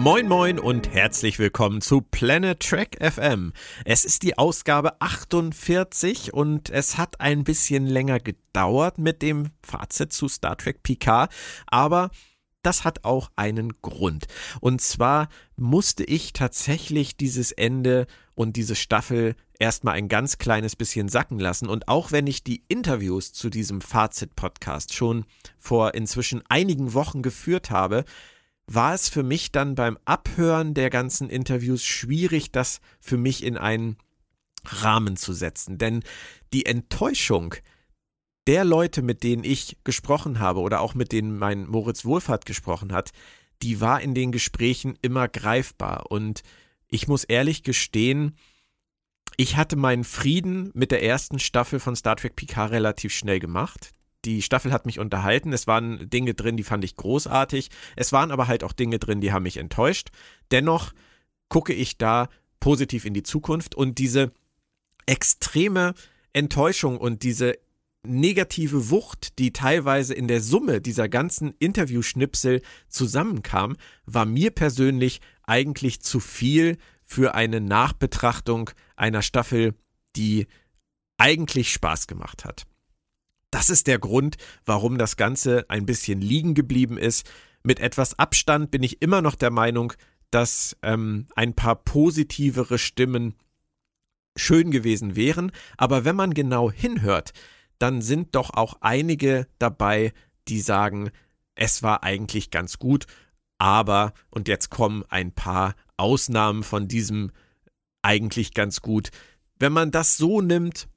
Moin moin und herzlich willkommen zu Planet Trek FM. Es ist die Ausgabe 48 und es hat ein bisschen länger gedauert mit dem Fazit zu Star Trek Picard, aber das hat auch einen Grund. Und zwar musste ich tatsächlich dieses Ende und diese Staffel erstmal ein ganz kleines bisschen sacken lassen. Und auch wenn ich die Interviews zu diesem Fazit-Podcast schon vor inzwischen einigen Wochen geführt habe, war es für mich dann beim Abhören der ganzen Interviews schwierig, das für mich in einen Rahmen zu setzen. Denn die Enttäuschung der Leute, mit denen ich gesprochen habe oder auch mit denen mein Moritz Wohlfahrt gesprochen hat, die war in den Gesprächen immer greifbar. Und ich muss ehrlich gestehen, ich hatte meinen Frieden mit der ersten Staffel von Star Trek Picard relativ schnell gemacht. Die Staffel hat mich unterhalten. Es waren Dinge drin, die fand ich großartig. Es waren aber halt auch Dinge drin, die haben mich enttäuscht. Dennoch gucke ich da positiv in die Zukunft und diese extreme Enttäuschung und diese negative Wucht, die teilweise in der Summe dieser ganzen Interviewschnipsel zusammenkam, war mir persönlich eigentlich zu viel für eine Nachbetrachtung einer Staffel, die eigentlich Spaß gemacht hat. Das ist der Grund, warum das Ganze ein bisschen liegen geblieben ist. Mit etwas Abstand bin ich immer noch der Meinung, dass ähm, ein paar positivere Stimmen schön gewesen wären. Aber wenn man genau hinhört, dann sind doch auch einige dabei, die sagen, es war eigentlich ganz gut, aber, und jetzt kommen ein paar Ausnahmen von diesem eigentlich ganz gut. Wenn man das so nimmt,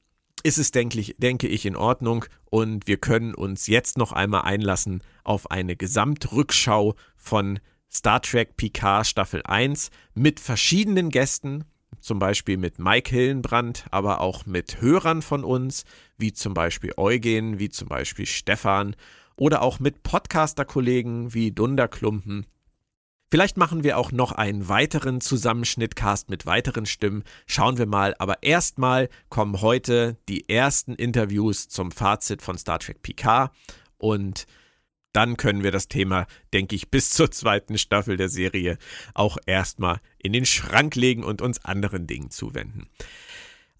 ist es, denke ich, denke ich, in Ordnung. Und wir können uns jetzt noch einmal einlassen auf eine Gesamtrückschau von Star Trek Picard Staffel 1 mit verschiedenen Gästen, zum Beispiel mit Mike Hillenbrand, aber auch mit Hörern von uns, wie zum Beispiel Eugen, wie zum Beispiel Stefan oder auch mit Podcaster-Kollegen wie Dunderklumpen Vielleicht machen wir auch noch einen weiteren Zusammenschnittcast mit weiteren Stimmen. Schauen wir mal. Aber erstmal kommen heute die ersten Interviews zum Fazit von Star Trek Picard. Und dann können wir das Thema, denke ich, bis zur zweiten Staffel der Serie auch erstmal in den Schrank legen und uns anderen Dingen zuwenden.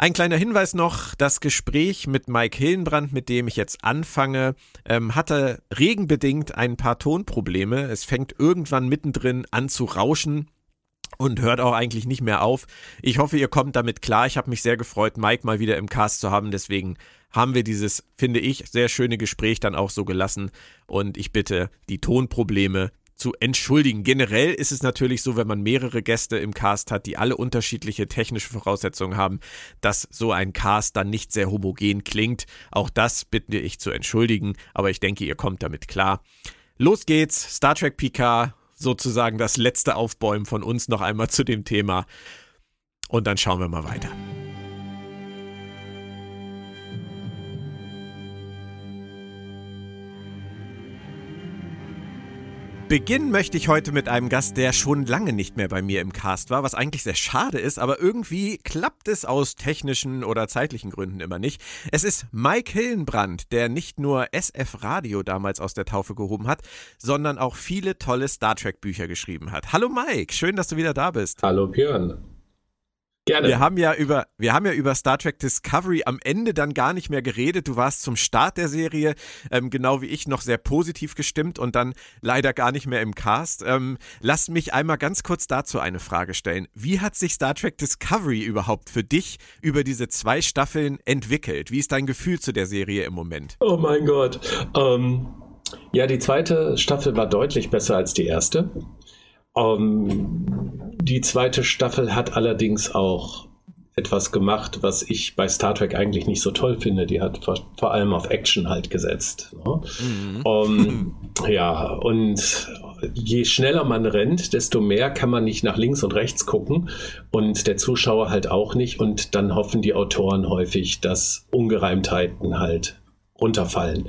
Ein kleiner Hinweis noch, das Gespräch mit Mike Hillenbrand, mit dem ich jetzt anfange, ähm, hatte regenbedingt ein paar Tonprobleme. Es fängt irgendwann mittendrin an zu rauschen und hört auch eigentlich nicht mehr auf. Ich hoffe, ihr kommt damit klar. Ich habe mich sehr gefreut, Mike mal wieder im Cast zu haben. Deswegen haben wir dieses, finde ich, sehr schöne Gespräch dann auch so gelassen. Und ich bitte, die Tonprobleme zu entschuldigen. Generell ist es natürlich so, wenn man mehrere Gäste im Cast hat, die alle unterschiedliche technische Voraussetzungen haben, dass so ein Cast dann nicht sehr homogen klingt. Auch das bitte ich zu entschuldigen, aber ich denke, ihr kommt damit klar. Los geht's, Star Trek PK, sozusagen das letzte Aufbäumen von uns noch einmal zu dem Thema. Und dann schauen wir mal weiter. Beginnen möchte ich heute mit einem Gast, der schon lange nicht mehr bei mir im Cast war, was eigentlich sehr schade ist, aber irgendwie klappt es aus technischen oder zeitlichen Gründen immer nicht. Es ist Mike Hillenbrand, der nicht nur SF Radio damals aus der Taufe gehoben hat, sondern auch viele tolle Star Trek Bücher geschrieben hat. Hallo Mike, schön, dass du wieder da bist. Hallo Björn. Gerne. Wir haben ja über, wir haben ja über Star Trek Discovery am Ende dann gar nicht mehr geredet. Du warst zum Start der Serie, ähm, genau wie ich, noch sehr positiv gestimmt und dann leider gar nicht mehr im Cast. Ähm, lass mich einmal ganz kurz dazu eine Frage stellen. Wie hat sich Star Trek Discovery überhaupt für dich über diese zwei Staffeln entwickelt? Wie ist dein Gefühl zu der Serie im Moment? Oh mein Gott. Ähm, ja, die zweite Staffel war deutlich besser als die erste. Um, ähm, die zweite Staffel hat allerdings auch etwas gemacht, was ich bei Star Trek eigentlich nicht so toll finde. Die hat vor, vor allem auf Action halt gesetzt. Ne? Mhm. Um, ähm, ja, und je schneller man rennt, desto mehr kann man nicht nach links und rechts gucken und der Zuschauer halt auch nicht. Und dann hoffen die Autoren häufig, dass Ungereimtheiten halt runterfallen.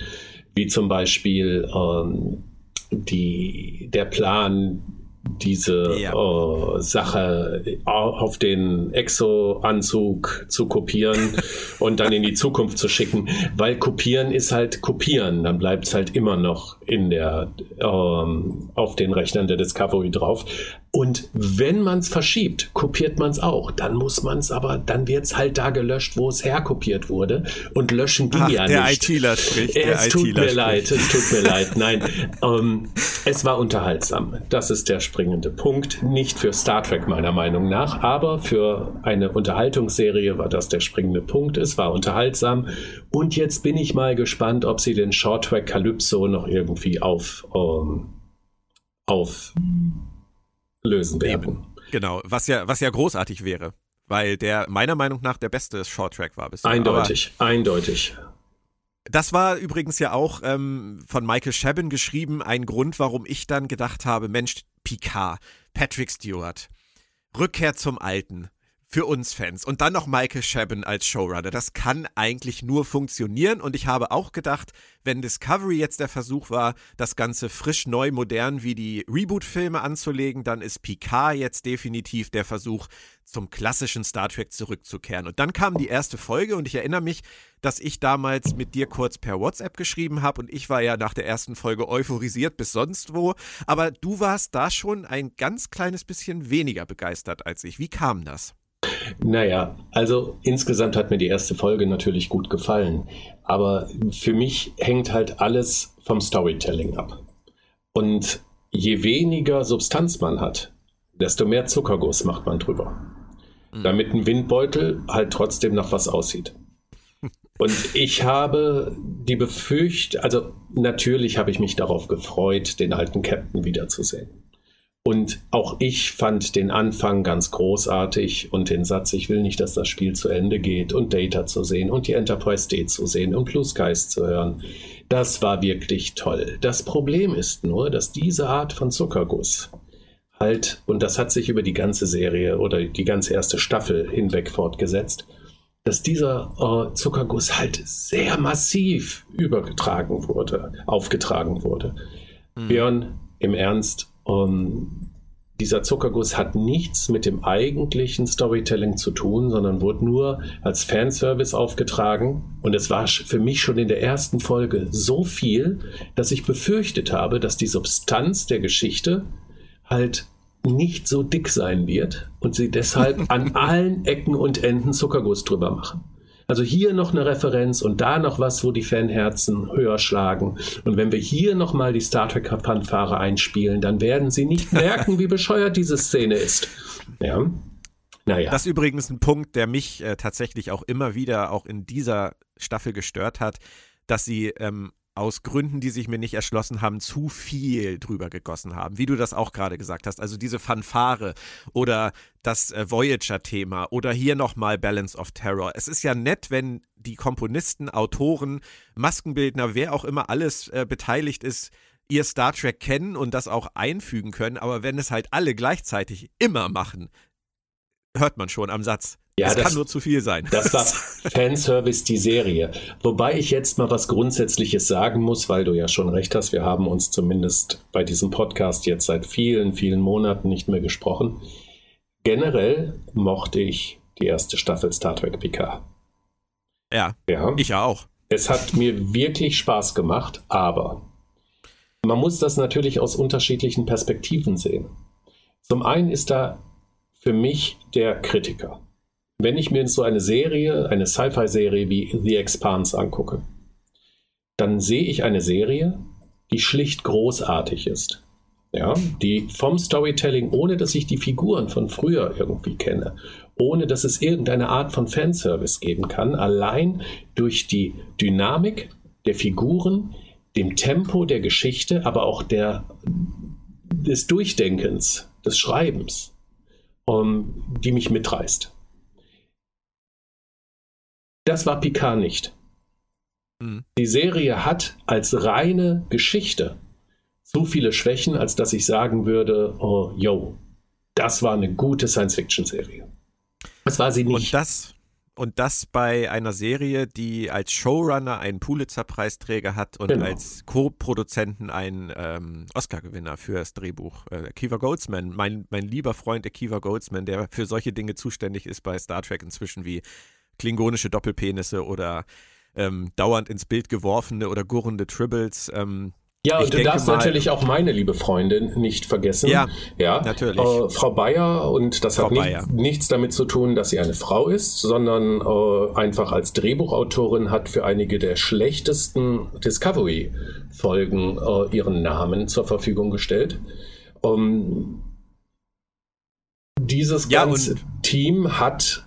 Wie zum Beispiel ähm, die, der Plan, diese ja. uh, Sache auf den Exo-Anzug zu kopieren und dann in die Zukunft zu schicken, weil kopieren ist halt kopieren, dann bleibt es halt immer noch in der ähm, auf den Rechnern der Discovery drauf. Und wenn man es verschiebt, kopiert man es auch. Dann muss man es aber, dann wird es halt da gelöscht, wo es herkopiert wurde. Und löschen ging Ach, ja der nicht. ITler spricht. Es der tut ITler mir spricht. leid, es tut mir leid. Nein, ähm, es war unterhaltsam. Das ist der springende Punkt. Nicht für Star Trek meiner Meinung nach, aber für eine Unterhaltungsserie war das der springende Punkt. Es war unterhaltsam. Und jetzt bin ich mal gespannt, ob sie den Shorttrack Calypso noch irgendwie auf, ähm, auf lösen werden. Genau, was ja, was ja großartig wäre, weil der meiner Meinung nach der beste Shorttrack war bisher. Eindeutig, Aber eindeutig. Das war übrigens ja auch ähm, von Michael Shabin geschrieben, ein Grund, warum ich dann gedacht habe, Mensch, Picard, Patrick Stewart, Rückkehr zum Alten für uns Fans. Und dann noch Michael Chabon als Showrunner. Das kann eigentlich nur funktionieren. Und ich habe auch gedacht, wenn Discovery jetzt der Versuch war, das Ganze frisch, neu, modern wie die Reboot-Filme anzulegen, dann ist Picard jetzt definitiv der Versuch, zum klassischen Star Trek zurückzukehren. Und dann kam die erste Folge und ich erinnere mich, dass ich damals mit dir kurz per WhatsApp geschrieben habe und ich war ja nach der ersten Folge euphorisiert bis sonst wo. Aber du warst da schon ein ganz kleines bisschen weniger begeistert als ich. Wie kam das? Naja, also insgesamt hat mir die erste Folge natürlich gut gefallen. Aber für mich hängt halt alles vom Storytelling ab. Und je weniger Substanz man hat, desto mehr Zuckerguss macht man drüber. Mhm. Damit ein Windbeutel halt trotzdem nach was aussieht. Und ich habe die Befürchtung, also natürlich habe ich mich darauf gefreut, den alten Captain wiederzusehen. Und auch ich fand den Anfang ganz großartig und den Satz, ich will nicht, dass das Spiel zu Ende geht und Data zu sehen und die Enterprise D zu sehen und Blue Skies zu hören. Das war wirklich toll. Das Problem ist nur, dass diese Art von Zuckerguss halt, und das hat sich über die ganze Serie oder die ganze erste Staffel hinweg fortgesetzt, dass dieser äh, Zuckerguss halt sehr massiv übergetragen wurde, aufgetragen wurde. Mhm. Björn, im Ernst, um, dieser Zuckerguss hat nichts mit dem eigentlichen Storytelling zu tun, sondern wurde nur als Fanservice aufgetragen. Und es war für mich schon in der ersten Folge so viel, dass ich befürchtet habe, dass die Substanz der Geschichte halt nicht so dick sein wird und sie deshalb an allen Ecken und Enden Zuckerguss drüber machen. Also hier noch eine Referenz und da noch was, wo die Fanherzen höher schlagen. Und wenn wir hier nochmal die Star Trek Fanfare einspielen, dann werden sie nicht merken, wie bescheuert diese Szene ist. Ja. Naja. Das ist übrigens ein Punkt, der mich äh, tatsächlich auch immer wieder auch in dieser Staffel gestört hat, dass sie ähm, aus Gründen, die sich mir nicht erschlossen haben, zu viel drüber gegossen haben, wie du das auch gerade gesagt hast. Also diese Fanfare oder das äh, Voyager-Thema oder hier nochmal Balance of Terror. Es ist ja nett, wenn die Komponisten, Autoren, Maskenbildner, wer auch immer alles äh, beteiligt ist, ihr Star Trek kennen und das auch einfügen können. Aber wenn es halt alle gleichzeitig immer machen, hört man schon am Satz. Ja, das, das, kann nur zu viel sein. Das war Fanservice, die Serie. Wobei ich jetzt mal was Grundsätzliches sagen muss, weil du ja schon recht hast. Wir haben uns zumindest bei diesem Podcast jetzt seit vielen, vielen Monaten nicht mehr gesprochen. Generell mochte ich die erste Staffel Star Trek Picard. Ja, ja. ich auch. Es hat mir wirklich Spaß gemacht, aber man muss das natürlich aus unterschiedlichen Perspektiven sehen. Zum einen ist da für mich der Kritiker wenn ich mir so eine Serie, eine Sci-Fi-Serie wie The Expanse angucke, dann sehe ich eine Serie, die schlicht großartig ist. Ja, die vom Storytelling, ohne dass ich die Figuren von früher irgendwie kenne, ohne dass es irgendeine Art von Fanservice geben kann, allein durch die Dynamik der Figuren, dem Tempo der Geschichte, aber auch der, des Durchdenkens, des Schreibens, um, die mich mitreißt. Das war Picard nicht. Mhm. Die Serie hat als reine Geschichte so viele Schwächen, als dass ich sagen würde, oh, yo, das war eine gute Science-Fiction-Serie. Das war sie nicht. Und das, Und das bei einer Serie, die als Showrunner einen Pulitzer-Preisträger hat und genau. als Co-Produzenten einen ähm, Oscar-Gewinner für das Drehbuch. Äh, Akiva Goldsman, mein, mein lieber Freund Akiva Goldsman, der für solche Dinge zuständig ist bei Star Trek inzwischen wie klingonische Doppelpenisse oder ähm, dauernd ins Bild geworfene oder gurrende Tribbles. Ähm, ja, und du darfst mal, natürlich auch meine liebe Freundin nicht vergessen. Ja, ja natürlich. Äh, Frau Bayer, und das Frau hat nicht, nichts damit zu tun, dass sie eine Frau ist, sondern äh, einfach als Drehbuchautorin hat für einige der schlechtesten Discovery-Folgen äh, ihren Namen zur Verfügung gestellt. Um, dieses ja, ganze Team hat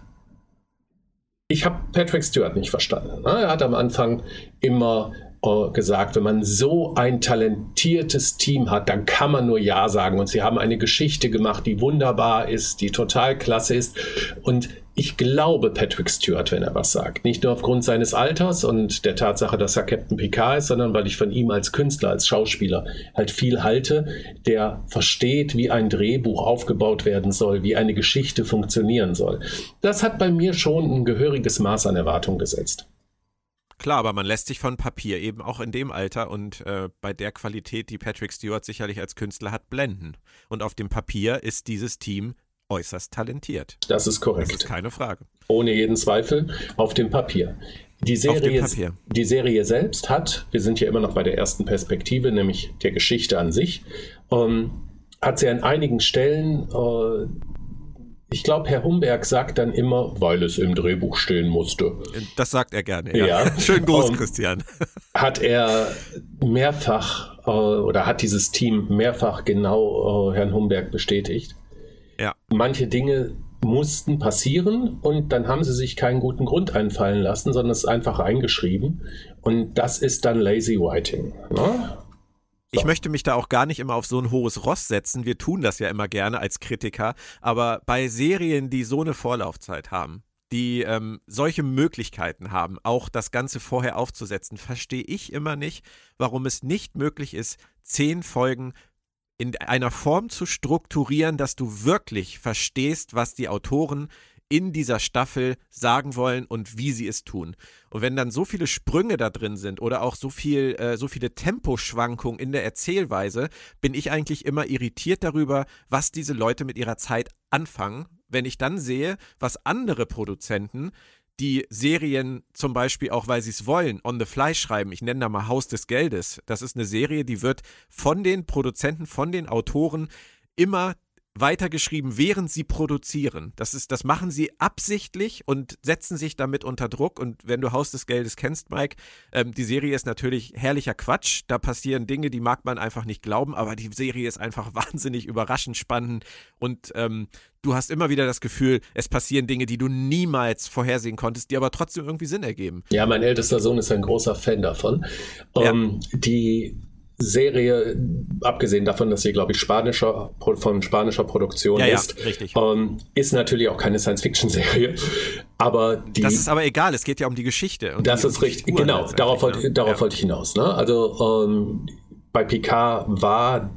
ich habe Patrick Stewart nicht verstanden. Ne? Er hat am Anfang immer äh, gesagt, wenn man so ein talentiertes Team hat, dann kann man nur Ja sagen. Und sie haben eine Geschichte gemacht, die wunderbar ist, die total klasse ist. Und ich glaube Patrick Stewart, wenn er was sagt. Nicht nur aufgrund seines Alters und der Tatsache, dass er Captain Picard ist, sondern weil ich von ihm als Künstler, als Schauspieler halt viel halte, der versteht, wie ein Drehbuch aufgebaut werden soll, wie eine Geschichte funktionieren soll. Das hat bei mir schon ein gehöriges Maß an Erwartung gesetzt. Klar, aber man lässt sich von Papier eben auch in dem Alter und äh, bei der Qualität, die Patrick Stewart sicherlich als Künstler hat, blenden. Und auf dem Papier ist dieses Team äußerst talentiert. Das ist korrekt. Das ist keine Frage. Ohne jeden Zweifel auf dem Papier. Die Serie, Papier. die Serie selbst hat, wir sind ja immer noch bei der ersten Perspektive, nämlich der Geschichte an sich, ähm, hat sie an einigen Stellen, äh, ich glaube, Herr Humberg sagt dann immer, weil es im Drehbuch stehen musste. Das sagt er gerne, ja. ja. Schönen Gruß, um, Christian. Hat er mehrfach äh, oder hat dieses Team mehrfach genau äh, Herrn Humberg bestätigt. Ja. Manche Dinge mussten passieren und dann haben sie sich keinen guten Grund einfallen lassen, sondern es ist einfach eingeschrieben. Und das ist dann Lazy Writing. Ne? Ich möchte mich da auch gar nicht immer auf so ein hohes Ross setzen. Wir tun das ja immer gerne als Kritiker. Aber bei Serien, die so eine Vorlaufzeit haben, die ähm, solche Möglichkeiten haben, auch das Ganze vorher aufzusetzen, verstehe ich immer nicht, warum es nicht möglich ist, zehn Folgen in einer Form zu strukturieren, dass du wirklich verstehst, was die Autoren in dieser Staffel sagen wollen und wie sie es tun. Und wenn dann so viele Sprünge da drin sind oder auch so viel, äh, so viele Temposchwankungen in der Erzählweise, bin ich eigentlich immer irritiert darüber, was diese Leute mit ihrer Zeit anfangen. Wenn ich dann sehe, was andere Produzenten die Serien zum Beispiel auch, weil sie es wollen, on the fly schreiben. Ich nenne da mal Haus des Geldes. Das ist eine Serie, die wird von den Produzenten, von den Autoren immer weitergeschrieben, während sie produzieren. Das ist, das machen sie absichtlich und setzen sich damit unter Druck. Und wenn du Haus des Geldes kennst, Mike, ähm, die Serie ist natürlich herrlicher Quatsch. Da passieren Dinge, die mag man einfach nicht glauben, aber die Serie ist einfach wahnsinnig überraschend spannend und ähm, du hast immer wieder das Gefühl, es passieren Dinge, die du niemals vorhersehen konntest, die aber trotzdem irgendwie Sinn ergeben. Ja, mein ältester Sohn ist ein großer Fan davon. Ja. Um, ähm, die Serie, abgesehen davon, dass sie, glaube ich, spanischer, von spanischer Produktion ja, ist, ja, ähm, ist natürlich auch keine Science-Fiction-Serie. Aber die, das ist aber egal, es geht ja um die Geschichte. das ist richtig, genau, darauf, wollte, ne? darauf ja. wollte ich hinaus. Ne? Also ähm, bei Picard war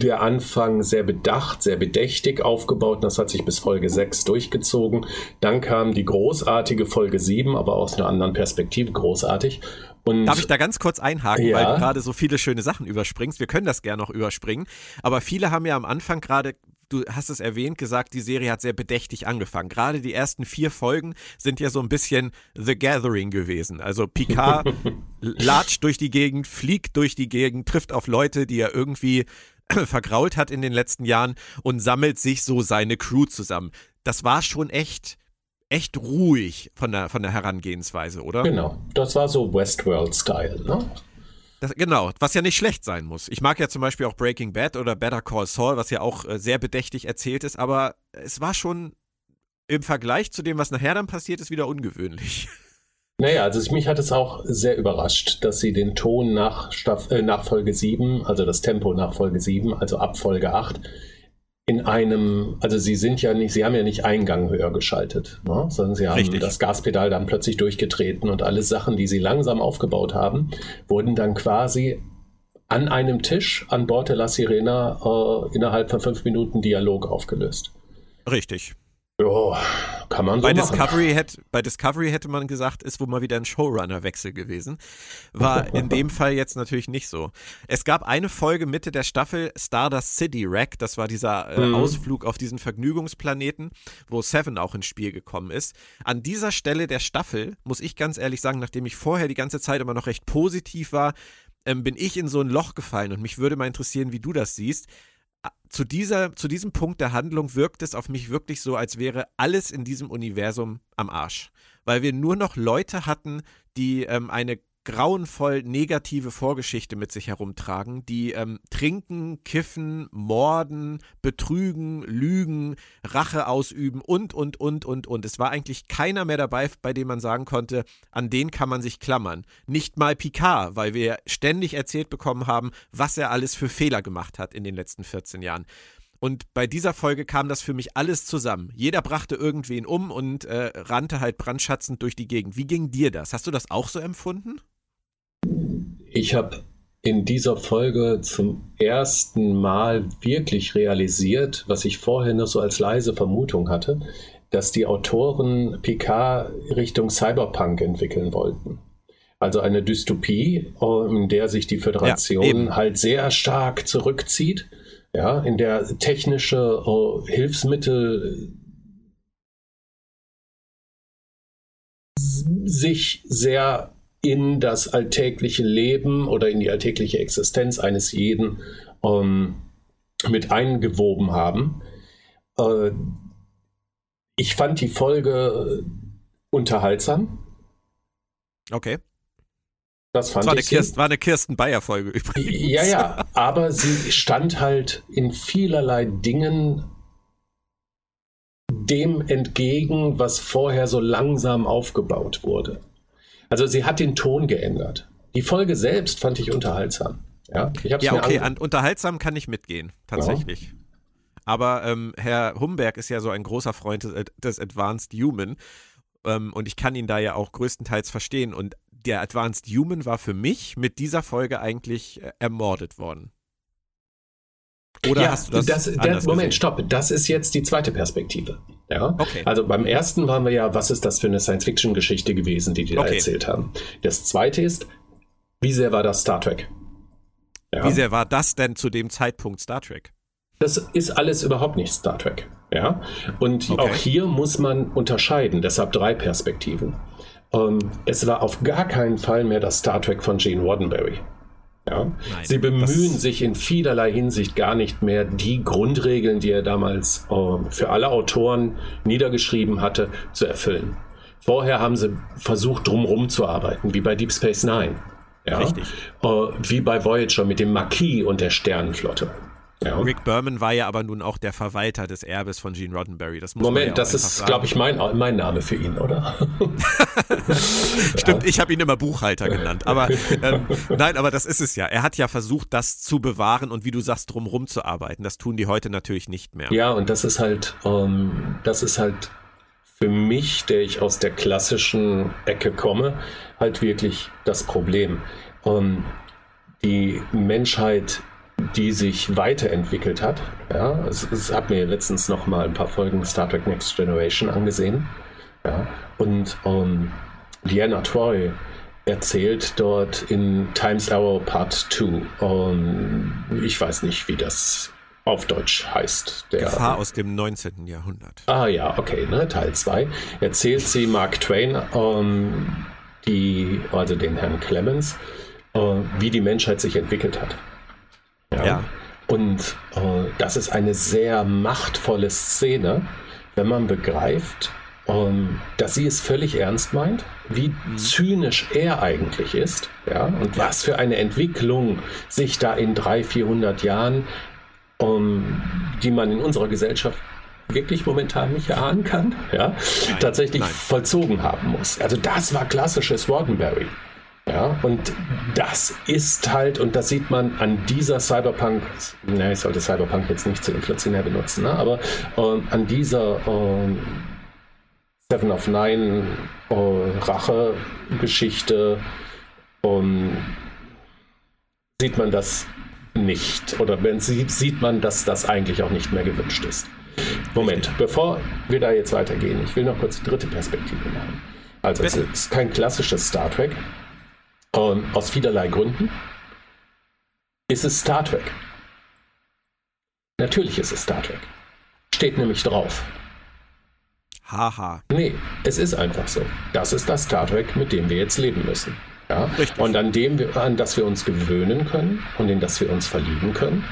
der Anfang sehr bedacht, sehr bedächtig aufgebaut. Das hat sich bis Folge 6 durchgezogen. Dann kam die großartige Folge 7, aber aus einer anderen Perspektive großartig. Und Darf ich da ganz kurz einhaken, ja. weil du gerade so viele schöne Sachen überspringst? Wir können das gerne noch überspringen. Aber viele haben ja am Anfang gerade du hast es erwähnt, gesagt, die Serie hat sehr bedächtig angefangen. Gerade die ersten vier Folgen sind ja so ein bisschen The Gathering gewesen. Also Picard latscht durch die Gegend, fliegt durch die Gegend, trifft auf Leute, die er irgendwie vergrault hat in den letzten Jahren und sammelt sich so seine Crew zusammen. Das war schon echt echt ruhig von der, von der Herangehensweise, oder? Genau, das war so Westworld-Style, ne? Das, genau, was ja nicht schlecht sein muss. Ich mag ja zum Beispiel auch Breaking Bad oder Better Call Saul, was ja auch äh, sehr bedächtig erzählt ist, aber es war schon im Vergleich zu dem, was nachher dann passiert ist, wieder ungewöhnlich. Naja, also mich hat es auch sehr überrascht, dass sie den Ton nach, Staff äh, nach Folge 7, also das Tempo nach Folge 7, also ab Folge 8, in einem, also sie sind ja nicht, sie haben ja nicht Eingang höher geschaltet, ne? sondern sie haben Richtig. das Gaspedal dann plötzlich durchgetreten und alle Sachen, die sie langsam aufgebaut haben, wurden dann quasi an einem Tisch an Bord der La Sirena äh, innerhalb von fünf Minuten Dialog aufgelöst. Richtig. Ja, kann man so bei machen. Discovery hätte, bei Discovery hätte man gesagt, ist wohl mal wieder ein Showrunner-Wechsel gewesen. War in dem Fall jetzt natürlich nicht so. Es gab eine Folge Mitte der Staffel Stardust City Wreck, das war dieser äh, mhm. Ausflug auf diesen Vergnügungsplaneten, wo Seven auch ins Spiel gekommen ist. An dieser Stelle der Staffel, muss ich ganz ehrlich sagen, nachdem ich vorher die ganze Zeit immer noch recht positiv war, ähm, bin ich in so ein Loch gefallen und mich würde mal interessieren, wie du das siehst zu, dieser, zu diesem Punkt der Handlung wirkt es auf mich wirklich so, als wäre alles in diesem Universum am Arsch. Weil wir nur noch Leute hatten, die ähm, eine grauenvoll negative Vorgeschichte mit sich herumtragen, die ähm, trinken, kiffen, morden, betrügen, lügen, Rache ausüben und, und, und, und, und. Es war eigentlich keiner mehr dabei, bei dem man sagen konnte, an den kann man sich klammern. Nicht mal Picard, weil wir ständig erzählt bekommen haben, was er alles für Fehler gemacht hat in den letzten 14 Jahren. Und bei dieser Folge kam das für mich alles zusammen. Jeder brachte irgendwen um und äh, rannte halt brandschatzend durch die Gegend. Wie ging dir das? Hast du das auch so empfunden? Ich habe in dieser Folge zum ersten Mal wirklich realisiert, was ich vorher nur so als leise Vermutung hatte, dass die Autoren Picard Richtung Cyberpunk entwickeln wollten. Also eine Dystopie, in der sich die Föderation ja, halt sehr stark zurückzieht, ja, in der technische uh, Hilfsmittel sich sehr in das alltägliche Leben oder in die alltägliche Existenz eines jeden ähm, mit eingewoben haben. Äh, ich fand die Folge unterhaltsam. Okay. Das fand das war ich. Eine Kirsten, war eine Kirsten Bayer-Folge übrigens. Ja, ja, aber sie stand halt in vielerlei Dingen dem entgegen, was vorher so langsam aufgebaut wurde. Also sie hat den Ton geändert. Die Folge selbst fand ich unterhaltsam. Ja, ich ja okay, an unterhaltsam kann ich mitgehen, tatsächlich. Ja. Aber ähm, Herr Humberg ist ja so ein großer Freund des, des Advanced Human ähm, und ich kann ihn da ja auch größtenteils verstehen. Und der Advanced Human war für mich mit dieser Folge eigentlich äh, ermordet worden. Oder ja, hast du das, das der, Moment, gesehen? stopp. Das ist jetzt die zweite Perspektive. Ja? Okay. Also beim ersten waren wir ja, was ist das für eine Science-Fiction-Geschichte gewesen, die die okay. da erzählt haben. Das zweite ist, wie sehr war das Star Trek? Ja? Wie sehr war das denn zu dem Zeitpunkt Star Trek? Das ist alles überhaupt nicht Star Trek. Ja? Und okay. auch hier muss man unterscheiden, deshalb drei Perspektiven. Um, ähm, es war auf gar keinen Fall mehr das Star Trek von Gene Roddenberry. Ja? Nein, Sie bemühen sich in vielerlei Hinsicht gar nicht mehr, die Grundregeln, die er damals äh, für alle Autoren niedergeschrieben hatte, zu erfüllen. Vorher haben sie versucht, drumherum zu arbeiten, wie bei Deep Space Nine. Ja? Richtig. Äh, wie bei Voyager mit dem Marquis und der Sternenflotte. Ja. Rick Berman war ja aber nun auch der Verwalter des Erbes von Gene Roddenberry. Das Moment, ja das ist, glaube ich, mein, mein Name für ihn, oder? Stimmt, ich habe ihn immer Buchhalter genannt. Aber ähm, nein, aber das ist es ja. Er hat ja versucht, das zu bewahren und wie du sagst, drumherum zu arbeiten. Das tun die heute natürlich nicht mehr. Ja, und das ist halt, ähm, das ist halt für mich, der ich aus der klassischen Ecke komme, halt wirklich das Problem. Ähm, die Menschheit die sich weiterentwickelt hat. Ja, es, es hat mir letztens noch mal ein paar Folgen Star Trek Next Generation angesehen. Ja, und um, Diana Troy erzählt dort in Times Arrow Part 2. Um, ich weiß nicht, wie das auf Deutsch heißt. Der, Gefahr aus dem 19. Jahrhundert. Ah ja, okay, ne, Teil 2. Erzählt sie Mark Twain, um, die, also den Herrn Clemens, uh, wie die Menschheit sich entwickelt hat. Ja. ja. Und äh, das ist eine sehr machtvolle Szene, wenn man begreift, ähm, dass sie es völlig ernst meint, wie mhm. zynisch er eigentlich ist, ja, und was für eine Entwicklung sich da in 300, 400 Jahren, ähm, die man in unserer Gesellschaft wirklich momentan nicht erahnen kann, ja, nein, tatsächlich nein. vollzogen haben muss. Also das war klassisches Roddenberry. Ja, und das ist halt, und das sieht man an dieser Cyberpunk, na, ich sollte Cyberpunk jetzt nicht zu inflationär benutzen, ne, aber äh, an dieser äh, Seven of Nine äh, Rache-Geschichte ähm, sieht man das nicht. Oder wenn sie, sieht man, dass das eigentlich auch nicht mehr gewünscht ist. Moment, bevor wir da jetzt weitergehen, ich will noch kurz die dritte Perspektive machen. Also Bitte? es ist kein klassisches Star Trek. Und aus vielerlei Gründen ist es Star Trek. Natürlich ist es Star Trek. Steht nämlich drauf. Haha. Nee, es ist einfach so. Das ist das Star Trek, mit dem wir jetzt leben müssen. Ja? Richtig. Und an dem wir, an das wir uns gewöhnen können und in das wir uns verlieben können.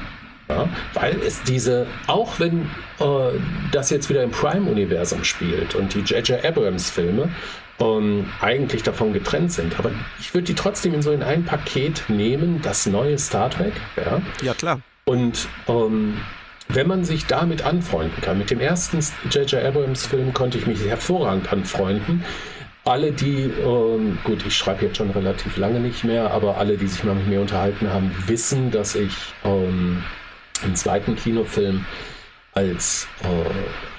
Ja? Weil es diese, auch wenn äh, das jetzt wieder im Prime-Universum spielt und die J.J. Abrams-Filme ähm, eigentlich davon getrennt sind, aber ich würde die trotzdem in so in ein Paket nehmen, das neue Star Trek. Ja, ja klar. Und ähm, wenn man sich damit anfreunden kann, mit dem ersten J.J. Abrams-Film konnte ich mich hervorragend anfreunden. Alle, die, ähm, gut, ich schreibe jetzt schon relativ lange nicht mehr, aber alle, die sich mal mit mir unterhalten haben, wissen, dass ich ähm, einen zweiten Kinofilm als äh,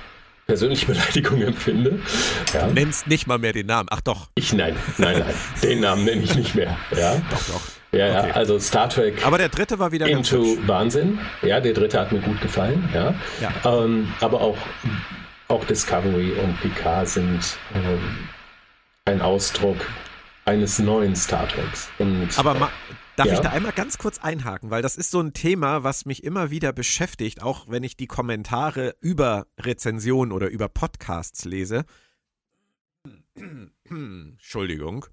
persönliche Beleidigung empfinde. Ja. Du nennst nicht mal mehr den Namen. Ach doch. Ich nein, nein, nein. den Namen nenne ich nicht mehr. Ja. Doch, doch. Ja, okay. ja, also Star Trek. Aber der dritte war wieder Into Wahnsinn. Ja, der dritte hat mir gut gefallen. Ja. ja. Ähm, aber auch, auch Discovery und Picard sind ähm, ein Ausdruck eines neuen Star Treks. Und, aber ma, darf ja. ich da einmal ganz kurz einhaken, weil das ist so ein Thema, was mich immer wieder beschäftigt, auch wenn ich die Kommentare über Rezensionen oder über Podcasts lese. Entschuldigung.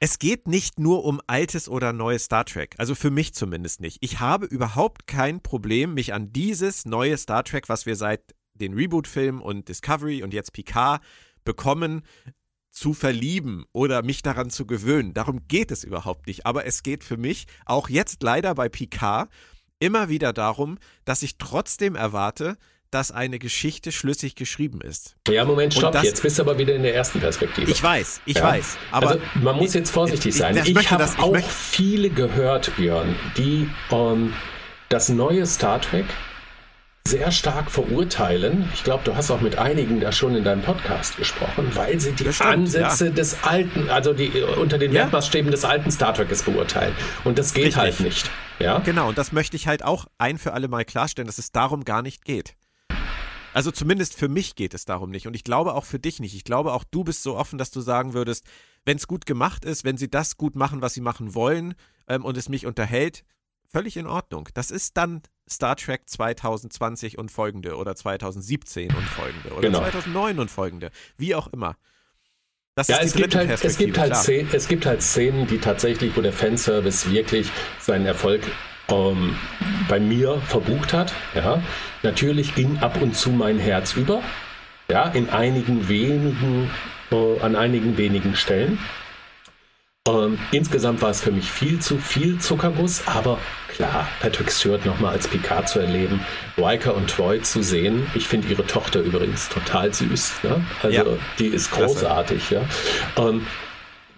Es geht nicht nur um altes oder neues Star Trek, also für mich zumindest nicht. Ich habe überhaupt kein Problem, mich an dieses neue Star Trek, was wir seit den Reboot-Filmen und Discovery und jetzt Picard bekommen, zu verlieben oder mich daran zu gewöhnen. Darum geht es überhaupt nicht. Aber es geht für mich auch jetzt leider bei Picard immer wieder darum, dass ich trotzdem erwarte, dass eine Geschichte schlüssig geschrieben ist. Ja, Moment, stopp. Das, jetzt bist du aber wieder in der ersten Perspektive. Ich weiß, ich ja? weiß. Aber also, man muss jetzt vorsichtig sein. Ich, ich, habe auch möchte, viele gehört, Björn, die ähm, das neue Star Trek sehr stark verurteilen. Ich glaube, du hast auch mit einigen da schon in deinem Podcast gesprochen, weil sie die stimmt, Ansätze ja. des alten, also die unter den ja. Wertmaßstäben des alten Star Treks beurteilen. Und das geht Richtig. halt nicht. Ja? Genau, und das möchte ich halt auch ein für alle Mal klarstellen, dass es darum gar nicht geht. Also zumindest für mich geht es darum nicht. Und ich glaube auch für dich nicht. Ich glaube auch du bist so offen, dass du sagen würdest, wenn es gut gemacht ist, wenn sie das gut machen, was sie machen wollen ähm, und es mich unterhält, völlig in Ordnung. Das ist dann Star Trek 2020 und folgende oder 2017 und folgende oder genau. 2009 und folgende, wie auch immer. Das ja, es gibt, halt, es, gibt halt Szenen, es gibt halt Szenen, die tatsächlich, wo der Fanservice wirklich seinen Erfolg ähm, bei mir verbucht hat. Ja. Natürlich ging ab und zu mein Herz über. Ja, in einigen wenigen, äh, an einigen wenigen Stellen. Ähm, insgesamt war es für mich viel zu viel Zuckerguss, aber klar, Patrick Stewart nochmal als Picard zu erleben, Riker und Troy zu sehen. Ich finde ihre Tochter übrigens total süß. Ne? Also ja. die ist großartig. Ja? Ähm,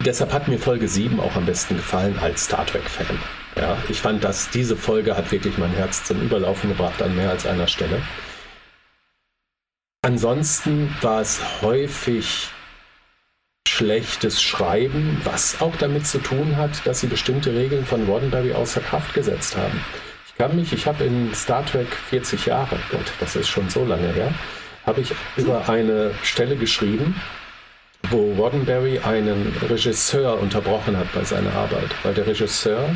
deshalb hat mir Folge 7 auch am besten gefallen als Star Trek-Fan. Ja, ich fand, dass diese Folge hat wirklich mein Herz zum Überlaufen gebracht an mehr als einer Stelle. Ansonsten war es häufig schlechtes Schreiben, was auch damit zu tun hat, dass sie bestimmte Regeln von Roddenberry außer Kraft gesetzt haben. Ich kann mich, ich habe in Star Trek 40 Jahre, Gott, das ist schon so lange her, habe ich über eine Stelle geschrieben, wo Roddenberry einen Regisseur unterbrochen hat bei seiner Arbeit, weil der Regisseur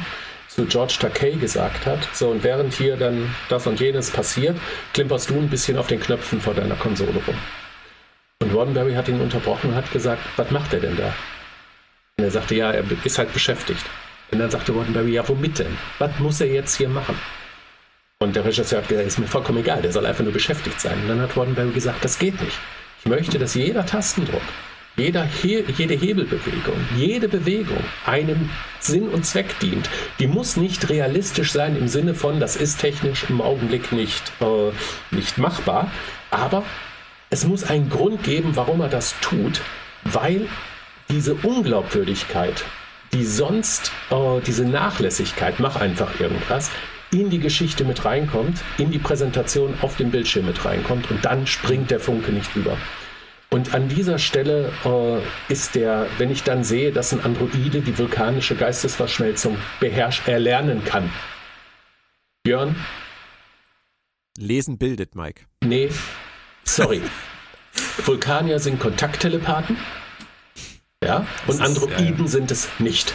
zu George Takei gesagt hat, so und während hier dann das und jenes passiert, klimperst du ein bisschen auf den Knöpfen vor deiner Konsole rum. Und Roddenberry hat ihn unterbrochen und hat gesagt, was macht er denn da? Und er sagte, ja, er ist halt beschäftigt. Und dann sagte Roddenberry, ja, womit denn? Was muss er jetzt hier machen? Und der Regisseur hat gesagt, ist mir vollkommen egal, der soll einfach nur beschäftigt sein. Und dann hat Roddenberry gesagt, das geht nicht. Ich möchte, dass jeder Tastendruck, jeder He jede Hebelbewegung, jede Bewegung einem Sinn und Zweck dient. Die muss nicht realistisch sein im Sinne von, das ist technisch im Augenblick nicht, äh, nicht machbar, aber es muss einen Grund geben, warum er das tut, weil diese Unglaubwürdigkeit, die sonst, äh, diese Nachlässigkeit, mach einfach irgendwas, in die Geschichte mit reinkommt, in die Präsentation auf dem Bildschirm mit reinkommt und dann springt der Funke nicht über. Und an dieser Stelle äh, ist der, wenn ich dann sehe, dass ein Androide die vulkanische Geistesverschmelzung beherrscht, erlernen kann. Björn, Lesen bildet, Mike. Nee, sorry. Vulkanier sind Kontakttelepathen. Ja, und Androiden sind es nicht.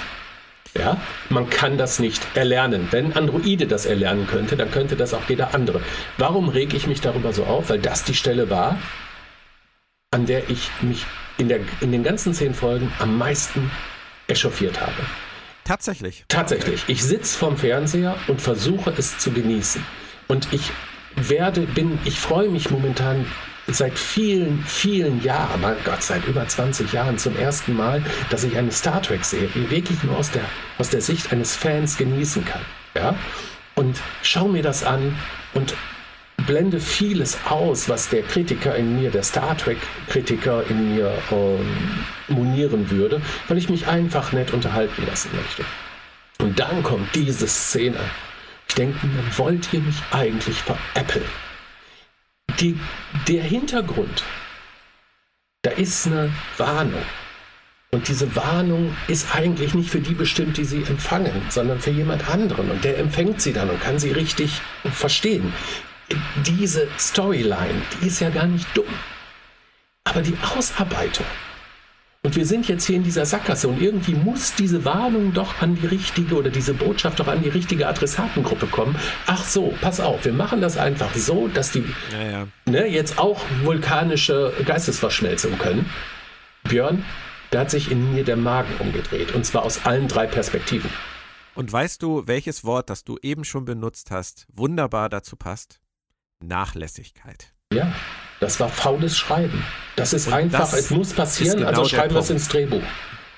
Ja, man kann das nicht erlernen. Wenn Androide das erlernen könnte, dann könnte das auch jeder andere. Warum reg ich mich darüber so auf? Weil das die Stelle war, an der ich mich in, der, in den ganzen zehn Folgen am meisten echauffiert habe. Tatsächlich. Tatsächlich. Ich sitze vorm Fernseher und versuche es zu genießen. Und ich werde, bin, ich freue mich momentan seit vielen, vielen Jahren, mein Gott, seit über 20 Jahren zum ersten Mal, dass ich eine Star Trek-Serie wirklich nur aus der, aus der Sicht eines Fans genießen kann. Ja? Und schau mir das an und blende vieles aus, was der Kritiker in mir, der Star Trek-Kritiker in mir ähm, monieren würde, weil ich mich einfach nett unterhalten lassen möchte. Und dann kommt diese Szene. Ich denke mir, wollt ihr mich eigentlich veräppeln? die, der Hintergrund, da ist eine Warnung. Und diese Warnung ist eigentlich nicht für die bestimmt, die sie empfangen, sondern für jemand anderen. Und der empfängt sie dann und kann sie richtig verstehen. Diese Storyline, die ist ja gar nicht dumm. Aber die Ausarbeitung, und wir sind jetzt hier in dieser Sackgasse und irgendwie muss diese Warnung doch an die richtige oder diese Botschaft doch an die richtige Adressatengruppe kommen. Ach so, pass auf, wir machen das einfach so, dass die ja, ja. Ne, jetzt auch vulkanische Geistesverschmelzung können. Björn, da hat sich in mir der Magen umgedreht und zwar aus allen drei Perspektiven. Und weißt du, welches Wort, das du eben schon benutzt hast, wunderbar dazu passt? Nachlässigkeit. Ja. Das war faules Schreiben. Das ist und einfach, das es muss passieren, genau also schreiben wir es ins Drehbuch.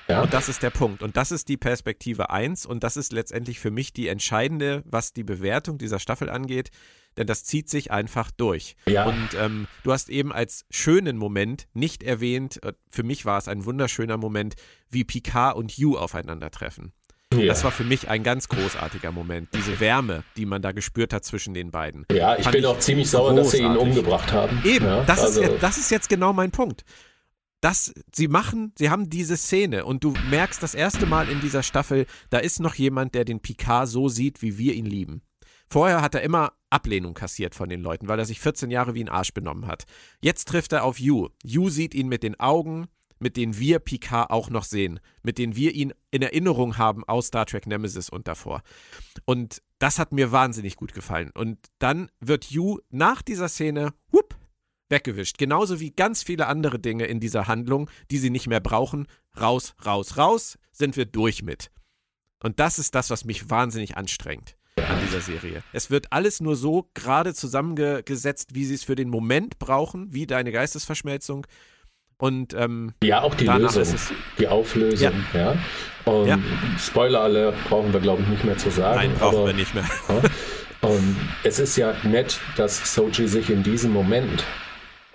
Ja? Und das ist der Punkt. Und das ist die Perspektive 1 und das ist letztendlich für mich die entscheidende, was die Bewertung dieser Staffel angeht, denn das zieht sich einfach durch. Ja. Und ähm, du hast eben als schönen Moment nicht erwähnt, äh, für mich war es ein wunderschöner Moment, wie Picard und Hugh aufeinandertreffen. Ja. Das war für mich ein ganz großartiger Moment. Diese Wärme, die man da gespürt hat zwischen den beiden. Ja, ich bin auch ziemlich sauer, großartig. dass sie ihn umgebracht haben. Eben, ja, das, also. ist, das ist jetzt genau mein Punkt. Das, sie machen, sie haben diese Szene und du merkst das erste Mal in dieser Staffel, da ist noch jemand, der den Picard so sieht, wie wir ihn lieben. Vorher hat er immer Ablehnung kassiert von den Leuten, weil er sich 14 Jahre wie ein Arsch benommen hat. Jetzt trifft er auf Yu. Yu sieht ihn mit den Augen, mit denen wir Picard auch noch sehen, mit denen wir ihn in Erinnerung haben aus Star Trek Nemesis und davor. Und das hat mir wahnsinnig gut gefallen. Und dann wird Yu nach dieser Szene, whoop, weggewischt. Genauso wie ganz viele andere Dinge in dieser Handlung, die sie nicht mehr brauchen. Raus, raus, raus, sind wir durch mit. Und das ist das, was mich wahnsinnig anstrengt an dieser Serie. Es wird alles nur so gerade zusammengesetzt, wie sie es für den Moment brauchen, wie deine Geistesverschmelzung, und ähm, ja, auch die Lösung, die Auflösung, ja. ja. Und ja. Spoiler alle brauchen wir, glaube ich, nicht mehr zu sagen. Nein, brauchen aber, wir nicht mehr. und es ist ja nett, dass Soji sich in diesem Moment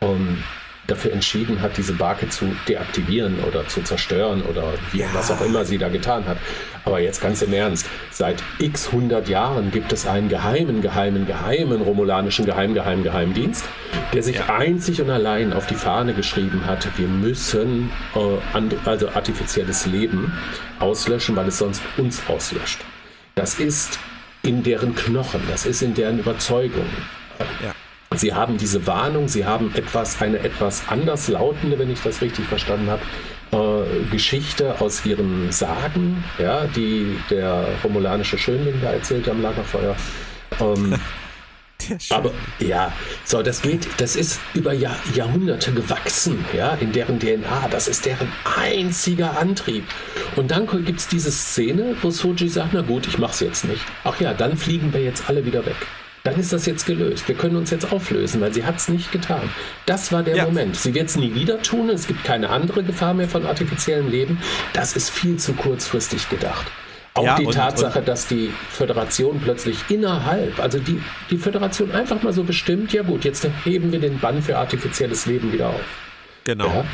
um, dafür entschieden hat, diese Barke zu deaktivieren oder zu zerstören oder wie, ja. was auch immer sie da getan hat. Aber jetzt ganz im Ernst, seit x hundert Jahren gibt es einen geheimen, geheimen, geheimen romulanischen Geheim, Geheim, Geheimdienst, der sich ja. einzig und allein auf die Fahne geschrieben hat, wir müssen äh, also artifizielles Leben auslöschen, weil es sonst uns auslöscht. Das ist in deren Knochen, das ist in deren Überzeugung. Ja. Sie haben diese Warnung, sie haben etwas, eine etwas anders lautende, wenn ich das richtig verstanden habe, äh, Geschichte aus ihren Sagen, ja, die der romulanische Schönling da erzählt am Lagerfeuer. Ähm, aber ja, so das geht, das ist über Jahr, Jahrhunderte gewachsen, ja, in deren DNA. Das ist deren einziger Antrieb. Und dann gibt es diese Szene, wo Soji sagt, na gut, ich mach's jetzt nicht. Ach ja, dann fliegen wir jetzt alle wieder weg dann ist das jetzt gelöst. Wir können uns jetzt auflösen, weil sie hat es nicht getan. Das war der ja. Moment. Sie wird es nie wieder tun. Es gibt keine andere Gefahr mehr von artifiziellem Leben. Das ist viel zu kurzfristig gedacht. Auch ja, die und, Tatsache, und, dass die Föderation plötzlich innerhalb, also die, die Föderation einfach mal so bestimmt, ja gut, jetzt heben wir den Bann für artifizielles Leben wieder auf. Genau. Ja?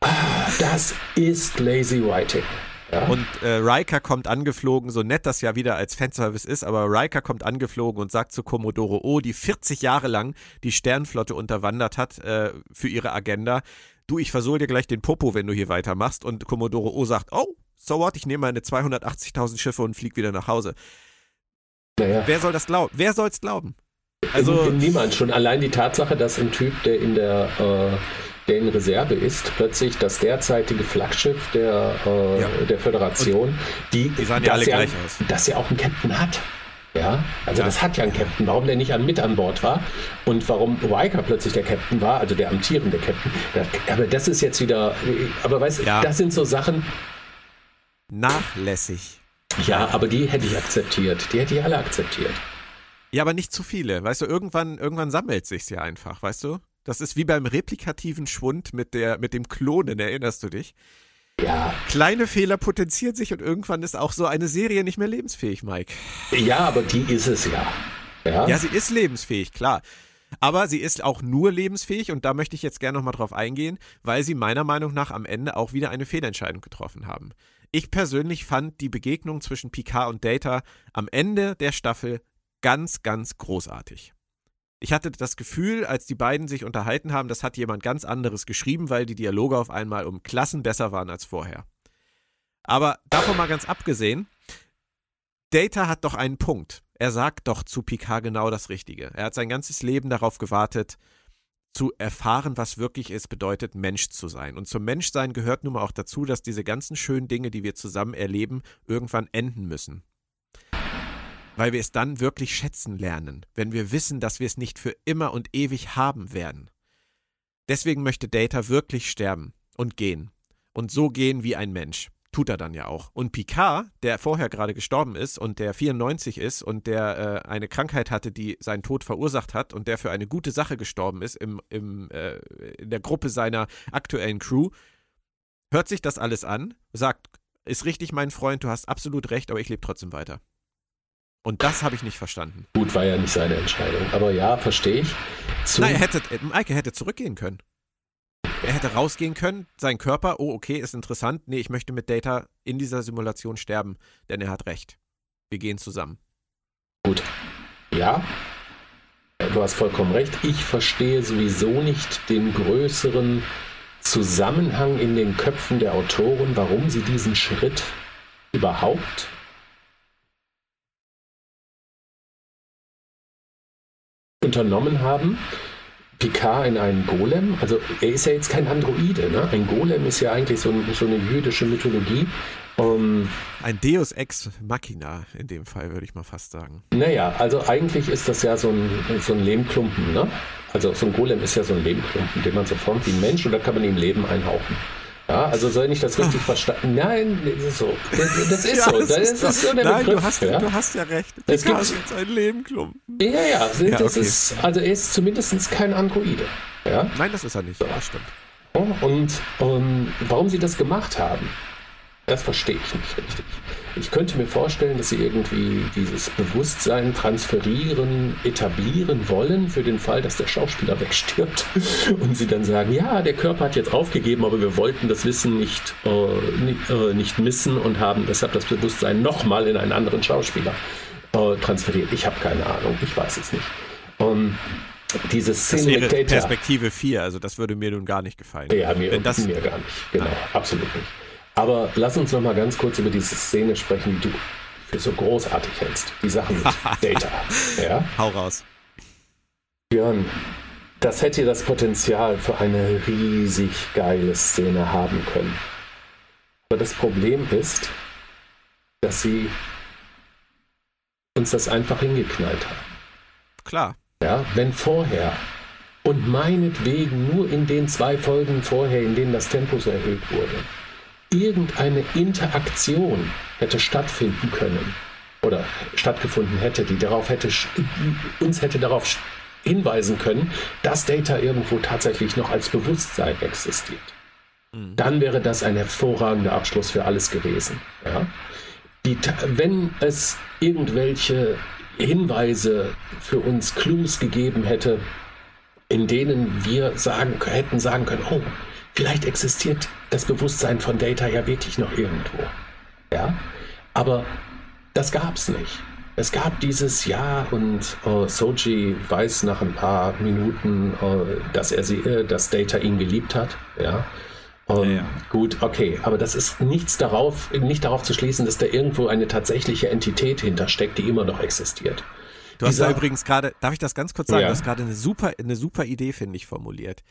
ah, das ist lazy writing. Ja. Und äh, Riker kommt angeflogen, so nett das ja wieder als Fanservice ist, aber Riker kommt angeflogen und sagt zu Commodore O, die 40 Jahre lang die Sternflotte unterwandert hat äh, für ihre Agenda, du, ich versohl dir gleich den Popo, wenn du hier weitermachst. Und Commodore O sagt, oh, so what, ich nehme meine 280.000 Schiffe und flieg wieder nach Hause. Naja. Wer soll das glauben? Wer soll es glauben? Also niemand. Schon allein die Tatsache, dass ein Typ, der in der äh, der in Reserve ist, plötzlich das derzeitige Flaggschiff der, äh, ja. der Föderation, die, die sahen ja alle ja, gleich aus. dass ja auch einen Captain hat. Ja, also ja. das hat ja einen Captain. Warum der nicht an, mit an Bord war und warum Riker plötzlich der Captain war, also der amtierende Captain. Aber das ist jetzt wieder, aber weißt du, ja. das sind so Sachen. Nachlässig. Ja, aber die hätte ich akzeptiert. Die hätte ich alle akzeptiert. Ja, aber nicht zu viele. Weißt du, irgendwann, irgendwann sammelt sich's ja einfach, weißt du? Das ist wie beim replikativen Schwund mit, der, mit dem Klonen, erinnerst du dich? Ja. Kleine Fehler potenzieren sich und irgendwann ist auch so eine Serie nicht mehr lebensfähig, Mike. Ja, aber die ist es ja. Ja, ja sie ist lebensfähig, klar. Aber sie ist auch nur lebensfähig und da möchte ich jetzt gerne nochmal drauf eingehen, weil sie meiner Meinung nach am Ende auch wieder eine Fehlentscheidung getroffen haben. Ich persönlich fand die Begegnung zwischen Picard und Data am Ende der Staffel ganz, ganz großartig. Ich hatte das Gefühl, als die beiden sich unterhalten haben, das hat jemand ganz anderes geschrieben, weil die Dialoge auf einmal um Klassen besser waren als vorher. Aber davon mal ganz abgesehen, Data hat doch einen Punkt. Er sagt doch zu Picard genau das Richtige. Er hat sein ganzes Leben darauf gewartet, zu erfahren, was wirklich ist, bedeutet, Mensch zu sein. Und zum Menschsein gehört nun mal auch dazu, dass diese ganzen schönen Dinge, die wir zusammen erleben, irgendwann enden müssen weil wir es dann wirklich schätzen lernen, wenn wir wissen, dass wir es nicht für immer und ewig haben werden. Deswegen möchte Data wirklich sterben und gehen. Und so gehen wie ein Mensch. Tut er dann ja auch. Und Picard, der vorher gerade gestorben ist und der 94 ist und der äh, eine Krankheit hatte, die seinen Tod verursacht hat und der für eine gute Sache gestorben ist im, im, äh, in der Gruppe seiner aktuellen Crew, hört sich das alles an, sagt, ist richtig, mein Freund, du hast absolut recht, aber ich lebe trotzdem weiter. Und das habe ich nicht verstanden. Gut, war ja nicht seine Entscheidung. Aber ja, verstehe ich. Zu Nein, er hätte, Maike hätte zurückgehen können. Er hätte rausgehen können, sein Körper, oh, okay, ist interessant. Nee, ich möchte mit Data in dieser Simulation sterben, denn er hat recht. Wir gehen zusammen. Gut. Ja, du hast vollkommen recht. Ich verstehe sowieso nicht den größeren Zusammenhang in den Köpfen der Autoren, warum sie diesen Schritt überhaupt unternommen haben, Picard in einen Golem, also er ist ja jetzt kein Androide, ne? Ein Golem ist ja eigentlich so, so eine jüdische Mythologie. Um, ein Deus ex machina in dem Fall, würde ich mal fast sagen. Naja, also eigentlich ist das ja so ein, so ein Lehmklumpen, ne? Also so ein Golem ist ja so ein Lehmklumpen, den man so formt wie ein Mensch und da kann man ihm Leben einhauchen. Ja, also soll ich das richtig verstanden? Nein, das ist so. Das, das ist ja, so. Das, das ist, ist, so der Nein, Begriff, du hast, ja? du hast ja recht. Es gibt ein Lebenklumpen. Ja, ja, ja das okay. ist, also er ist zumindest kein Androide. Ja? Nein, das ist er nicht. Das stimmt. Und, und warum sie das gemacht haben, das verstehe ich nicht richtig. Ich könnte mir vorstellen, dass sie irgendwie dieses Bewusstsein transferieren, etablieren wollen für den Fall, dass der Schauspieler wegstirbt und sie dann sagen, ja, der Körper hat jetzt aufgegeben, aber wir wollten das Wissen nicht, äh, nicht, äh, nicht missen und haben deshalb das Bewusstsein nochmal in einen anderen Schauspieler äh, transferiert. Ich habe keine Ahnung, ich weiß es nicht. Und diese Szene das wäre Perspektive 4, also das würde mir nun gar nicht gefallen. Ja, mir, das, mir gar nicht. Genau, nein. absolut nicht. Aber lass uns noch mal ganz kurz über diese Szene sprechen, die du für so großartig hältst. Die Sachen mit Data. Ja? Hau raus. Björn, das hätte das Potenzial für eine riesig geile Szene haben können. Aber das Problem ist, dass sie uns das einfach hingeknallt haben. Klar. Ja, wenn vorher und meinetwegen nur in den zwei Folgen vorher, in denen das Tempo so erhöht wurde, irgendeine Interaktion hätte stattfinden können oder stattgefunden hätte, die darauf hätte, uns hätte darauf hinweisen können, dass Data irgendwo tatsächlich noch als Bewusstsein existiert. Mhm. Dann wäre das ein hervorragender Abschluss für alles gewesen. Ja? Die, wenn es irgendwelche Hinweise für uns, Clues gegeben hätte, in denen wir sagen, hätten sagen können, oh, Vielleicht existiert das Bewusstsein von Data ja wirklich noch irgendwo. Ja, aber das gab es nicht. Es gab dieses Ja und uh, Soji weiß nach ein paar Minuten, uh, dass er sie, uh, dass Data ihn geliebt hat. Ja. Um, ja, ja. Gut, okay, aber das ist nichts darauf, nicht darauf zu schließen, dass da irgendwo eine tatsächliche Entität hintersteckt, die immer noch existiert. Du hast da übrigens gerade, darf ich das ganz kurz sagen, ja. du hast gerade eine super, eine super Idee, finde ich, formuliert.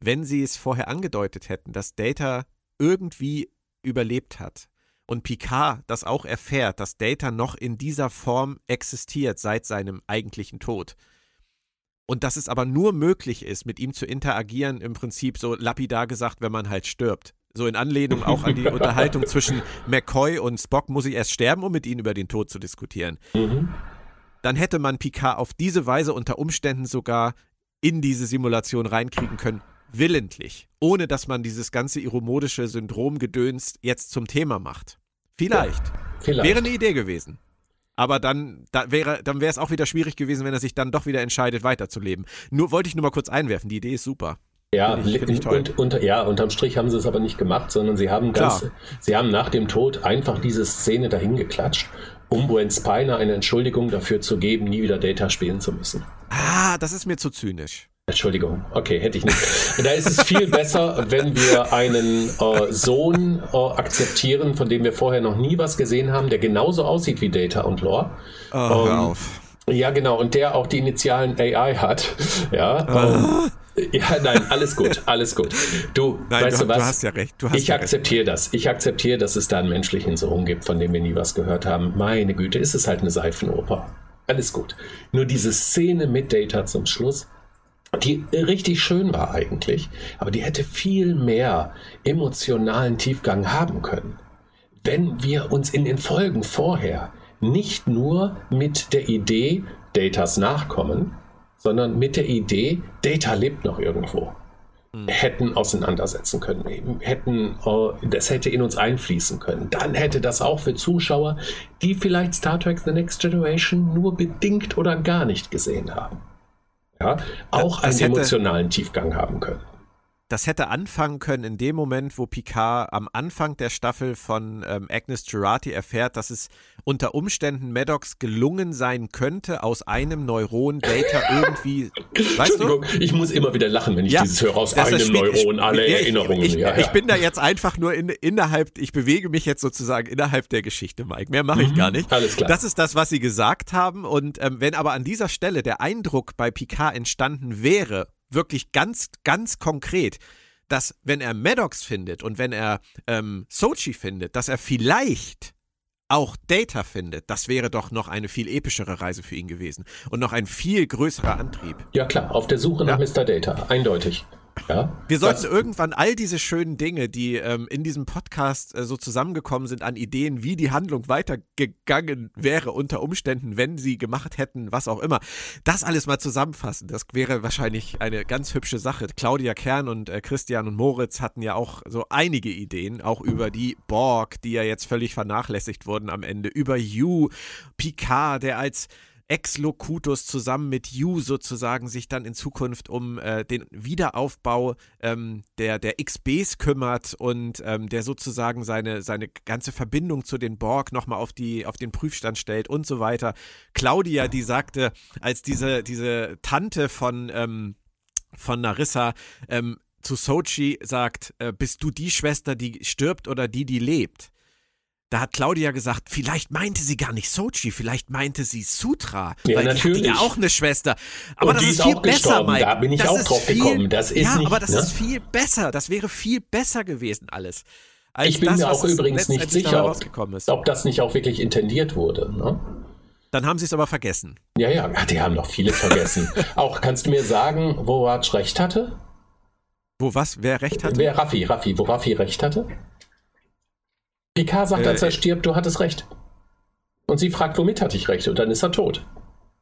Wenn sie es vorher angedeutet hätten, dass Data irgendwie überlebt hat und Picard das auch erfährt, dass Data noch in dieser Form existiert seit seinem eigentlichen Tod. Und dass es aber nur möglich ist, mit ihm zu interagieren, im Prinzip so lapidar gesagt, wenn man halt stirbt. So in Anlehnung auch an die Unterhaltung zwischen McCoy und Spock, muss ich erst sterben, um mit ihnen über den Tod zu diskutieren. Mhm. Dann hätte man Picard auf diese Weise unter Umständen sogar in diese Simulation reinkriegen können, willentlich, ohne dass man dieses ganze iromodische Syndromgedöns jetzt zum Thema macht. Vielleicht. Vielleicht. Wäre eine Idee gewesen. Aber dann, da wäre, dann wäre es auch wieder schwierig gewesen, wenn er sich dann doch wieder entscheidet, weiterzuleben. Nur wollte ich nur mal kurz einwerfen. Die Idee ist super. Ja, find ich, find ich toll. Und, unter, ja, unterm Strich haben sie es aber nicht gemacht, sondern sie haben ganz, sie haben nach dem Tod einfach diese Szene dahin geklatscht, um Buen Spiner eine Entschuldigung dafür zu geben, nie wieder Data spielen zu müssen. Ah, das ist mir zu zynisch. Entschuldigung, okay, hätte ich nicht. Da ist es viel besser, wenn wir einen äh, Sohn äh, akzeptieren, von dem wir vorher noch nie was gesehen haben, der genauso aussieht wie Data und Lore. Oh, ähm, hör auf. Ja, genau, und der auch die initialen AI hat. Ja, oh. ähm, ja, nein, alles gut, alles gut. Du, nein, weißt du, du was? Du hast ja recht. Du hast ich ja akzeptiere das. Ich akzeptiere, dass es da einen menschlichen Sohn gibt, von dem wir nie was gehört haben. Meine Güte, ist es halt eine Seifenoper. Alles gut. Nur diese Szene mit Data zum Schluss die richtig schön war eigentlich, aber die hätte viel mehr emotionalen Tiefgang haben können, wenn wir uns in den Folgen vorher nicht nur mit der Idee Datas Nachkommen, sondern mit der Idee Data lebt noch irgendwo hm. hätten auseinandersetzen können, hätten, äh, das hätte in uns einfließen können. Dann hätte das auch für Zuschauer, die vielleicht Star Trek The Next Generation nur bedingt oder gar nicht gesehen haben, ja, auch einen hätte, emotionalen Tiefgang haben können. Das hätte anfangen können in dem Moment, wo Picard am Anfang der Staffel von ähm, Agnes Girardi erfährt, dass es unter Umständen Maddox gelungen sein könnte, aus einem Neuron Data irgendwie. Weißt du? ich muss immer wieder lachen, wenn ich ja, dieses höre, aus einem Neuron alle ich, Erinnerungen. Ich, ich, ja, ich, bin da jetzt einfach nur in, innerhalb, ich bewege mich jetzt sozusagen innerhalb der Geschichte, Mike. Mehr mache ich mhm, gar nicht. Alles klar. Das ist das, was sie gesagt haben. Und ähm, wenn aber an dieser Stelle der Eindruck bei Picard entstanden wäre, wirklich ganz, ganz konkret, dass wenn er Maddox findet und wenn er ähm, Sochi findet, dass er vielleicht auch Data findet, das wäre doch noch eine viel epischere Reise für ihn gewesen und noch ein viel größerer Antrieb. Ja klar, auf der Suche nach Mr. Data, eindeutig. Ja, wir sollten irgendwann all diese schönen Dinge, die ähm, in diesem Podcast äh, so zusammengekommen sind, an Ideen, wie die Handlung weitergegangen wäre unter Umständen, wenn sie gemacht hätten, was auch immer, das alles mal zusammenfassen. Das wäre wahrscheinlich eine ganz hübsche Sache. Claudia Kern und äh, Christian und Moritz hatten ja auch so einige Ideen, auch über die Borg, die ja jetzt völlig vernachlässigt wurden am Ende, über You, Picard, der als Ex-Locutus zusammen mit You sozusagen sich dann in Zukunft um äh, den Wiederaufbau ähm, der, der XBs kümmert und ähm, der sozusagen seine, seine ganze Verbindung zu den Borg nochmal auf, auf den Prüfstand stellt und so weiter. Claudia, die sagte, als diese, diese Tante von, ähm, von Narissa ähm, zu Sochi sagt, äh, bist du die Schwester, die stirbt oder die, die lebt? Da hat Claudia gesagt, vielleicht meinte sie gar nicht Sochi, vielleicht meinte sie Sutra. Ja, weil natürlich. Die hat ja auch eine Schwester. Aber Und das ist, ist viel besser, Mike. Da bin ich das auch drauf viel, gekommen. Das ist ja, nicht, aber das ne? ist viel besser. Das wäre viel besser gewesen alles. ich bin das, mir auch übrigens nicht sicher, ob das nicht auch wirklich intendiert wurde. Ne? Dann haben sie es aber vergessen. Ja, ja, die haben noch viele vergessen. auch kannst du mir sagen, wo Raj recht hatte? Wo was? Wer recht hatte? Wer Raffi, Raffi, wo Raffi recht hatte? Picard sagt, äh, als er stirbt, du hattest recht. Und sie fragt, womit hatte ich recht? Und dann ist er tot.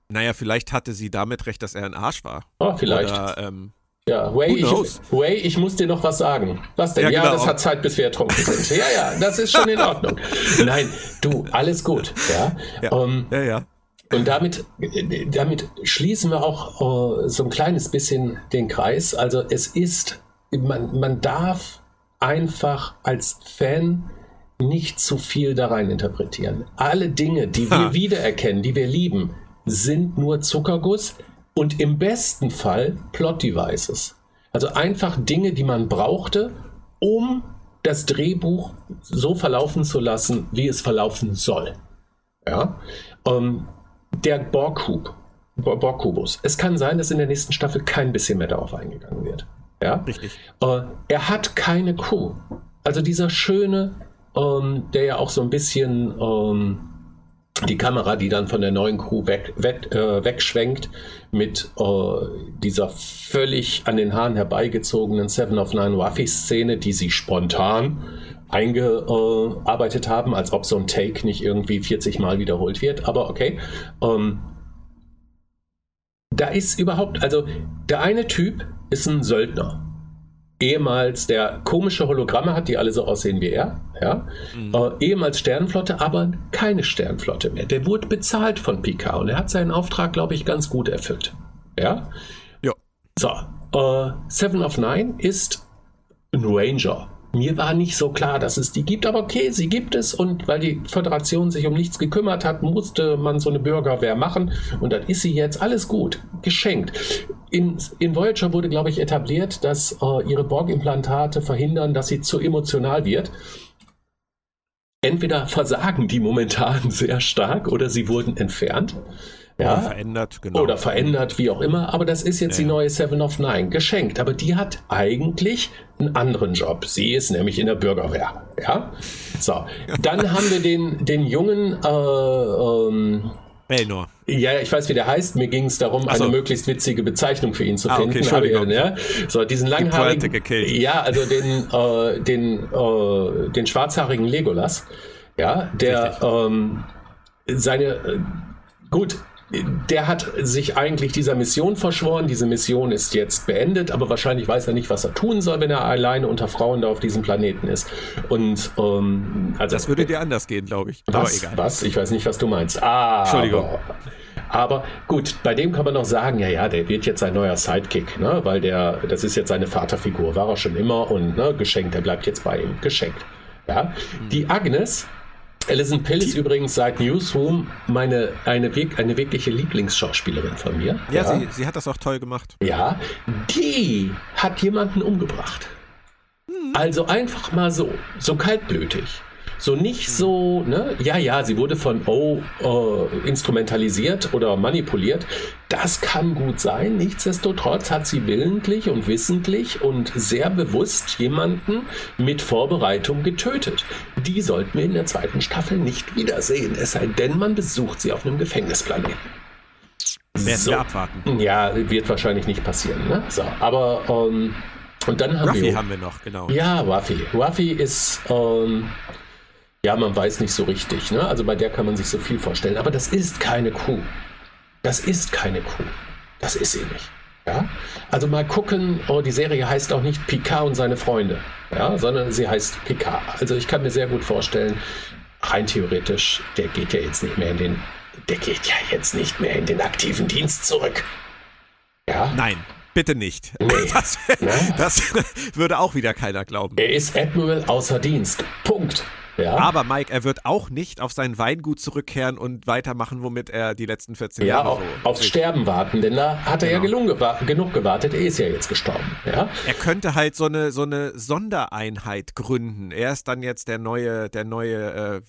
Naja, vielleicht hatte sie damit recht, dass er ein Arsch war. Oh, vielleicht. Oder, ähm, ja, Way ich, Way, ich muss dir noch was sagen. Was denn? Ja, ja genau. das hat Zeit, bis wir ertrunken sind. ja, ja, das ist schon in Ordnung. Nein, du, alles gut. Ja, ja, um, ja. ja. Und damit, damit schließen wir auch uh, so ein kleines bisschen den Kreis. Also es ist, man, man darf einfach als Fan nicht zu viel da rein interpretieren. Alle Dinge, die wir ha. wiedererkennen, die wir lieben, sind nur Zuckerguss und im besten Fall Plot-Devices. Also einfach Dinge, die man brauchte, um das Drehbuch so verlaufen zu lassen, wie es verlaufen soll. Ja? Ähm, der Borg-Kubus. Es kann sein, dass in der nächsten Staffel kein bisschen mehr darauf eingegangen wird. Ja? Richtig. Äh, er hat keine Crew. Also dieser schöne, ähm, der ja auch so ein bisschen ähm, die Kamera, die dann von der neuen Crew weg, weg, äh, wegschwenkt, mit äh, dieser völlig an den Haaren herbeigezogenen Seven of Nine Waffy-Szene, die sie spontan eingearbeitet haben, als ob so ein Take nicht irgendwie 40 Mal wiederholt wird. Aber okay. Ähm, da ist überhaupt, also der eine Typ ist ein Söldner. Ehemals, der komische Hologramme hat, die alle so aussehen wie er. Ja? Mhm. Äh, ehemals Sternenflotte, aber keine Sternenflotte mehr. Der wurde bezahlt von Picard und er hat seinen Auftrag, glaube ich, ganz gut erfüllt. Ja. Ja. So. Äh, Seven of Nine ist ein Ranger. Mir war nicht so klar, dass es die gibt, aber okay, sie gibt es und weil die Föderation sich um nichts gekümmert hat, musste man so eine Bürgerwehr machen und dann ist sie jetzt alles gut, geschenkt. In, in Voyager wurde, glaube ich, etabliert, dass äh, ihre Borg-Implantate verhindern, dass sie zu emotional wird. Entweder versagen die momentan sehr stark oder sie wurden entfernt. Ja? Oder verändert, genau. Oder verändert, wie auch immer. Aber das ist jetzt ja. die neue Seven of Nine geschenkt. Aber die hat eigentlich einen anderen Job. Sie ist nämlich in der Bürgerwehr. Ja. So. Dann haben wir den, den jungen, äh, ähm, Belnor. Ja, ich weiß, wie der heißt. Mir ging es darum, so. eine möglichst witzige Bezeichnung für ihn zu ah, finden. Okay, Entschuldigung. ja, so, diesen langhaarigen. Ja, also den, äh, den, äh, den schwarzhaarigen Legolas. Ja, der ähm, seine. Äh, gut, der hat sich eigentlich dieser Mission verschworen. Diese Mission ist jetzt beendet, aber wahrscheinlich weiß er nicht, was er tun soll, wenn er alleine unter Frauen da auf diesem Planeten ist. Und ähm, also das würde dir anders gehen, glaube ich. Was? Was? Ich weiß nicht, was du meinst. Ah, Entschuldigung. Aber gut, bei dem kann man noch sagen, ja, ja, der wird jetzt ein neuer Sidekick, ne? weil der, das ist jetzt seine Vaterfigur, war er schon immer und ne, geschenkt, der bleibt jetzt bei ihm, geschenkt. Ja? Mhm. Die Agnes Alison Pill ist übrigens seit Newsroom meine, eine, eine wirkliche Lieblingsschauspielerin von mir. Ja, ja. Sie, sie hat das auch toll gemacht. Ja, die hat jemanden umgebracht. Hm. Also einfach mal so, so kaltblütig. So nicht so, ne? Ja, ja, sie wurde von O äh, instrumentalisiert oder manipuliert. Das kann gut sein. Nichtsdestotrotz hat sie willentlich und wissentlich und sehr bewusst jemanden mit Vorbereitung getötet. Die sollten wir in der zweiten Staffel nicht wiedersehen. Es sei denn, man besucht sie auf einem Gefängnisplaneten. Werden so. wir abwarten. Ja, wird wahrscheinlich nicht passieren. Ne? So, aber ähm, und dann haben Ruffy wir. haben wir noch, genau. Ja, Ruffy. Ruffy ist. Ähm, ja, man weiß nicht so richtig. Ne? Also bei der kann man sich so viel vorstellen. Aber das ist keine Kuh. Das ist keine Kuh. Das ist sie nicht. Ja? Also mal gucken, oh, die Serie heißt auch nicht Picard und seine Freunde, ja? sondern sie heißt Picard. Also ich kann mir sehr gut vorstellen, rein theoretisch, der geht ja jetzt nicht mehr in den, der geht ja jetzt nicht mehr in den aktiven Dienst zurück. Ja? Nein, bitte nicht. Nee. Das, das, würde auch wieder keiner glauben. Er ist Admiral außer Dienst. Punkt. Ja. Aber Mike, er wird auch nicht auf sein Weingut zurückkehren und weitermachen, womit er die letzten 14 ja, Jahre auf, so aufs Sterben warten, denn da hat er genau. ja gelungen, genug gewartet, er ist ja jetzt gestorben. Ja? Er könnte halt so eine, so eine Sondereinheit gründen. Er ist dann jetzt der neue, der neue äh,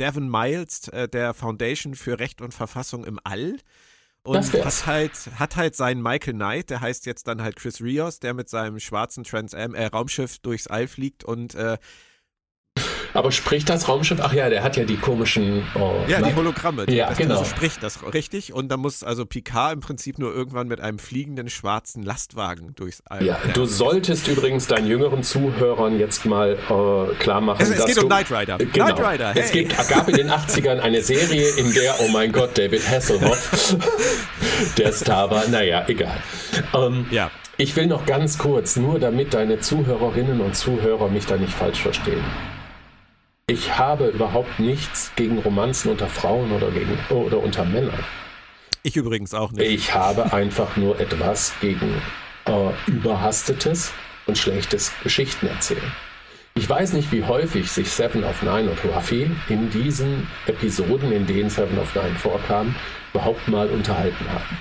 Devin Miles äh, der Foundation für Recht und Verfassung im All und hat halt, hat halt seinen Michael Knight, der heißt jetzt dann halt Chris Rios, der mit seinem schwarzen Trans äh, Raumschiff durchs All fliegt und äh, aber spricht das Raumschiff? Ach ja, der hat ja die komischen. Oh, ja, die Hologramme. Die, ja, das, genau. Also spricht das richtig. Und da muss also Picard im Prinzip nur irgendwann mit einem fliegenden schwarzen Lastwagen durchs All. Ja, du solltest übrigens deinen jüngeren Zuhörern jetzt mal äh, klar machen. Es, es geht du, um Knight Rider. Genau, Knight Rider. Hey. Es gibt, gab in den 80ern eine Serie, in der, oh mein Gott, David Hasselhoff der Star war. Naja, egal. Ähm, ja. Ich will noch ganz kurz, nur damit deine Zuhörerinnen und Zuhörer mich da nicht falsch verstehen. Ich habe überhaupt nichts gegen Romanzen unter Frauen oder, gegen, oder unter Männern. Ich übrigens auch nicht. Ich habe einfach nur etwas gegen äh, überhastetes und schlechtes Geschichtenerzählen. Ich weiß nicht, wie häufig sich Seven of Nine und Ruffy in diesen Episoden, in denen Seven of Nine vorkam, überhaupt mal unterhalten haben.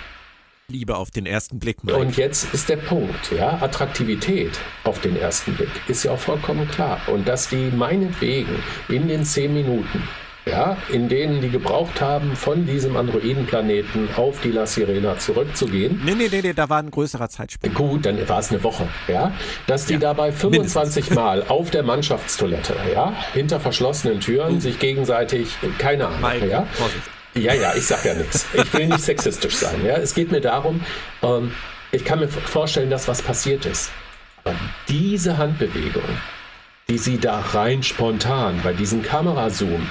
Liebe auf den ersten Blick. Mike. Und jetzt ist der Punkt, ja, Attraktivität auf den ersten Blick ist ja auch vollkommen klar. Und dass die meinetwegen in den zehn Minuten ja, in denen die gebraucht haben, von diesem Androidenplaneten auf die La Sirena zurückzugehen. Nee, nee, nee, nee da war ein größerer Zeitsprung. Gut, dann war es eine Woche, ja. Dass die ja, dabei 25 mindestens. Mal auf der Mannschaftstoilette, ja, hinter verschlossenen Türen, uh. sich gegenseitig, keine Ahnung, Mike, ja. Vorsicht. Ja, ja, ich sag ja nichts. Ich will nicht sexistisch sein, ja. Es geht mir darum, ähm, ich kann mir vorstellen, dass was passiert ist. Aber diese Handbewegung, die sie da rein spontan bei diesem Kamerazoom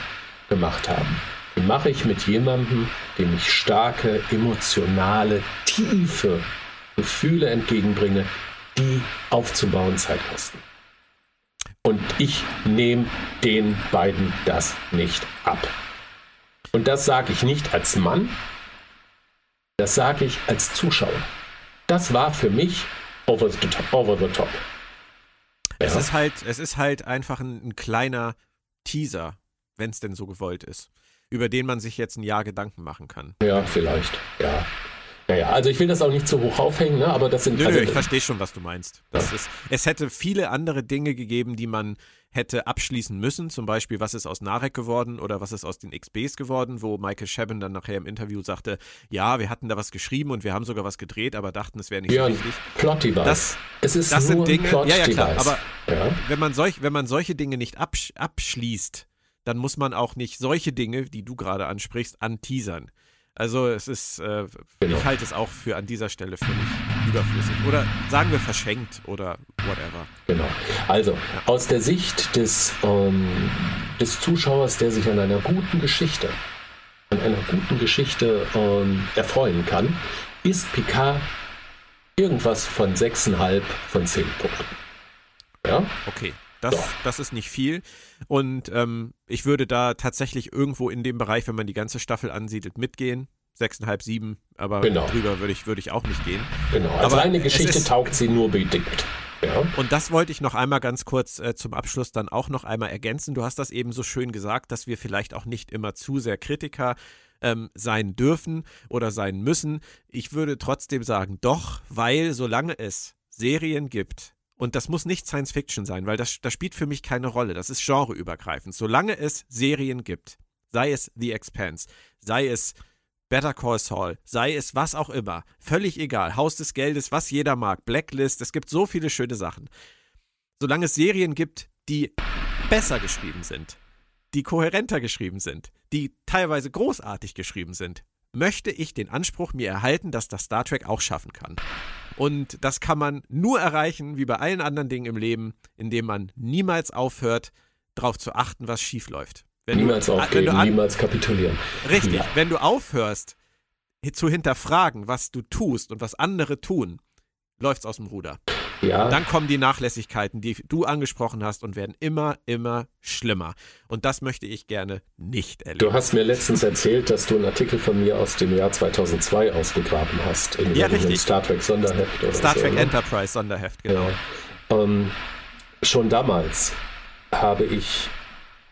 gemacht haben. Die mache ich mit jemandem, dem ich starke, emotionale, tiefe Gefühle entgegenbringe, die aufzubauen Zeit kosten. Und ich nehme den beiden das nicht ab. Und das sage ich nicht als Mann, das sage ich als Zuschauer. Das war für mich over the top. Over the top. Ja. Es, ist halt, es ist halt einfach ein, ein kleiner Teaser wenn es denn so gewollt ist, über den man sich jetzt ein Jahr Gedanken machen kann. Ja, vielleicht, ja. Naja, also ich will das auch nicht zu hoch aufhängen, ne? aber das sind. Nö, also, nö ich verstehe schon, was du meinst. Ja. Ist, es hätte viele andere Dinge gegeben, die man hätte abschließen müssen. Zum Beispiel, was ist aus Narek geworden oder was ist aus den XBs geworden, wo Michael Sheben dann nachher im Interview sagte, ja, wir hatten da was geschrieben und wir haben sogar was gedreht, aber dachten, es wäre nicht ja, so wichtig. Plot-Device. Das, es ist das sind Dinge, ja, ja, klar, aber ja. Wenn, man solch, wenn man solche Dinge nicht absch abschließt, dann muss man auch nicht solche Dinge, die du gerade ansprichst, anteasern. Also es ist, äh, genau. ich halte es auch für an dieser Stelle völlig überflüssig. Oder sagen wir verschenkt oder whatever. Genau. Also ja. aus der Sicht des, ähm, des Zuschauers, der sich an einer guten Geschichte, an einer guten Geschichte ähm, erfreuen kann, ist Picard irgendwas von 6,5 von 10 Punkten. Ja? Okay. Das, das ist nicht viel. Und ähm, ich würde da tatsächlich irgendwo in dem Bereich, wenn man die ganze Staffel ansiedelt, mitgehen. Sechseinhalb, sieben, aber genau. drüber würde ich, würde ich auch nicht gehen. Genau, als aber reine Geschichte ist, taugt sie nur bedingt. Ja. Und das wollte ich noch einmal ganz kurz äh, zum Abschluss dann auch noch einmal ergänzen. Du hast das eben so schön gesagt, dass wir vielleicht auch nicht immer zu sehr Kritiker ähm, sein dürfen oder sein müssen. Ich würde trotzdem sagen, doch, weil solange es Serien gibt, und das muss nicht Science Fiction sein, weil das, das spielt für mich keine Rolle. Das ist genreübergreifend. Solange es Serien gibt, sei es The Expanse, sei es Better Call Saul, sei es was auch immer, völlig egal. Haus des Geldes, was jeder mag, Blacklist, es gibt so viele schöne Sachen. Solange es Serien gibt, die besser geschrieben sind, die kohärenter geschrieben sind, die teilweise großartig geschrieben sind, möchte ich den Anspruch mir erhalten, dass das Star Trek auch schaffen kann. Und das kann man nur erreichen, wie bei allen anderen Dingen im Leben, indem man niemals aufhört, darauf zu achten, was schief läuft. Niemals du, aufgeben, an, niemals kapitulieren. Richtig, ja. wenn du aufhörst zu hinterfragen, was du tust und was andere tun, läuft es aus dem Ruder. Ja. Dann kommen die Nachlässigkeiten, die du angesprochen hast und werden immer, immer schlimmer. Und das möchte ich gerne nicht erleben. Du hast mir letztens erzählt, dass du einen Artikel von mir aus dem Jahr 2002 ausgegraben hast. In ja, richtig. Star Trek Sonderheft. Oder Star Trek so, ne? Enterprise Sonderheft, genau. Ja. Ähm, schon damals habe ich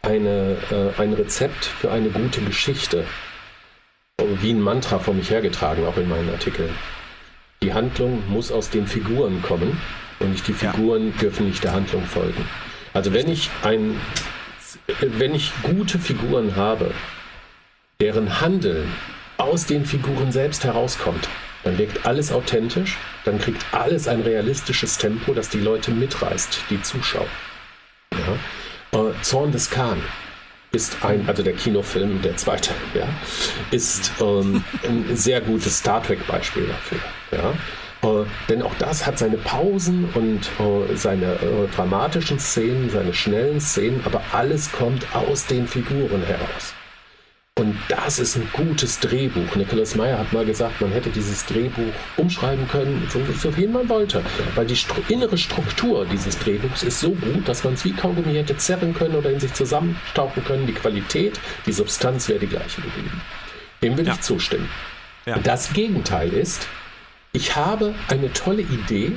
eine, äh, ein Rezept für eine gute Geschichte wie ein Mantra vor mich hergetragen, auch in meinen Artikeln. Die Handlung muss aus den Figuren kommen und nicht die Figuren ja. dürfen nicht der Handlung folgen. Also wenn ich ein, wenn ich gute Figuren habe, deren Handeln aus den Figuren selbst herauskommt, dann wirkt alles authentisch, dann kriegt alles ein realistisches Tempo, das die Leute mitreißt, die Zuschauer. Ja? Äh, Zorn des Khan ist ein, also der Kinofilm, der zweite, ja, ist ähm, ein sehr gutes Star Trek-Beispiel dafür. Ja? Äh, denn auch das hat seine Pausen und äh, seine äh, dramatischen Szenen, seine schnellen Szenen, aber alles kommt aus den Figuren heraus. Und das ist ein gutes Drehbuch. Nicholas Meyer hat mal gesagt, man hätte dieses Drehbuch umschreiben können, so, so viel man wollte. Weil die Stru innere Struktur dieses Drehbuchs ist so gut, dass man es wie Kaugummi hätte zerren können oder in sich zusammenstauchen können. Die Qualität, die Substanz wäre die gleiche geblieben. Dem will ja. ich zustimmen. Ja. Das Gegenteil ist, ich habe eine tolle Idee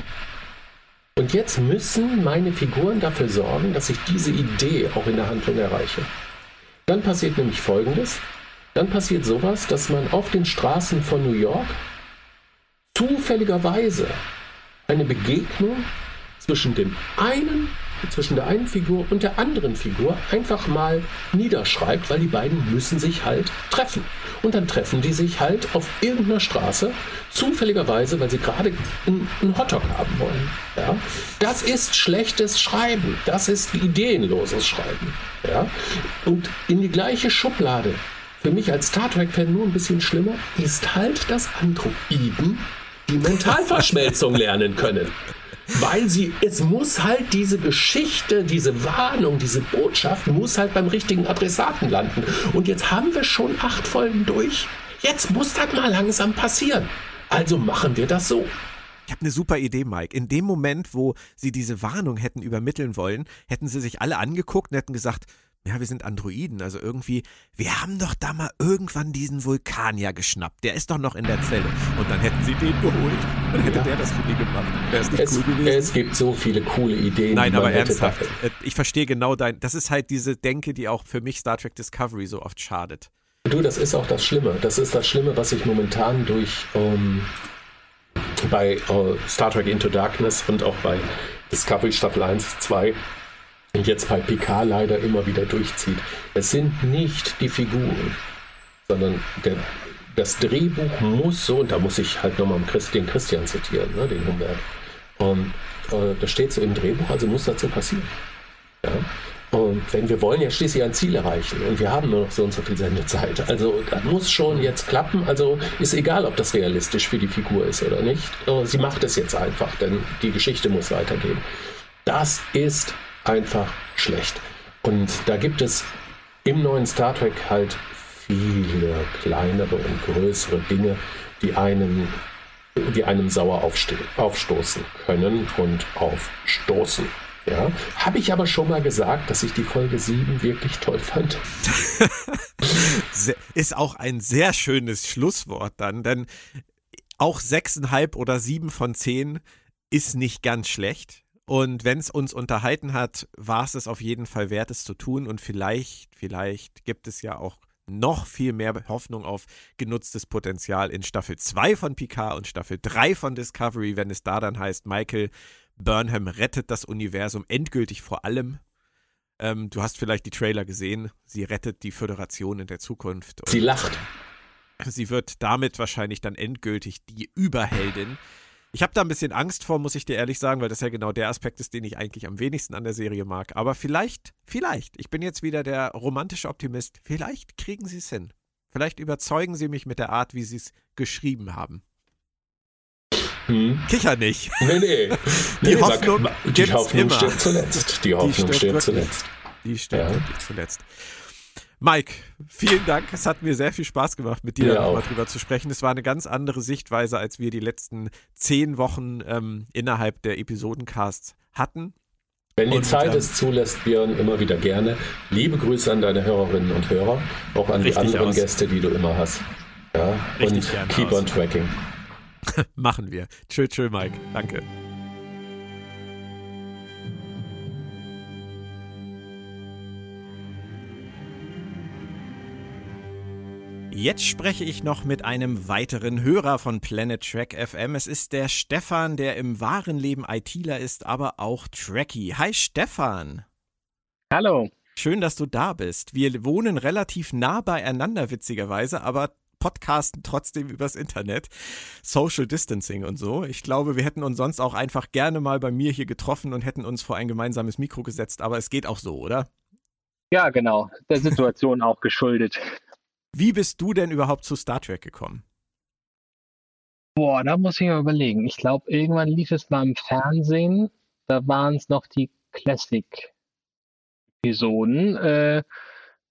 und jetzt müssen meine Figuren dafür sorgen, dass ich diese Idee auch in der Handlung erreiche. Dann passiert nämlich Folgendes. Dann passiert sowas, dass man auf den Straßen von New York zufälligerweise eine Begegnung zwischen dem einen, zwischen der einen Figur und der anderen Figur einfach mal niederschreibt, weil die beiden müssen sich halt treffen. Und dann treffen die sich halt auf irgendeiner Straße, zufälligerweise, weil sie gerade einen, Hotdog haben wollen. Ja? Das ist schlechtes Schreiben, das ist ideenloses Schreiben. Ja? Und in die gleiche Schublade für mich als Star Trek-Fan nur ein bisschen schlimmer, ist halt, dass Androiden die Mentalverschmelzung lernen können. Weil sie, es muss halt diese Geschichte, diese Warnung, diese Botschaft muss halt beim richtigen Adressaten landen. Und jetzt haben wir schon acht Folgen durch. Jetzt muss das mal langsam passieren. Also machen wir das so. Ich habe eine super Idee, Mike. In dem Moment, wo sie diese Warnung hätten übermitteln wollen, hätten sie sich alle angeguckt und hätten gesagt, ja, wir sind Androiden, also irgendwie, wir haben doch da mal irgendwann diesen Vulkanier geschnappt. Der ist doch noch in der Zelle. Und dann hätten sie den geholt. Dann hätte ja. der das für die gemacht. Wäre es nicht es, cool gewesen? Es gibt so viele coole Ideen. Nein, aber ernsthaft. Äh, ich verstehe genau dein. Das ist halt diese Denke, die auch für mich Star Trek Discovery so oft schadet. Du, das ist auch das Schlimme. Das ist das Schlimme, was ich momentan durch ähm, bei uh, Star Trek Into Darkness und auch bei Discovery Staffel 1, 2 und jetzt bei Picard leider immer wieder durchzieht. Es sind nicht die Figuren, sondern der, das Drehbuch muss so, und da muss ich halt nochmal den Christian zitieren, ne, den Humbert. Und äh, das steht so im Drehbuch, also muss so passieren. Ja? Und wenn wir wollen ja schließlich ein Ziel erreichen und wir haben nur noch so und so viel Sendezeit. Also das muss schon jetzt klappen. Also ist egal, ob das realistisch für die Figur ist oder nicht. Sie macht es jetzt einfach, denn die Geschichte muss weitergehen. Das ist einfach schlecht. Und da gibt es im neuen Star Trek halt viele kleinere und größere Dinge, die einen, die einem sauer aufstoßen können und aufstoßen. Ja, habe ich aber schon mal gesagt, dass ich die Folge 7 wirklich toll fand. Ist auch ein sehr schönes Schlusswort dann, denn auch 6,5 oder 7 von 10 ist nicht ganz schlecht. Und wenn es uns unterhalten hat, war es es auf jeden Fall wert, es zu tun. Und vielleicht, vielleicht gibt es ja auch noch viel mehr Hoffnung auf genutztes Potenzial in Staffel 2 von Picard und Staffel 3 von Discovery, wenn es da dann heißt, Michael Burnham rettet das Universum endgültig vor allem. Ähm, du hast vielleicht die Trailer gesehen. Sie rettet die Föderation in der Zukunft. Sie lacht. Sie wird damit wahrscheinlich dann endgültig die Überheldin. Ich habe da ein bisschen Angst vor, muss ich dir ehrlich sagen, weil das ja genau der Aspekt ist, den ich eigentlich am wenigsten an der Serie mag. Aber vielleicht, vielleicht, ich bin jetzt wieder der romantische Optimist, vielleicht kriegen sie es hin. Vielleicht überzeugen sie mich mit der Art, wie sie es geschrieben haben. Hm. Kicher nicht. Nee, nee. Die nee, Hoffnung, sag, die Hoffnung stirbt zuletzt. Die Hoffnung die stirbt zuletzt. Die stirbt ja. zuletzt. Mike, vielen Dank. Es hat mir sehr viel Spaß gemacht, mit dir darüber drüber zu sprechen. Es war eine ganz andere Sichtweise, als wir die letzten zehn Wochen ähm, innerhalb der Episodencasts hatten. Wenn die und, Zeit ähm, es zulässt, Björn, immer wieder gerne. Liebe Grüße an deine Hörerinnen und Hörer, auch an die anderen aus. Gäste, die du immer hast. Ja, und keep aus. on tracking. Machen wir. Tschö, tschö, Mike. Danke. Jetzt spreche ich noch mit einem weiteren Hörer von Planet Track FM. Es ist der Stefan, der im wahren Leben ITler ist, aber auch Tracky. Hi Stefan. Hallo. Schön, dass du da bist. Wir wohnen relativ nah beieinander, witzigerweise, aber podcasten trotzdem übers Internet. Social Distancing und so. Ich glaube, wir hätten uns sonst auch einfach gerne mal bei mir hier getroffen und hätten uns vor ein gemeinsames Mikro gesetzt, aber es geht auch so, oder? Ja, genau. Der Situation auch geschuldet. Wie bist du denn überhaupt zu Star Trek gekommen? Boah, da muss ich mal überlegen. Ich glaube, irgendwann lief es mal im Fernsehen. Da waren es noch die Classic-Episoden. Äh,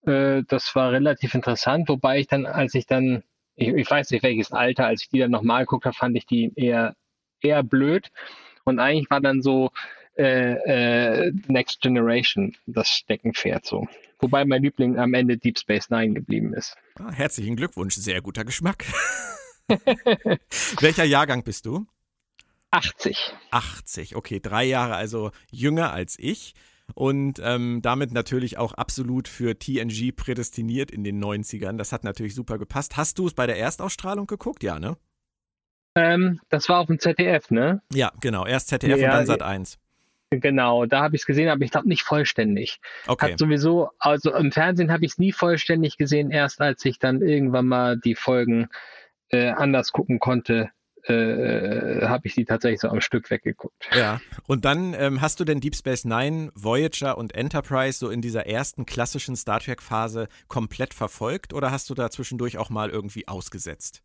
äh, das war relativ interessant, wobei ich dann, als ich dann, ich, ich weiß nicht welches Alter, als ich die dann nochmal geguckt habe, fand ich die eher, eher blöd. Und eigentlich war dann so äh, äh, Next Generation das Steckenpferd so. Wobei mein Liebling am Ende Deep Space Nine geblieben ist. Ah, herzlichen Glückwunsch, sehr guter Geschmack. Welcher Jahrgang bist du? 80. 80, okay, drei Jahre also jünger als ich und ähm, damit natürlich auch absolut für TNG prädestiniert in den 90ern. Das hat natürlich super gepasst. Hast du es bei der Erstausstrahlung geguckt? Ja, ne? Ähm, das war auf dem ZDF, ne? Ja, genau. Erst ZDF ja, und dann Sat 1. Genau, da habe ich es gesehen, aber ich glaube nicht vollständig. Okay. Hat sowieso, also im Fernsehen habe ich es nie vollständig gesehen, erst als ich dann irgendwann mal die Folgen äh, anders gucken konnte, äh, habe ich die tatsächlich so am Stück weggeguckt. Ja, und dann ähm, hast du denn Deep Space Nine, Voyager und Enterprise so in dieser ersten klassischen Star Trek-Phase komplett verfolgt oder hast du da zwischendurch auch mal irgendwie ausgesetzt?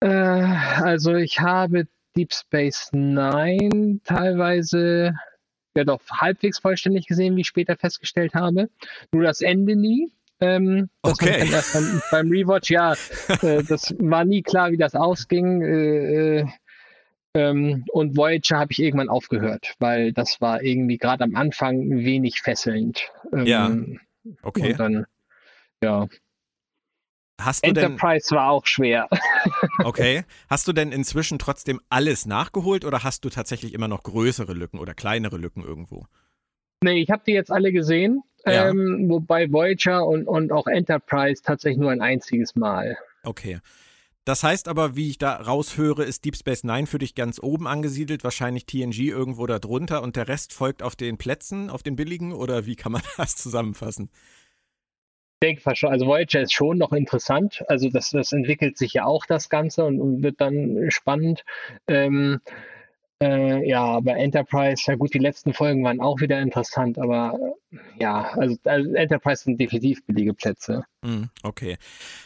Äh, also ich habe Deep Space Nine teilweise ja doch halbwegs vollständig gesehen, wie ich später festgestellt habe. Nur das Ende nie. Ähm, okay. Beim, beim, Rewatch, ja, äh, das war nie klar, wie das ausging. Äh, äh, ähm, und Voyager habe ich irgendwann aufgehört, weil das war irgendwie gerade am Anfang wenig fesselnd. Ähm, ja. Okay. Und dann, ja. Hast du Enterprise denn, war auch schwer. Okay. Hast du denn inzwischen trotzdem alles nachgeholt oder hast du tatsächlich immer noch größere Lücken oder kleinere Lücken irgendwo? Nee, ich habe die jetzt alle gesehen. Ja. Ähm, wobei Voyager und, und auch Enterprise tatsächlich nur ein einziges Mal. Okay. Das heißt aber, wie ich da raushöre, ist Deep Space Nine für dich ganz oben angesiedelt, wahrscheinlich TNG irgendwo da drunter und der Rest folgt auf den Plätzen, auf den billigen oder wie kann man das zusammenfassen? Ich denke schon, also Voyager ist schon noch interessant, also das, das entwickelt sich ja auch das Ganze und, und wird dann spannend. Ähm, äh, ja, aber Enterprise, ja gut, die letzten Folgen waren auch wieder interessant, aber äh, ja, also, also, Enterprise sind definitiv billige Plätze. Mm, okay.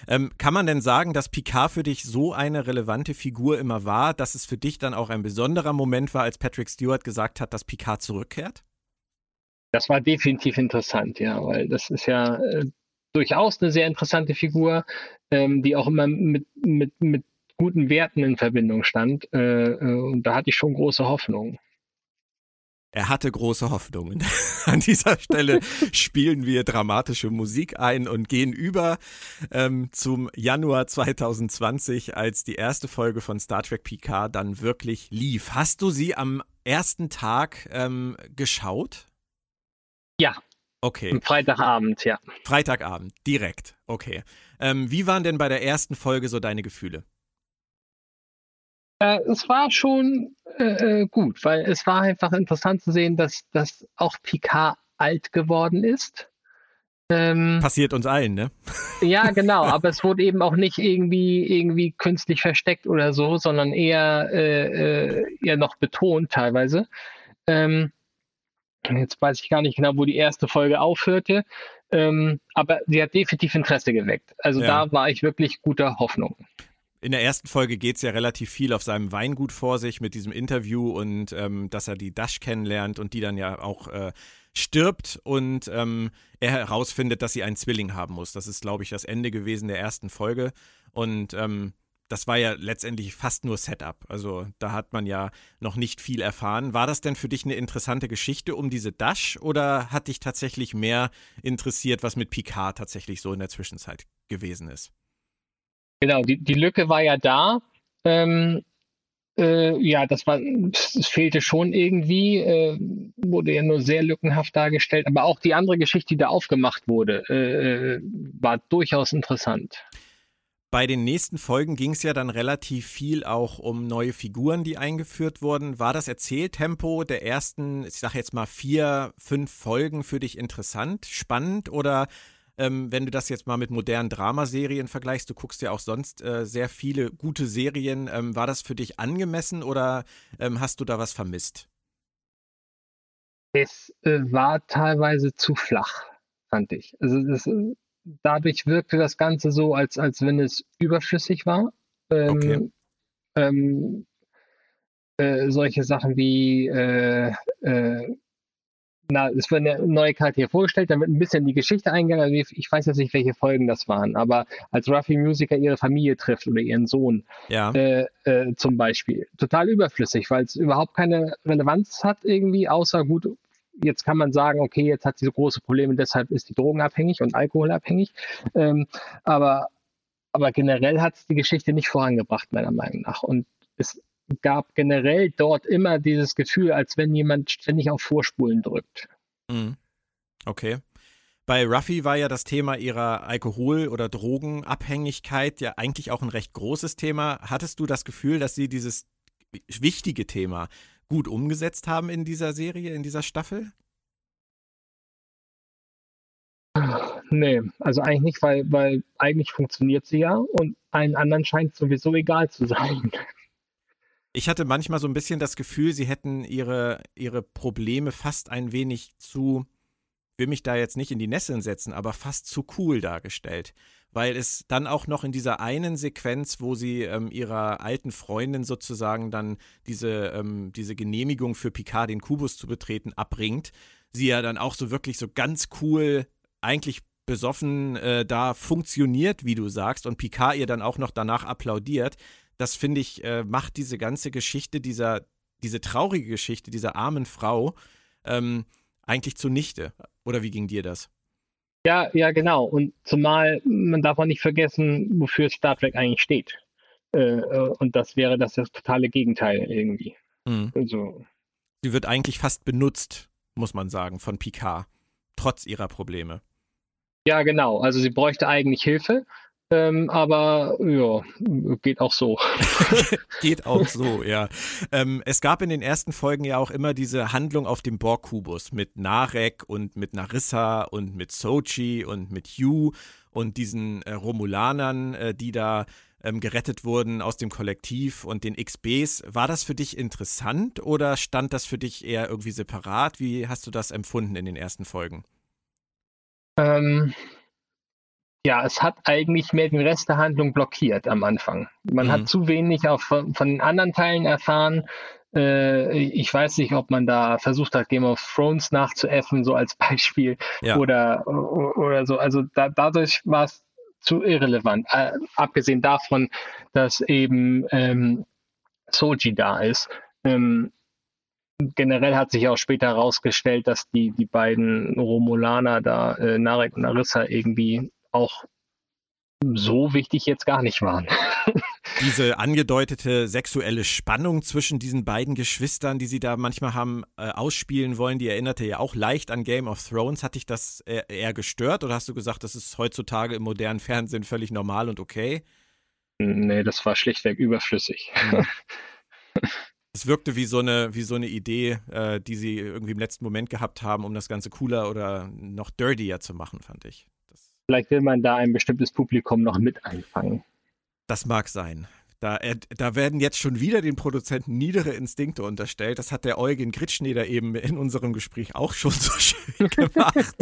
Ähm, kann man denn sagen, dass Picard für dich so eine relevante Figur immer war, dass es für dich dann auch ein besonderer Moment war, als Patrick Stewart gesagt hat, dass Picard zurückkehrt? Das war definitiv interessant, ja, weil das ist ja äh, durchaus eine sehr interessante Figur, ähm, die auch immer mit, mit, mit guten Werten in Verbindung stand. Äh, äh, und da hatte ich schon große Hoffnung. Er hatte große Hoffnungen. An dieser Stelle spielen wir dramatische Musik ein und gehen über ähm, zum Januar 2020, als die erste Folge von Star Trek Picard dann wirklich lief. Hast du sie am ersten Tag ähm, geschaut? Ja. Okay. Freitagabend, ja. Freitagabend, direkt. Okay. Ähm, wie waren denn bei der ersten Folge so deine Gefühle? Äh, es war schon äh, äh, gut, weil es war einfach interessant zu sehen, dass, dass auch Picard alt geworden ist. Ähm, Passiert uns allen, ne? Ja, genau, aber es wurde eben auch nicht irgendwie, irgendwie künstlich versteckt oder so, sondern eher, äh, äh, eher noch betont teilweise. Ähm, jetzt weiß ich gar nicht genau, wo die erste Folge aufhörte, ähm, aber sie hat definitiv Interesse geweckt. Also ja. da war ich wirklich guter Hoffnung in der ersten Folge geht es ja relativ viel auf seinem Weingut vor sich mit diesem Interview und ähm, dass er die Dash kennenlernt und die dann ja auch äh, stirbt und ähm, er herausfindet, dass sie einen Zwilling haben muss. Das ist, glaube ich, das Ende gewesen der ersten Folge. Und ähm, das war ja letztendlich fast nur Setup. Also da hat man ja noch nicht viel erfahren. War das denn für dich eine interessante Geschichte um diese Dash oder hat dich tatsächlich mehr interessiert, was mit Picard tatsächlich so in der Zwischenzeit gewesen ist? Genau, die, die Lücke war ja da. Ähm, äh, ja, das war, es fehlte schon irgendwie, äh, wurde ja nur sehr lückenhaft dargestellt, aber auch die andere Geschichte, die da aufgemacht wurde, äh, äh war durchaus interessant. Bei den nächsten Folgen ging es ja dann relativ viel auch um neue Figuren, die eingeführt wurden. War das Erzähltempo der ersten, ich sage jetzt mal vier, fünf Folgen für dich interessant, spannend oder ähm, wenn du das jetzt mal mit modernen Dramaserien vergleichst, du guckst ja auch sonst äh, sehr viele gute Serien, ähm, war das für dich angemessen oder ähm, hast du da was vermisst? Es äh, war teilweise zu flach, fand ich. Also das, äh, dadurch wirkte das Ganze so, als, als wenn es überflüssig war. Ähm, okay. Ähm, äh, solche Sachen wie äh, äh, na, es wird eine neue Charaktere vorgestellt, wird ein bisschen die Geschichte eingegangen. Also ich weiß jetzt nicht, welche Folgen das waren, aber als Ruffy Musiker ihre Familie trifft oder ihren Sohn ja. äh, äh, zum Beispiel. Total überflüssig, weil es überhaupt keine Relevanz hat irgendwie, außer gut, jetzt kann man sagen, okay, jetzt hat sie so große Probleme, deshalb ist die drogenabhängig und alkoholabhängig. Ähm, aber, aber generell hat es die Geschichte nicht vorangebracht, meiner Meinung nach. Und es gab generell dort immer dieses Gefühl, als wenn jemand ständig auf Vorspulen drückt. Mhm. Okay. Bei Ruffy war ja das Thema ihrer Alkohol- oder Drogenabhängigkeit ja eigentlich auch ein recht großes Thema. Hattest du das Gefühl, dass sie dieses wichtige Thema gut umgesetzt haben in dieser Serie, in dieser Staffel? Nee, also eigentlich nicht, weil, weil eigentlich funktioniert sie ja und allen anderen scheint es sowieso egal zu sein. Ich hatte manchmal so ein bisschen das Gefühl, sie hätten ihre, ihre Probleme fast ein wenig zu, will mich da jetzt nicht in die Nesseln setzen, aber fast zu cool dargestellt. Weil es dann auch noch in dieser einen Sequenz, wo sie ähm, ihrer alten Freundin sozusagen dann diese, ähm, diese Genehmigung für Picard den Kubus zu betreten abbringt, sie ja dann auch so wirklich so ganz cool eigentlich besoffen äh, da funktioniert, wie du sagst, und Picard ihr dann auch noch danach applaudiert, das finde ich, äh, macht diese ganze Geschichte, dieser, diese traurige Geschichte dieser armen Frau ähm, eigentlich zunichte. Oder wie ging dir das? Ja, ja, genau. Und zumal man darf auch nicht vergessen, wofür Star Trek eigentlich steht. Äh, äh und das wäre das, das totale Gegenteil irgendwie. Mhm. Also. Sie wird eigentlich fast benutzt, muss man sagen, von Picard, trotz ihrer Probleme. Ja, genau. Also sie bräuchte eigentlich Hilfe, ähm, aber ja, geht auch so. geht auch so, ja. Ähm, es gab in den ersten Folgen ja auch immer diese Handlung auf dem Borg-Kubus mit Narek und mit Narissa und mit Sochi und mit Hugh und diesen äh, Romulanern, äh, die da ähm, gerettet wurden aus dem Kollektiv und den XBs. War das für dich interessant oder stand das für dich eher irgendwie separat? Wie hast du das empfunden in den ersten Folgen? Ähm, ja, es hat eigentlich mehr den Rest der Handlung blockiert am Anfang. Man mhm. hat zu wenig auch von, von den anderen Teilen erfahren. Äh, ich weiß nicht, ob man da versucht hat, Game of Thrones nachzuäffen, so als Beispiel ja. oder, oder so. Also da, dadurch war es zu irrelevant. Äh, abgesehen davon, dass eben ähm, Soji da ist. Ähm, generell hat sich auch später herausgestellt, dass die, die beiden Romulaner da, äh, Narek und Narissa, irgendwie auch so wichtig jetzt gar nicht waren. Diese angedeutete sexuelle Spannung zwischen diesen beiden Geschwistern, die sie da manchmal haben äh, ausspielen wollen, die erinnerte ja auch leicht an Game of Thrones. Hat dich das eher, eher gestört oder hast du gesagt, das ist heutzutage im modernen Fernsehen völlig normal und okay? Nee, das war schlichtweg überflüssig. Mhm. Es wirkte wie so eine, wie so eine Idee, äh, die sie irgendwie im letzten Moment gehabt haben, um das Ganze cooler oder noch dirtier zu machen, fand ich. Vielleicht will man da ein bestimmtes Publikum noch mit einfangen. Das mag sein. Da, da, werden jetzt schon wieder den Produzenten niedere Instinkte unterstellt. Das hat der Eugen Gritschneder eben in unserem Gespräch auch schon so schön gemacht.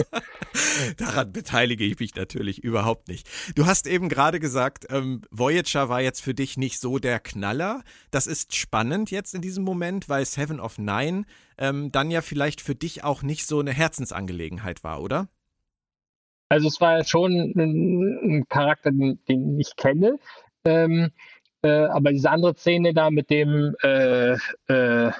Daran beteilige ich mich natürlich überhaupt nicht. Du hast eben gerade gesagt, ähm, Voyager war jetzt für dich nicht so der Knaller. Das ist spannend jetzt in diesem Moment, weil Seven of Nine ähm, dann ja vielleicht für dich auch nicht so eine Herzensangelegenheit war, oder? Also es war schon ein, ein Charakter, den, den ich kenne. Ähm, äh, aber diese andere Szene da mit dem äh, äh,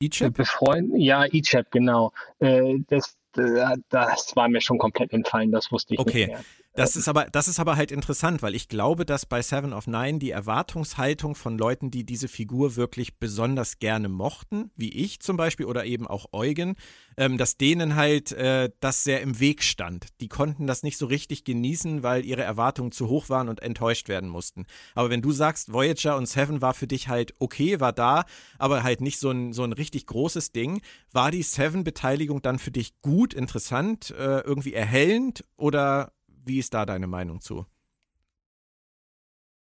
Ichab? Befreunden, ja, Ichab, genau. Äh, das, äh, das war mir schon komplett entfallen, das wusste ich okay. nicht mehr. Das ist aber, das ist aber halt interessant, weil ich glaube, dass bei Seven of Nine die Erwartungshaltung von Leuten, die diese Figur wirklich besonders gerne mochten, wie ich zum Beispiel oder eben auch Eugen, ähm, dass denen halt äh, das sehr im Weg stand. Die konnten das nicht so richtig genießen, weil ihre Erwartungen zu hoch waren und enttäuscht werden mussten. Aber wenn du sagst, Voyager und Seven war für dich halt okay, war da, aber halt nicht so ein, so ein richtig großes Ding, war die Seven-Beteiligung dann für dich gut, interessant, äh, irgendwie erhellend oder wie ist da deine Meinung zu?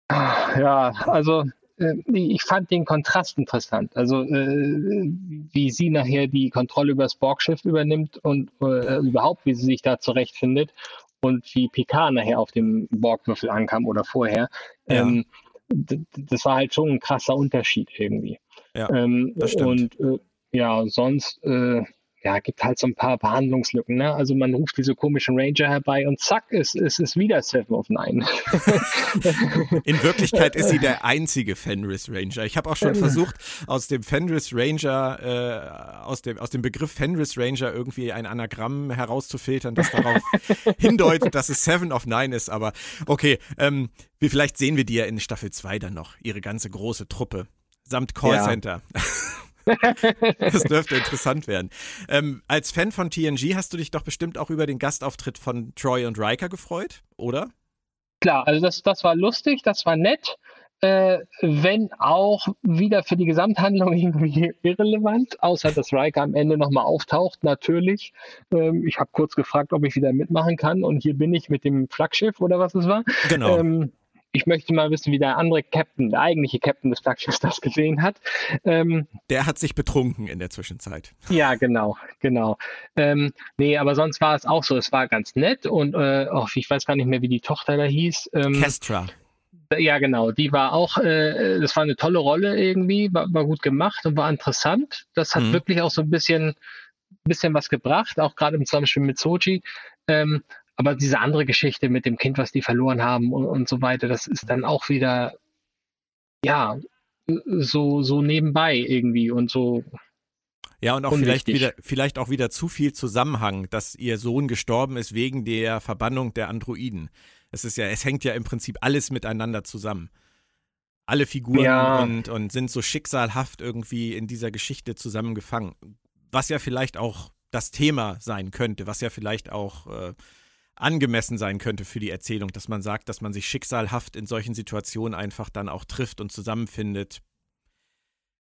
Ja, also äh, ich fand den Kontrast interessant. Also äh, wie sie nachher die Kontrolle über das Borgschiff übernimmt und äh, überhaupt, wie sie sich da zurechtfindet und wie Picard nachher auf dem Borgwürfel ankam oder vorher. Ja. Ähm, das war halt schon ein krasser Unterschied irgendwie. Ja, ähm, das stimmt. Und äh, ja, sonst äh, ja, gibt halt so ein paar Behandlungslücken. Ne? Also man ruft diese komischen Ranger herbei und zack, es, es ist wieder Seven of Nine. In Wirklichkeit ist sie der einzige Fenris Ranger. Ich habe auch schon versucht, aus dem Fenris Ranger, äh, aus, dem, aus dem Begriff Fenris Ranger irgendwie ein Anagramm herauszufiltern, das darauf hindeutet, dass es Seven of Nine ist. Aber okay, ähm, wir, vielleicht sehen wir die ja in Staffel 2 dann noch, ihre ganze große Truppe samt Callcenter. Ja. das dürfte interessant werden. Ähm, als Fan von TNG hast du dich doch bestimmt auch über den Gastauftritt von Troy und Riker gefreut, oder? Klar, also das, das war lustig, das war nett. äh, wenn auch wieder für die Gesamthandlung irgendwie irrelevant, außer dass Riker am Ende nochmal auftaucht, natürlich. Ähm, ich habe kurz gefragt, ob ich wieder mitmachen kann und hier bin ich mit dem Flaggschiff oder was es war. Genau. Ähm, ich möchte mal wissen, wie der andere Captain, der eigentliche Captain des Flaggschiffs das gesehen hat. Ähm, der hat sich betrunken in der Zwischenzeit. Ja, genau, genau. Ähm, nee, aber sonst war es auch so, es war ganz nett und äh, oh, ich weiß gar nicht mehr, wie die Tochter da hieß. Ähm, Kestra. Ja, genau. Die war auch, äh, das war eine tolle Rolle irgendwie, war, war gut gemacht und war interessant. Das hat mhm. wirklich auch so ein bisschen, bisschen was gebracht, auch gerade im Zusammenspiel mit Sochi. Ähm, aber diese andere Geschichte mit dem Kind, was die verloren haben und, und so weiter, das ist dann auch wieder, ja, so, so nebenbei irgendwie und so. Ja, und auch vielleicht wieder, vielleicht auch wieder zu viel Zusammenhang, dass ihr Sohn gestorben ist wegen der Verbannung der Androiden. Es ist ja, es hängt ja im Prinzip alles miteinander zusammen. Alle Figuren ja. und, und sind so schicksalhaft irgendwie in dieser Geschichte zusammengefangen. Was ja vielleicht auch das Thema sein könnte, was ja vielleicht auch äh, angemessen sein könnte für die Erzählung, dass man sagt, dass man sich schicksalhaft in solchen Situationen einfach dann auch trifft und zusammenfindet.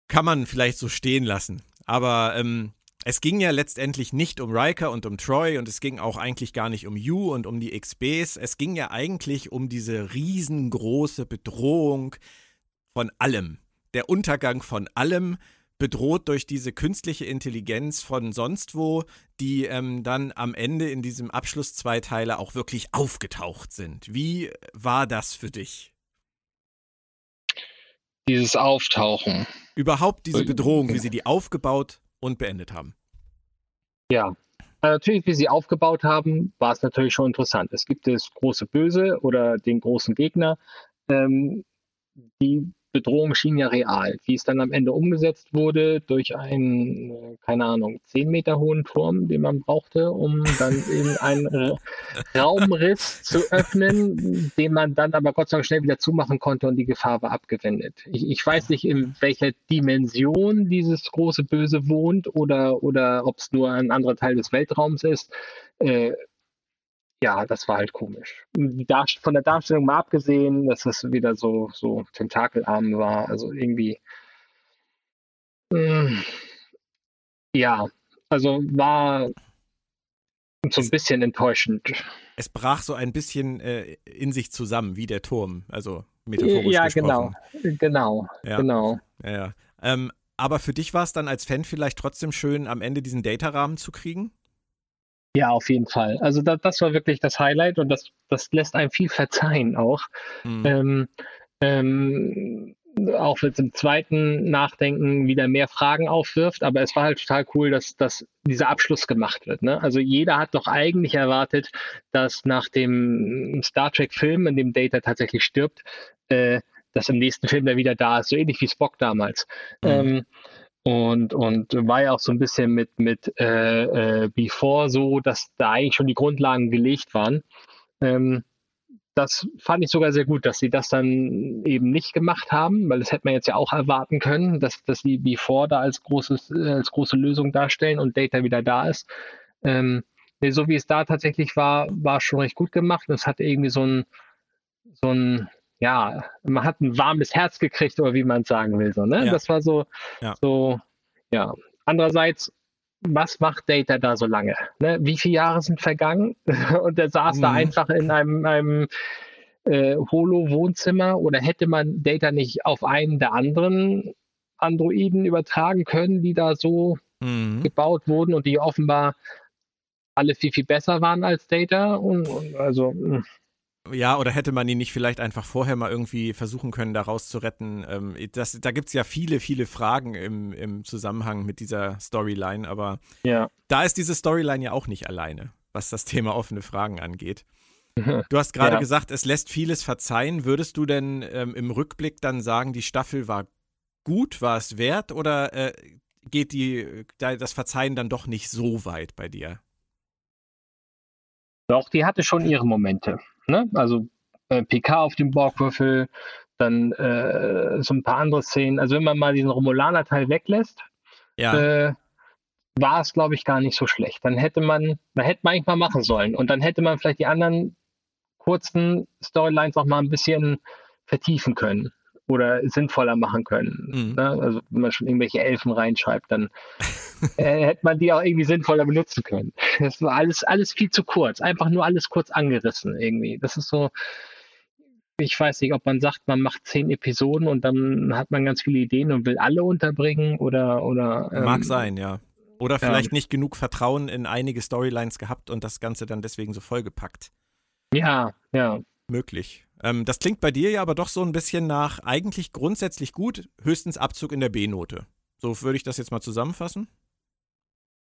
Kann man vielleicht so stehen lassen. Aber ähm, es ging ja letztendlich nicht um Riker und um Troy und es ging auch eigentlich gar nicht um You und um die XBs. Es ging ja eigentlich um diese riesengroße Bedrohung von allem. Der Untergang von allem, bedroht durch diese künstliche Intelligenz von sonst wo, die ähm, dann am Ende in diesem Abschluss-Zweiteiler auch wirklich aufgetaucht sind. Wie war das für dich? Dieses Auftauchen. Überhaupt diese Bedrohung, wie sie die aufgebaut und beendet haben. Ja, äh, natürlich, wie sie aufgebaut haben, war es natürlich schon interessant. Es gibt das große Böse oder den großen Gegner. Ähm, die Bedrohung schien ja real. Wie es dann am Ende umgesetzt wurde durch einen, äh, keine Ahnung, zehn Meter hohen Turm, den man brauchte, um dann in einen Raumriss zu öffnen, den man dann aber Gott sei Dank schnell wieder zumachen konnte und die Gefahr war abgewendet. Ich, ich weiß nicht, in welcher Dimension dieses große Böse wohnt oder, oder ob es nur ein anderer Teil des Weltraums ist. Äh, ja, das war halt komisch. von der Darstellung mal abgesehen, dass es wieder so, so tentakelarm war, also irgendwie. Hm, ja, also war so ein bisschen enttäuschend. Es brach so ein bisschen äh, in sich zusammen, wie der Turm, also metaphorisch ja, gesprochen. Genau, genau, ja. genau. Ja, ja. Ähm, aber für dich war es dann als Fan vielleicht trotzdem schön, am Ende diesen Data-Rahmen zu kriegen? Ja, auf jeden Fall. Also da, das war wirklich das Highlight und das, das lässt einem viel verzeihen auch. Mhm. Ähm, ähm, auch wenn es im zweiten Nachdenken wieder mehr Fragen aufwirft, aber es war halt total cool, dass, dass dieser Abschluss gemacht wird. Ne? Also jeder hat doch eigentlich erwartet, dass nach dem Star Trek-Film, in dem Data tatsächlich stirbt, äh, dass im nächsten Film der wieder da ist, so ähnlich wie Spock damals. Mhm. Ähm, und, und war ja auch so ein bisschen mit, mit äh, äh, Before so, dass da eigentlich schon die Grundlagen gelegt waren. Ähm, das fand ich sogar sehr gut, dass sie das dann eben nicht gemacht haben, weil das hätte man jetzt ja auch erwarten können, dass, dass die Before da als, großes, äh, als große Lösung darstellen und Data wieder da ist. Ähm, nee, so wie es da tatsächlich war, war schon recht gut gemacht. Es hat irgendwie so ein, so ein ja, man hat ein warmes Herz gekriegt, oder wie man sagen will. So, ne? Ja. Das war so, ja. so, ja. Andererseits, was macht Data da so lange? Ne? Wie viele Jahre sind vergangen? Und er saß mhm. da einfach in einem, einem äh, Holo-Wohnzimmer oder hätte man Data nicht auf einen der anderen Androiden übertragen können, die da so mhm. gebaut wurden und die offenbar alle viel, viel besser waren als Data? Und, und also, hm. Ja, oder hätte man ihn nicht vielleicht einfach vorher mal irgendwie versuchen können, da rauszuretten? Ähm, das, da gibt es ja viele, viele Fragen im, im Zusammenhang mit dieser Storyline, aber ja. da ist diese Storyline ja auch nicht alleine, was das Thema offene Fragen angeht. Du hast gerade ja. gesagt, es lässt vieles verzeihen. Würdest du denn ähm, im Rückblick dann sagen, die Staffel war gut, war es wert oder äh, geht die, das Verzeihen dann doch nicht so weit bei dir? Doch, die hatte schon ihre Momente. Ne? Also äh, PK auf dem Borgwürfel, dann äh, so ein paar andere Szenen. Also wenn man mal diesen Romulaner-Teil weglässt, ja. äh, war es, glaube ich, gar nicht so schlecht. Dann hätte man, hätte man eigentlich mal machen sollen. Und dann hätte man vielleicht die anderen kurzen Storylines auch mal ein bisschen vertiefen können. Oder sinnvoller machen können. Mhm. Ne? Also wenn man schon irgendwelche Elfen reinschreibt, dann äh, hätte man die auch irgendwie sinnvoller benutzen können. Das war alles, alles viel zu kurz. Einfach nur alles kurz angerissen irgendwie. Das ist so, ich weiß nicht, ob man sagt, man macht zehn Episoden und dann hat man ganz viele Ideen und will alle unterbringen oder oder ähm, mag sein, ja. Oder vielleicht ja. nicht genug Vertrauen in einige Storylines gehabt und das Ganze dann deswegen so vollgepackt. Ja, ja. Möglich. Ähm, das klingt bei dir ja aber doch so ein bisschen nach eigentlich grundsätzlich gut, höchstens Abzug in der B-Note. So würde ich das jetzt mal zusammenfassen.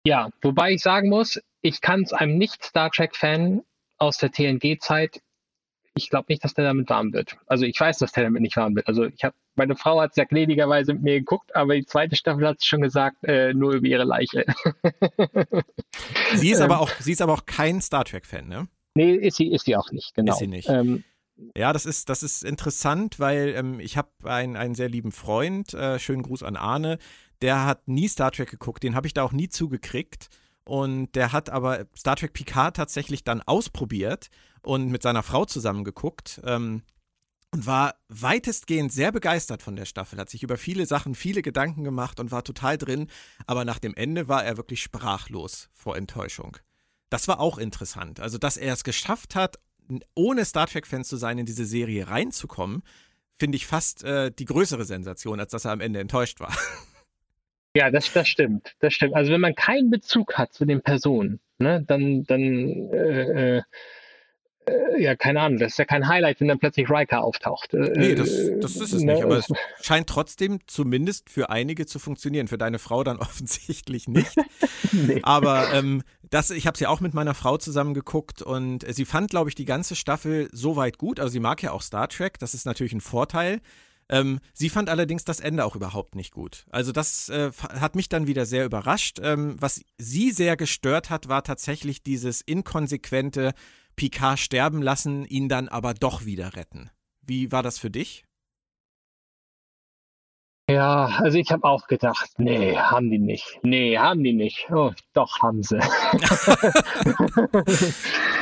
Ja, wobei ich sagen muss, ich kann es einem Nicht-Star Trek-Fan aus der TNG-Zeit, ich glaube nicht, dass der damit warm wird. Also ich weiß, dass der damit nicht warm wird. Also ich habe, meine Frau hat sehr gnädigerweise mit mir geguckt, aber die zweite Staffel hat es schon gesagt, äh, nur über ihre Leiche. sie ist aber auch, sie ist aber auch kein Star Trek-Fan, ne? Nee, ist sie, ist sie auch nicht, genau. Ist sie nicht. Ähm, ja, das ist, das ist interessant, weil ähm, ich habe einen, einen sehr lieben Freund, äh, schönen Gruß an Arne, der hat nie Star Trek geguckt, den habe ich da auch nie zugekriegt. Und der hat aber Star Trek Picard tatsächlich dann ausprobiert und mit seiner Frau zusammen geguckt. Ähm, und war weitestgehend sehr begeistert von der Staffel, hat sich über viele Sachen viele Gedanken gemacht und war total drin, aber nach dem Ende war er wirklich sprachlos vor Enttäuschung. Das war auch interessant. Also, dass er es geschafft hat, ohne Star Trek-Fan zu sein, in diese Serie reinzukommen, finde ich fast äh, die größere Sensation, als dass er am Ende enttäuscht war. Ja, das, das stimmt. Das stimmt. Also wenn man keinen Bezug hat zu den Personen, ne, dann, dann äh, äh, ja, keine Ahnung, das ist ja kein Highlight, wenn dann plötzlich Riker auftaucht. Äh, nee, das, das ist es ne? nicht, aber es scheint trotzdem zumindest für einige zu funktionieren. Für deine Frau dann offensichtlich nicht. nee. Aber ähm, das, ich habe sie auch mit meiner Frau zusammen geguckt und sie fand, glaube ich, die ganze Staffel soweit gut. Also sie mag ja auch Star Trek, das ist natürlich ein Vorteil. Ähm, sie fand allerdings das Ende auch überhaupt nicht gut. Also das äh, hat mich dann wieder sehr überrascht. Ähm, was sie sehr gestört hat, war tatsächlich dieses inkonsequente Picard sterben lassen, ihn dann aber doch wieder retten. Wie war das für dich? Ja, also ich habe auch gedacht, nee, haben die nicht. Nee, haben die nicht. Oh, doch, haben sie.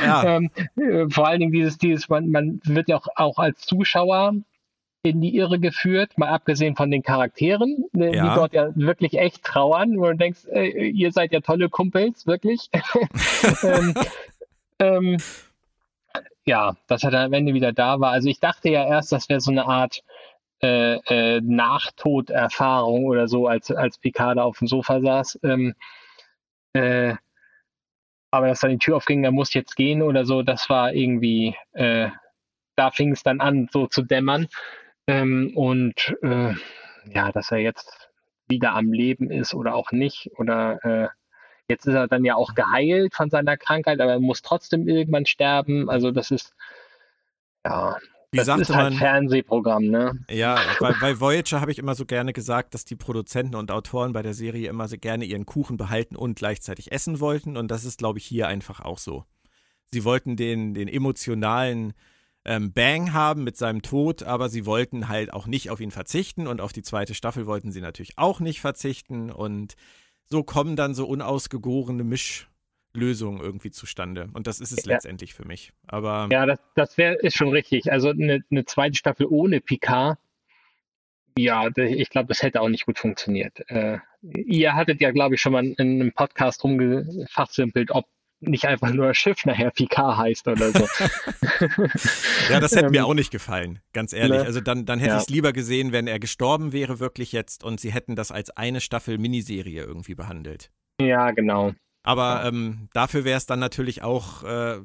ja. ähm, äh, vor allen Dingen dieses, dieses, man, man wird ja auch, auch als Zuschauer in die Irre geführt, mal abgesehen von den Charakteren, ne, ja. die dort ja wirklich echt trauern, wo du denkst, äh, ihr seid ja tolle Kumpels, wirklich. ähm, ähm, ja, dass er dann am Ende wieder da war. Also ich dachte ja erst, das wäre so eine Art äh, äh, Nachtoderfahrung oder so, als, als Picard auf dem Sofa saß. Ähm, äh, aber dass dann die Tür aufging, er muss jetzt gehen oder so, das war irgendwie, äh, da fing es dann an, so zu dämmern. Ähm, und äh, ja, dass er jetzt wieder am Leben ist oder auch nicht. Oder äh, jetzt ist er dann ja auch geheilt von seiner Krankheit, aber er muss trotzdem irgendwann sterben. Also das ist ja. Wie das sagte ist halt man, Fernsehprogramm, ne? Ja, bei, bei Voyager habe ich immer so gerne gesagt, dass die Produzenten und Autoren bei der Serie immer so gerne ihren Kuchen behalten und gleichzeitig essen wollten. Und das ist, glaube ich, hier einfach auch so. Sie wollten den, den emotionalen ähm, Bang haben mit seinem Tod, aber sie wollten halt auch nicht auf ihn verzichten und auf die zweite Staffel wollten sie natürlich auch nicht verzichten und so kommen dann so unausgegorene Mischlösungen irgendwie zustande. Und das ist es ja. letztendlich für mich. Aber ja, das, das wäre ist schon richtig. Also eine, eine zweite Staffel ohne Picard ja, ich glaube, das hätte auch nicht gut funktioniert. Äh, ihr hattet ja, glaube ich, schon mal in einem Podcast rumgefachsimpelt, ob nicht einfach nur Schiff nachher Picard heißt oder so. ja, das hätte mir ähm, auch nicht gefallen, ganz ehrlich. Ne? Also dann, dann hätte ja. ich es lieber gesehen, wenn er gestorben wäre wirklich jetzt und sie hätten das als eine Staffel Miniserie irgendwie behandelt. Ja, genau. Aber ähm, dafür wäre es dann natürlich auch äh,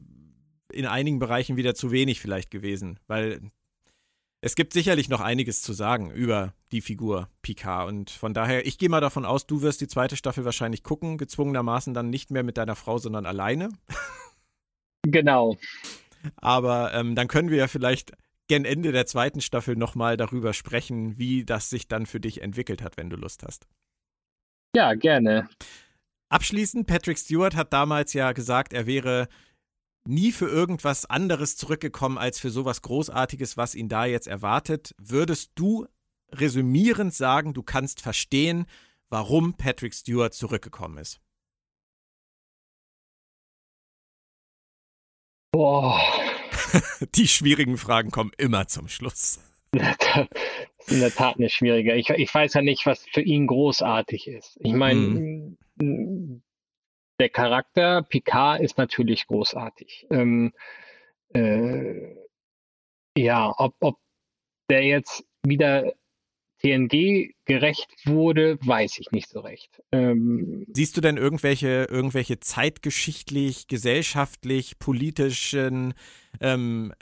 in einigen Bereichen wieder zu wenig vielleicht gewesen, weil es gibt sicherlich noch einiges zu sagen über die Figur Picard. Und von daher, ich gehe mal davon aus, du wirst die zweite Staffel wahrscheinlich gucken, gezwungenermaßen dann nicht mehr mit deiner Frau, sondern alleine. Genau. Aber ähm, dann können wir ja vielleicht gen Ende der zweiten Staffel nochmal darüber sprechen, wie das sich dann für dich entwickelt hat, wenn du Lust hast. Ja, gerne. Abschließend, Patrick Stewart hat damals ja gesagt, er wäre nie für irgendwas anderes zurückgekommen als für sowas Großartiges, was ihn da jetzt erwartet. Würdest du resümierend sagen, du kannst verstehen, warum Patrick Stewart zurückgekommen ist? Boah. Die schwierigen Fragen kommen immer zum Schluss. das ist in der Tat eine schwierige. Ich, ich weiß ja nicht, was für ihn großartig ist. Ich meine, mhm. Der Charakter Picard ist natürlich großartig. Ähm, äh, ja, ob, ob der jetzt wieder TNG gerecht wurde, weiß ich nicht so recht. Ähm, Siehst du denn irgendwelche, irgendwelche zeitgeschichtlich, gesellschaftlich, politischen ähm,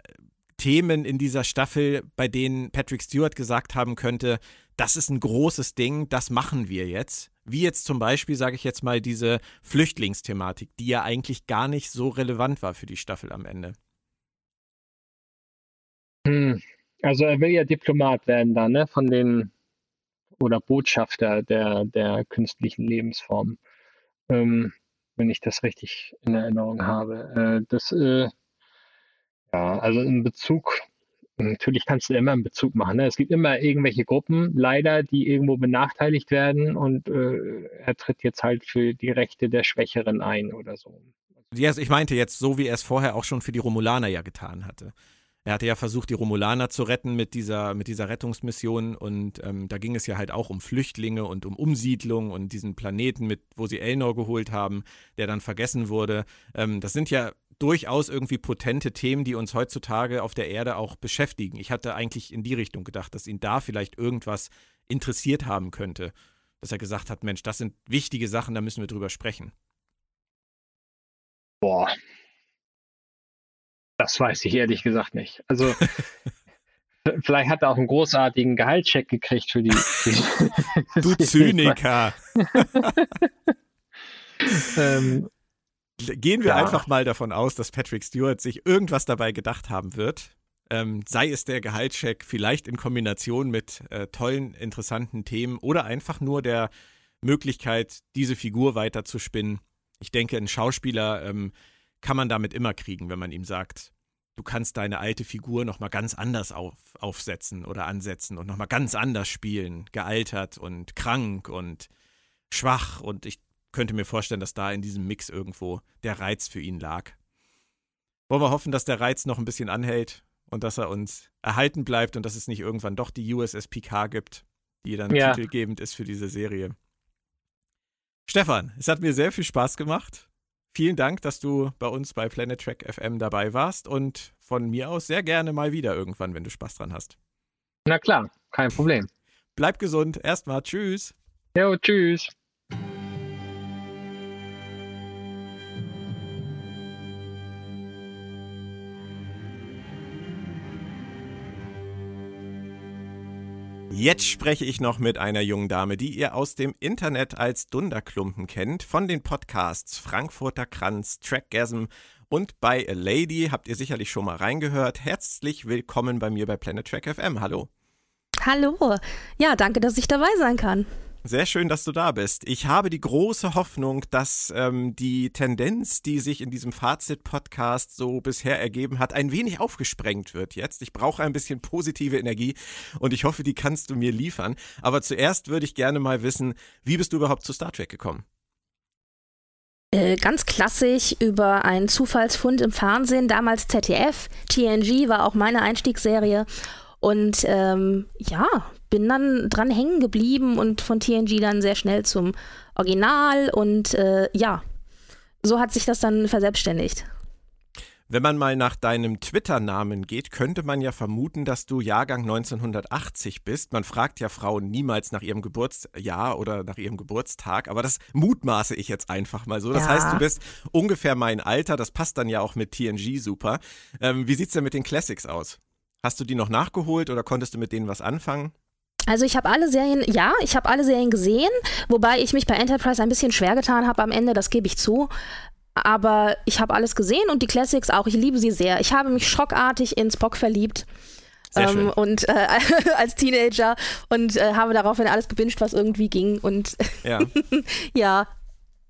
Themen in dieser Staffel, bei denen Patrick Stewart gesagt haben könnte, das ist ein großes Ding, das machen wir jetzt? Wie jetzt zum Beispiel, sage ich jetzt mal, diese Flüchtlingsthematik, die ja eigentlich gar nicht so relevant war für die Staffel am Ende. Hm. Also er will ja Diplomat werden dann, ne? Von den oder Botschafter der, der künstlichen Lebensform. Ähm, wenn ich das richtig in Erinnerung habe. Äh, das, äh, ja, also in Bezug, natürlich kannst du immer einen Bezug machen. Ne? Es gibt immer irgendwelche Gruppen, leider, die irgendwo benachteiligt werden und äh, er tritt jetzt halt für die Rechte der Schwächeren ein oder so. Also ich meinte jetzt so, wie er es vorher auch schon für die Romulaner ja getan hatte. Er hatte ja versucht, die Romulaner zu retten mit dieser, mit dieser Rettungsmission und ähm, da ging es ja halt auch um Flüchtlinge und um Umsiedlung und diesen Planeten, mit, wo sie Elnor geholt haben, der dann vergessen wurde. Ähm, das sind ja durchaus irgendwie potente Themen, die uns heutzutage auf der Erde auch beschäftigen. Ich hatte eigentlich in die Richtung gedacht, dass ihn da vielleicht irgendwas interessiert haben könnte. Dass er gesagt hat, Mensch, das sind wichtige Sachen, da müssen wir drüber sprechen. Boah, das weiß ich ehrlich gesagt nicht. Also vielleicht hat er auch einen großartigen Gehaltscheck gekriegt für die. Du Zyniker. ähm, Gehen wir ja. einfach mal davon aus, dass Patrick Stewart sich irgendwas dabei gedacht haben wird. Ähm, sei es der Gehaltscheck, vielleicht in Kombination mit äh, tollen, interessanten Themen oder einfach nur der Möglichkeit, diese Figur weiter zu spinnen. Ich denke, ein Schauspieler ähm, kann man damit immer kriegen, wenn man ihm sagt, du kannst deine alte Figur nochmal ganz anders auf, aufsetzen oder ansetzen und nochmal ganz anders spielen, gealtert und krank und schwach. Und ich könnte mir vorstellen, dass da in diesem Mix irgendwo der Reiz für ihn lag. Wollen wir hoffen, dass der Reiz noch ein bisschen anhält und dass er uns erhalten bleibt und dass es nicht irgendwann doch die USS PK gibt, die dann ja. titelgebend ist für diese Serie. Stefan, es hat mir sehr viel Spaß gemacht. Vielen Dank, dass du bei uns bei Planet Track FM dabei warst und von mir aus sehr gerne mal wieder irgendwann, wenn du Spaß dran hast. Na klar, kein Problem. Bleib gesund. Erstmal tschüss. Jo, tschüss. Jetzt spreche ich noch mit einer jungen Dame, die ihr aus dem Internet als Dunderklumpen kennt, von den Podcasts Frankfurter Kranz, Trackgasm und bei A Lady habt ihr sicherlich schon mal reingehört. Herzlich willkommen bei mir bei Planet Track FM. Hallo. Hallo. Ja, danke, dass ich dabei sein kann. Sehr schön, dass du da bist. Ich habe die große Hoffnung, dass ähm, die Tendenz, die sich in diesem Fazit-Podcast so bisher ergeben hat, ein wenig aufgesprengt wird jetzt. Ich brauche ein bisschen positive Energie und ich hoffe, die kannst du mir liefern. Aber zuerst würde ich gerne mal wissen, wie bist du überhaupt zu Star Trek gekommen? Äh, ganz klassisch über einen Zufallsfund im Fernsehen, damals ZDF. TNG war auch meine Einstiegsserie. Und ähm, ja, bin dann dran hängen geblieben und von TNG dann sehr schnell zum Original und äh, ja, so hat sich das dann verselbstständigt. Wenn man mal nach deinem Twitter-Namen geht, könnte man ja vermuten, dass du Jahrgang 1980 bist. Man fragt ja Frauen niemals nach ihrem Geburtsjahr oder nach ihrem Geburtstag, aber das mutmaße ich jetzt einfach mal so. Das ja. heißt, du bist ungefähr mein Alter, das passt dann ja auch mit TNG super. Ähm, wie sieht's denn mit den Classics aus? Hast du die noch nachgeholt oder konntest du mit denen was anfangen? Also ich habe alle Serien, ja, ich habe alle Serien gesehen, wobei ich mich bei Enterprise ein bisschen schwer getan habe am Ende, das gebe ich zu. Aber ich habe alles gesehen und die Classics auch. Ich liebe sie sehr. Ich habe mich schockartig in Spock verliebt. Ähm, und äh, als Teenager und äh, habe daraufhin alles gebinged, was irgendwie ging. Und ja. ja.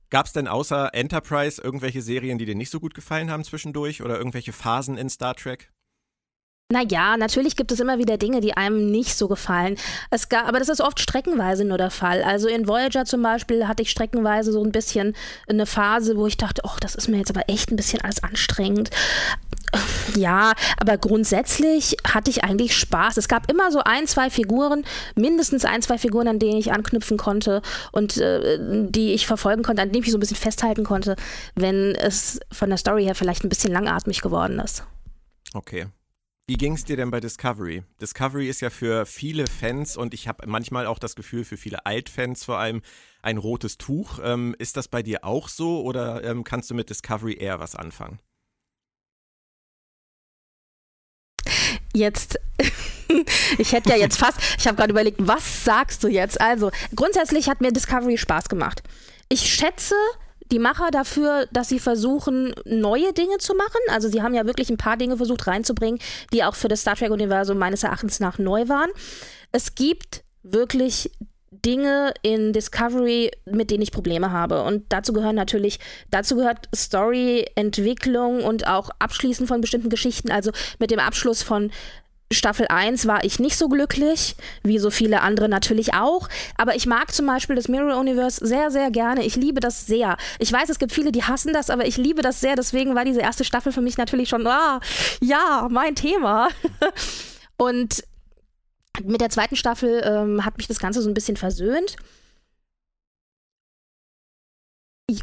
Gab es denn außer Enterprise irgendwelche Serien, die dir nicht so gut gefallen haben zwischendurch oder irgendwelche Phasen in Star Trek? Naja, natürlich gibt es immer wieder Dinge, die einem nicht so gefallen. Es gab, aber das ist oft streckenweise nur der Fall. Also in Voyager zum Beispiel hatte ich streckenweise so ein bisschen eine Phase, wo ich dachte, oh, das ist mir jetzt aber echt ein bisschen alles anstrengend. Ja, aber grundsätzlich hatte ich eigentlich Spaß. Es gab immer so ein, zwei Figuren, mindestens ein, zwei Figuren, an denen ich anknüpfen konnte und äh, die ich verfolgen konnte, an denen ich so ein bisschen festhalten konnte, wenn es von der Story her vielleicht ein bisschen langatmig geworden ist. Okay. Wie ging es dir denn bei Discovery? Discovery ist ja für viele Fans und ich habe manchmal auch das Gefühl, für viele Altfans vor allem ein rotes Tuch. Ähm, ist das bei dir auch so oder ähm, kannst du mit Discovery eher was anfangen? Jetzt, ich hätte ja jetzt fast, ich habe gerade überlegt, was sagst du jetzt? Also, grundsätzlich hat mir Discovery Spaß gemacht. Ich schätze die Macher dafür, dass sie versuchen, neue Dinge zu machen. Also sie haben ja wirklich ein paar Dinge versucht reinzubringen, die auch für das Star Trek-Universum meines Erachtens nach neu waren. Es gibt wirklich Dinge in Discovery, mit denen ich Probleme habe. Und dazu gehören natürlich, dazu gehört Story, Entwicklung und auch Abschließen von bestimmten Geschichten. Also mit dem Abschluss von Staffel 1 war ich nicht so glücklich, wie so viele andere natürlich auch. Aber ich mag zum Beispiel das Mirror Universe sehr, sehr gerne. Ich liebe das sehr. Ich weiß, es gibt viele, die hassen das, aber ich liebe das sehr. Deswegen war diese erste Staffel für mich natürlich schon, ah, ja, mein Thema. Und mit der zweiten Staffel ähm, hat mich das Ganze so ein bisschen versöhnt.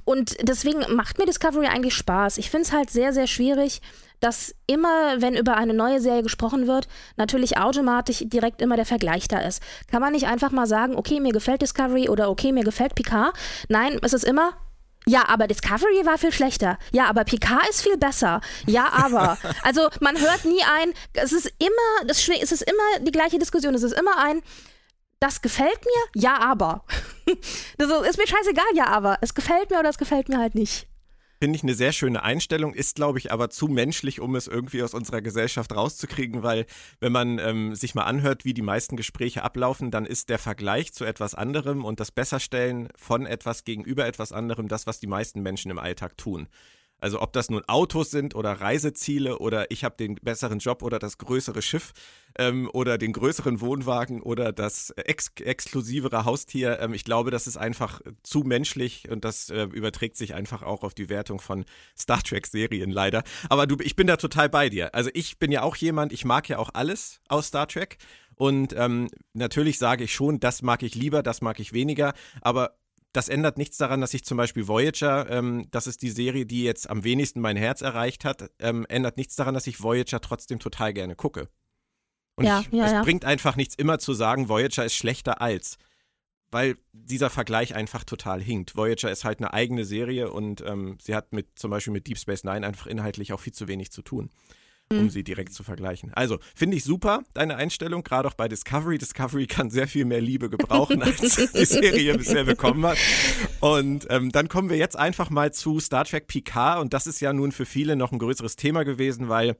Und deswegen macht mir Discovery eigentlich Spaß. Ich finde es halt sehr, sehr schwierig, dass immer, wenn über eine neue Serie gesprochen wird, natürlich automatisch direkt immer der Vergleich da ist. Kann man nicht einfach mal sagen, okay, mir gefällt Discovery oder okay, mir gefällt Picard? Nein, es ist immer, ja, aber Discovery war viel schlechter. Ja, aber Picard ist viel besser. Ja, aber. Also man hört nie ein, es ist immer, das, es ist immer die gleiche Diskussion. Es ist immer ein, das gefällt mir, ja, aber. das ist mir scheißegal, ja, aber. Es gefällt mir oder es gefällt mir halt nicht. Finde ich eine sehr schöne Einstellung, ist, glaube ich, aber zu menschlich, um es irgendwie aus unserer Gesellschaft rauszukriegen, weil wenn man ähm, sich mal anhört, wie die meisten Gespräche ablaufen, dann ist der Vergleich zu etwas anderem und das Besserstellen von etwas gegenüber etwas anderem das, was die meisten Menschen im Alltag tun. Also ob das nun Autos sind oder Reiseziele oder ich habe den besseren Job oder das größere Schiff ähm, oder den größeren Wohnwagen oder das ex exklusivere Haustier. Ähm, ich glaube, das ist einfach zu menschlich und das äh, überträgt sich einfach auch auf die Wertung von Star Trek-Serien leider. Aber du, ich bin da total bei dir. Also ich bin ja auch jemand, ich mag ja auch alles aus Star Trek. Und ähm, natürlich sage ich schon, das mag ich lieber, das mag ich weniger. Aber das ändert nichts daran, dass ich zum Beispiel Voyager, ähm, das ist die Serie, die jetzt am wenigsten mein Herz erreicht hat, ähm, ändert nichts daran, dass ich Voyager trotzdem total gerne gucke. Und ja, ich, ja, es ja. bringt einfach nichts immer zu sagen, Voyager ist schlechter als. Weil dieser Vergleich einfach total hinkt. Voyager ist halt eine eigene Serie und ähm, sie hat mit zum Beispiel mit Deep Space Nine einfach inhaltlich auch viel zu wenig zu tun um mhm. sie direkt zu vergleichen. Also, finde ich super, deine Einstellung, gerade auch bei Discovery. Discovery kann sehr viel mehr Liebe gebrauchen, als die Serie bisher bekommen hat. Und ähm, dann kommen wir jetzt einfach mal zu Star Trek Picard. Und das ist ja nun für viele noch ein größeres Thema gewesen, weil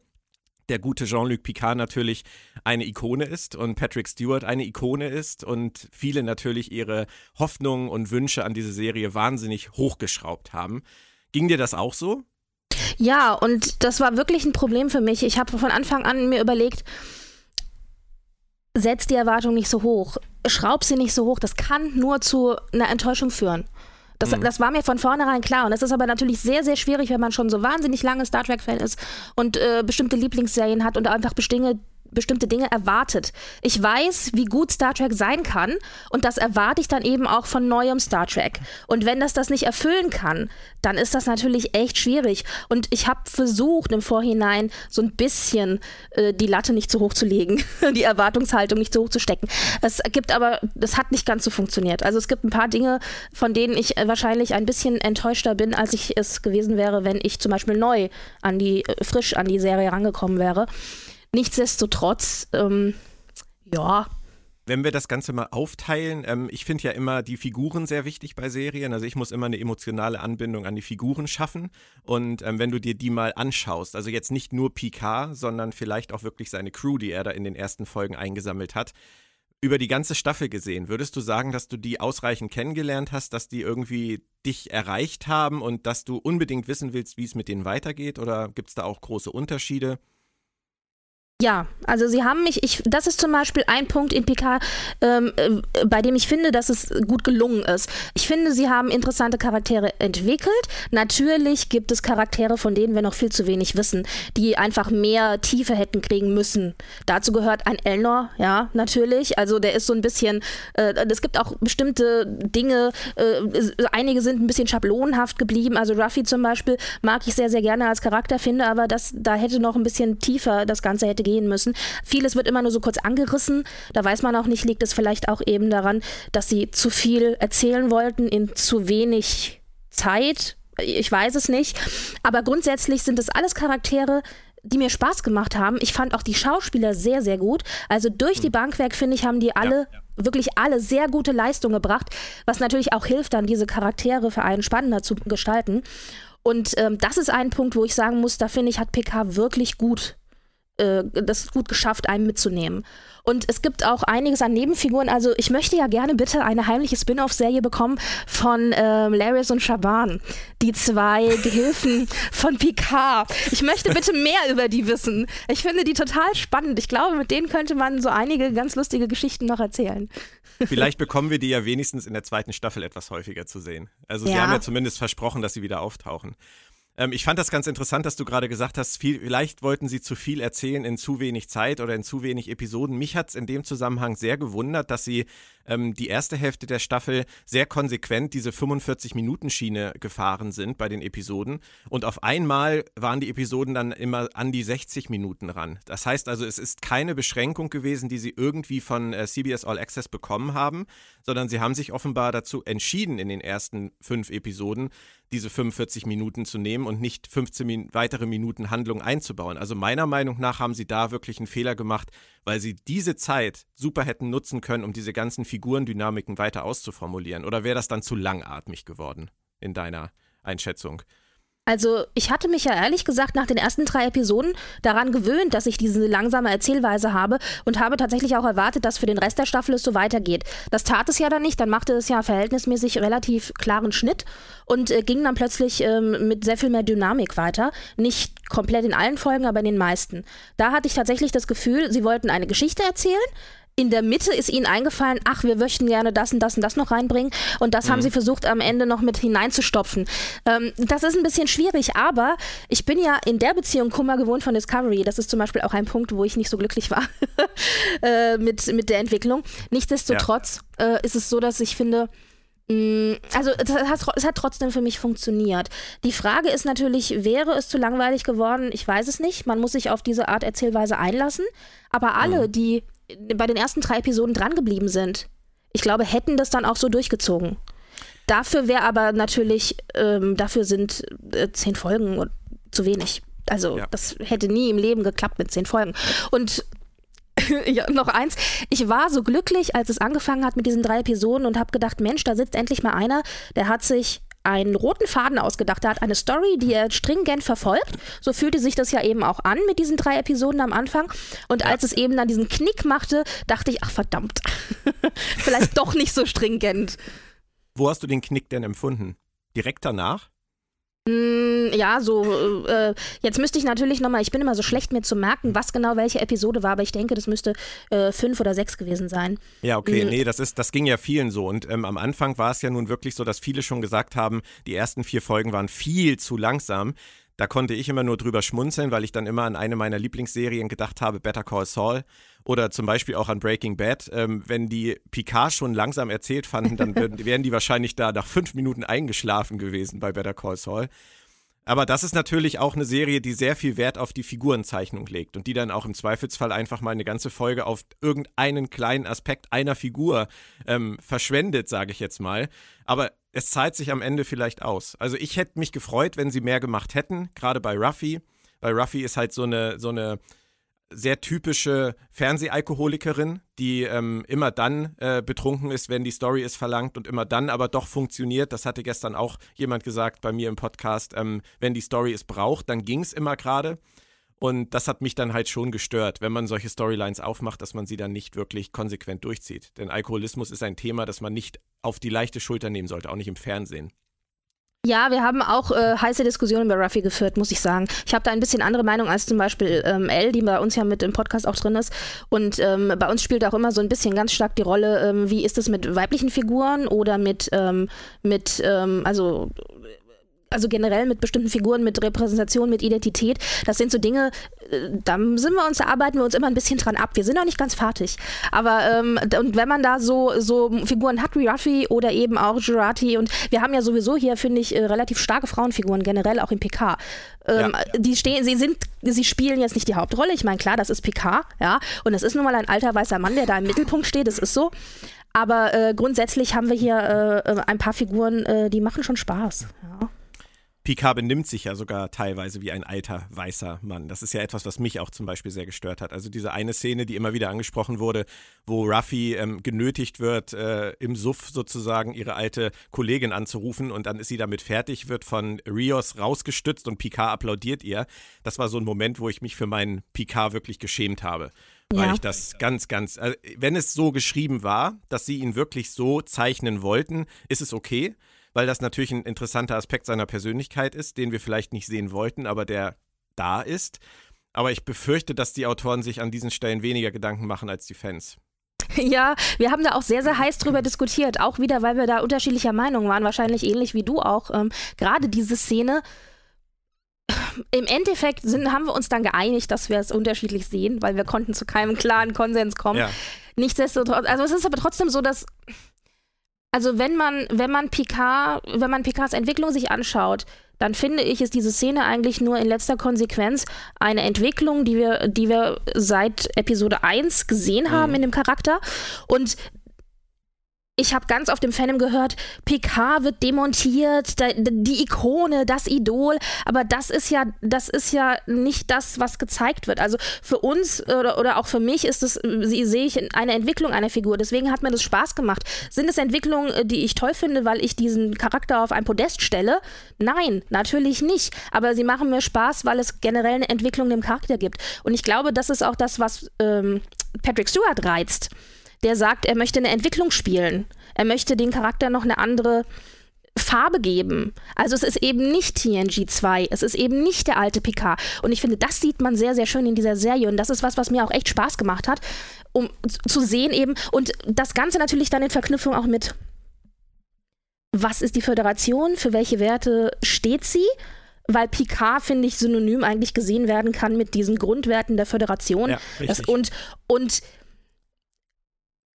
der gute Jean-Luc Picard natürlich eine Ikone ist und Patrick Stewart eine Ikone ist und viele natürlich ihre Hoffnungen und Wünsche an diese Serie wahnsinnig hochgeschraubt haben. Ging dir das auch so? Ja, und das war wirklich ein Problem für mich. Ich habe von Anfang an mir überlegt, setz die Erwartung nicht so hoch, schraub sie nicht so hoch. Das kann nur zu einer Enttäuschung führen. Das, mhm. das war mir von vornherein klar. Und das ist aber natürlich sehr, sehr schwierig, wenn man schon so wahnsinnig lange Star Trek-Fan ist und äh, bestimmte Lieblingsserien hat und einfach bestimmte, bestimmte Dinge erwartet. Ich weiß, wie gut Star Trek sein kann und das erwarte ich dann eben auch von neuem Star Trek. Und wenn das das nicht erfüllen kann, dann ist das natürlich echt schwierig. Und ich habe versucht im Vorhinein so ein bisschen äh, die Latte nicht zu hoch zu legen, die Erwartungshaltung nicht zu hoch zu stecken. Es gibt aber, das hat nicht ganz so funktioniert. Also es gibt ein paar Dinge, von denen ich äh, wahrscheinlich ein bisschen enttäuschter bin, als ich es gewesen wäre, wenn ich zum Beispiel neu an die, äh, frisch an die Serie rangekommen wäre. Nichtsdestotrotz, ähm, ja, wenn wir das Ganze mal aufteilen, ähm, ich finde ja immer die Figuren sehr wichtig bei Serien. Also ich muss immer eine emotionale Anbindung an die Figuren schaffen. Und ähm, wenn du dir die mal anschaust, also jetzt nicht nur Picard, sondern vielleicht auch wirklich seine Crew, die er da in den ersten Folgen eingesammelt hat, über die ganze Staffel gesehen, würdest du sagen, dass du die ausreichend kennengelernt hast, dass die irgendwie dich erreicht haben und dass du unbedingt wissen willst, wie es mit denen weitergeht? Oder gibt es da auch große Unterschiede? Ja, also sie haben mich, ich, das ist zum Beispiel ein Punkt in PK, ähm, äh, bei dem ich finde, dass es gut gelungen ist. Ich finde, sie haben interessante Charaktere entwickelt. Natürlich gibt es Charaktere, von denen wir noch viel zu wenig wissen, die einfach mehr Tiefe hätten kriegen müssen. Dazu gehört ein Elnor, ja, natürlich. Also der ist so ein bisschen, äh, es gibt auch bestimmte Dinge, äh, einige sind ein bisschen schablonenhaft geblieben. Also Ruffy zum Beispiel mag ich sehr, sehr gerne als Charakter, finde aber, dass da hätte noch ein bisschen tiefer das Ganze hätte gehen müssen. Vieles wird immer nur so kurz angerissen. Da weiß man auch nicht, liegt es vielleicht auch eben daran, dass sie zu viel erzählen wollten in zu wenig Zeit. Ich weiß es nicht. Aber grundsätzlich sind es alles Charaktere, die mir Spaß gemacht haben. Ich fand auch die Schauspieler sehr, sehr gut. Also durch die hm. Bank weg, finde ich, haben die alle, ja, ja. wirklich alle sehr gute Leistungen gebracht, was natürlich auch hilft, dann diese Charaktere für einen spannender zu gestalten. Und ähm, das ist ein Punkt, wo ich sagen muss, da finde ich, hat PK wirklich gut äh, das gut geschafft, einen mitzunehmen. Und es gibt auch einiges an Nebenfiguren. Also ich möchte ja gerne bitte eine heimliche Spin-off-Serie bekommen von ähm, Larius und Shaban, die zwei Gehilfen von Picard. Ich möchte bitte mehr über die wissen. Ich finde die total spannend. Ich glaube, mit denen könnte man so einige ganz lustige Geschichten noch erzählen. Vielleicht bekommen wir die ja wenigstens in der zweiten Staffel etwas häufiger zu sehen. Also sie ja. haben ja zumindest versprochen, dass sie wieder auftauchen. Ähm, ich fand das ganz interessant, dass du gerade gesagt hast, viel, vielleicht wollten sie zu viel erzählen in zu wenig Zeit oder in zu wenig Episoden. Mich hat es in dem Zusammenhang sehr gewundert, dass sie ähm, die erste Hälfte der Staffel sehr konsequent diese 45-Minuten-Schiene gefahren sind bei den Episoden. Und auf einmal waren die Episoden dann immer an die 60 Minuten ran. Das heißt also, es ist keine Beschränkung gewesen, die sie irgendwie von äh, CBS All Access bekommen haben, sondern sie haben sich offenbar dazu entschieden, in den ersten fünf Episoden diese 45 Minuten zu nehmen und nicht 15 Min weitere Minuten Handlung einzubauen. Also meiner Meinung nach haben sie da wirklich einen Fehler gemacht, weil sie diese Zeit super hätten nutzen können, um diese ganzen Figurendynamiken weiter auszuformulieren. Oder wäre das dann zu langatmig geworden in deiner Einschätzung? Also ich hatte mich ja ehrlich gesagt nach den ersten drei Episoden daran gewöhnt, dass ich diese langsame Erzählweise habe und habe tatsächlich auch erwartet, dass für den Rest der Staffel es so weitergeht. Das tat es ja dann nicht, dann machte es ja verhältnismäßig relativ klaren Schnitt und äh, ging dann plötzlich ähm, mit sehr viel mehr Dynamik weiter. Nicht komplett in allen Folgen, aber in den meisten. Da hatte ich tatsächlich das Gefühl, sie wollten eine Geschichte erzählen, in der Mitte ist ihnen eingefallen, ach, wir möchten gerne das und das und das noch reinbringen. Und das mhm. haben sie versucht, am Ende noch mit hineinzustopfen. Ähm, das ist ein bisschen schwierig, aber ich bin ja in der Beziehung Kummer gewohnt von Discovery. Das ist zum Beispiel auch ein Punkt, wo ich nicht so glücklich war äh, mit, mit der Entwicklung. Nichtsdestotrotz ja. äh, ist es so, dass ich finde, mm, also es hat, trotzdem für mich funktioniert. Die Frage ist natürlich, wäre es zu langweilig geworden? Ich weiß es nicht. Man muss sich auf diese Art Erzählweise einlassen. Aber alle, mhm. die bei den ersten drei Episoden drangeblieben sind, ich glaube, hätten das dann auch so durchgezogen. Dafür wäre aber natürlich, ähm, dafür sind äh, zehn Folgen zu wenig. Also ja. das hätte nie im Leben geklappt mit zehn Folgen. Und ja, noch eins. Ich war so glücklich, als es angefangen hat mit diesen drei Episoden und habe gedacht, Mensch, da sitzt endlich mal einer, der hat sich einen roten Faden ausgedacht. Er hat eine Story, die er stringent verfolgt. So fühlte sich das ja eben auch an mit diesen drei Episoden am Anfang. Und als es eben dann diesen Knick machte, dachte ich, ach verdammt, vielleicht doch nicht so stringent. Wo hast du den Knick denn empfunden? Direkt danach? Mm, ja, so, äh, jetzt müsste ich natürlich nochmal, ich bin immer so schlecht mir zu merken, was genau welche Episode war, aber ich denke, das müsste äh, fünf oder sechs gewesen sein. Ja, okay, mhm. nee, das ist, das ging ja vielen so. Und ähm, am Anfang war es ja nun wirklich so, dass viele schon gesagt haben, die ersten vier Folgen waren viel zu langsam. Da konnte ich immer nur drüber schmunzeln, weil ich dann immer an eine meiner Lieblingsserien gedacht habe, Better Call Saul oder zum Beispiel auch an Breaking Bad. Ähm, wenn die Picard schon langsam erzählt fanden, dann wären die wahrscheinlich da nach fünf Minuten eingeschlafen gewesen bei Better Call Saul. Aber das ist natürlich auch eine Serie, die sehr viel Wert auf die Figurenzeichnung legt und die dann auch im Zweifelsfall einfach mal eine ganze Folge auf irgendeinen kleinen Aspekt einer Figur ähm, verschwendet, sage ich jetzt mal. Aber es zahlt sich am Ende vielleicht aus. Also ich hätte mich gefreut, wenn sie mehr gemacht hätten, gerade bei Ruffy, weil Ruffy ist halt so eine, so eine sehr typische Fernsehalkoholikerin, die ähm, immer dann äh, betrunken ist, wenn die Story es verlangt und immer dann aber doch funktioniert. Das hatte gestern auch jemand gesagt bei mir im Podcast. Ähm, wenn die Story es braucht, dann ging es immer gerade. Und das hat mich dann halt schon gestört, wenn man solche Storylines aufmacht, dass man sie dann nicht wirklich konsequent durchzieht. Denn Alkoholismus ist ein Thema, das man nicht auf die leichte Schulter nehmen sollte, auch nicht im Fernsehen. Ja, wir haben auch äh, heiße Diskussionen über Ruffy geführt, muss ich sagen. Ich habe da ein bisschen andere Meinung als zum Beispiel ähm, Elle, die bei uns ja mit im Podcast auch drin ist. Und ähm, bei uns spielt auch immer so ein bisschen ganz stark die Rolle, ähm, wie ist es mit weiblichen Figuren oder mit, ähm, mit ähm, also also generell mit bestimmten Figuren, mit Repräsentation, mit Identität. Das sind so Dinge, äh, da sind wir uns, da arbeiten wir uns immer ein bisschen dran ab. Wir sind noch nicht ganz fertig. Aber ähm, und wenn man da so, so Figuren hat wie Ruffy oder eben auch Jurati und wir haben ja sowieso hier, finde ich, äh, relativ starke Frauenfiguren, generell auch im PK. Ähm, ja. Die stehen, sie sind, sie spielen jetzt nicht die Hauptrolle. Ich meine, klar, das ist PK, ja. Und es ist nun mal ein alter weißer Mann, der da im Mittelpunkt steht, das ist so. Aber äh, grundsätzlich haben wir hier äh, ein paar Figuren, äh, die machen schon Spaß. Picard benimmt sich ja sogar teilweise wie ein alter weißer Mann. Das ist ja etwas, was mich auch zum Beispiel sehr gestört hat. Also diese eine Szene, die immer wieder angesprochen wurde, wo Ruffy ähm, genötigt wird, äh, im Suff sozusagen ihre alte Kollegin anzurufen und dann ist sie damit fertig, wird von Rios rausgestützt und Picard applaudiert ihr. Das war so ein Moment, wo ich mich für meinen Picard wirklich geschämt habe. Weil ja. ich das ganz, ganz, also wenn es so geschrieben war, dass sie ihn wirklich so zeichnen wollten, ist es okay weil das natürlich ein interessanter Aspekt seiner Persönlichkeit ist, den wir vielleicht nicht sehen wollten, aber der da ist. Aber ich befürchte, dass die Autoren sich an diesen Stellen weniger Gedanken machen als die Fans. Ja, wir haben da auch sehr, sehr heiß drüber diskutiert. Auch wieder, weil wir da unterschiedlicher Meinung waren, wahrscheinlich ähnlich wie du auch. Ähm, Gerade diese Szene. Im Endeffekt sind, haben wir uns dann geeinigt, dass wir es unterschiedlich sehen, weil wir konnten zu keinem klaren Konsens kommen. Ja. Nichtsdestotrotz, also es ist aber trotzdem so, dass also wenn man, wenn man Picard, wenn man Picards Entwicklung sich anschaut, dann finde ich, ist diese Szene eigentlich nur in letzter Konsequenz eine Entwicklung, die wir, die wir seit Episode 1 gesehen haben mhm. in dem Charakter. Und ich habe ganz oft im Fandom gehört, PK wird demontiert, die Ikone, das Idol, aber das ist ja, das ist ja nicht das, was gezeigt wird. Also für uns oder, oder auch für mich ist es, sehe ich eine Entwicklung einer Figur. Deswegen hat mir das Spaß gemacht. Sind es Entwicklungen, äh, die ich toll finde, weil ich diesen Charakter auf ein Podest stelle? Nein, natürlich nicht. Aber sie machen mir Spaß, weil es generell eine Entwicklung dem Charakter gibt. Und ich glaube, das ist auch das, was ähm, Patrick Stewart reizt der sagt, er möchte eine Entwicklung spielen. Er möchte den Charakter noch eine andere Farbe geben. Also es ist eben nicht TNG 2, es ist eben nicht der alte Picard. Und ich finde, das sieht man sehr, sehr schön in dieser Serie. Und das ist was, was mir auch echt Spaß gemacht hat, um zu sehen eben. Und das Ganze natürlich dann in Verknüpfung auch mit, was ist die Föderation, für welche Werte steht sie? Weil Picard, finde ich, synonym eigentlich gesehen werden kann mit diesen Grundwerten der Föderation. Ja, das, und, und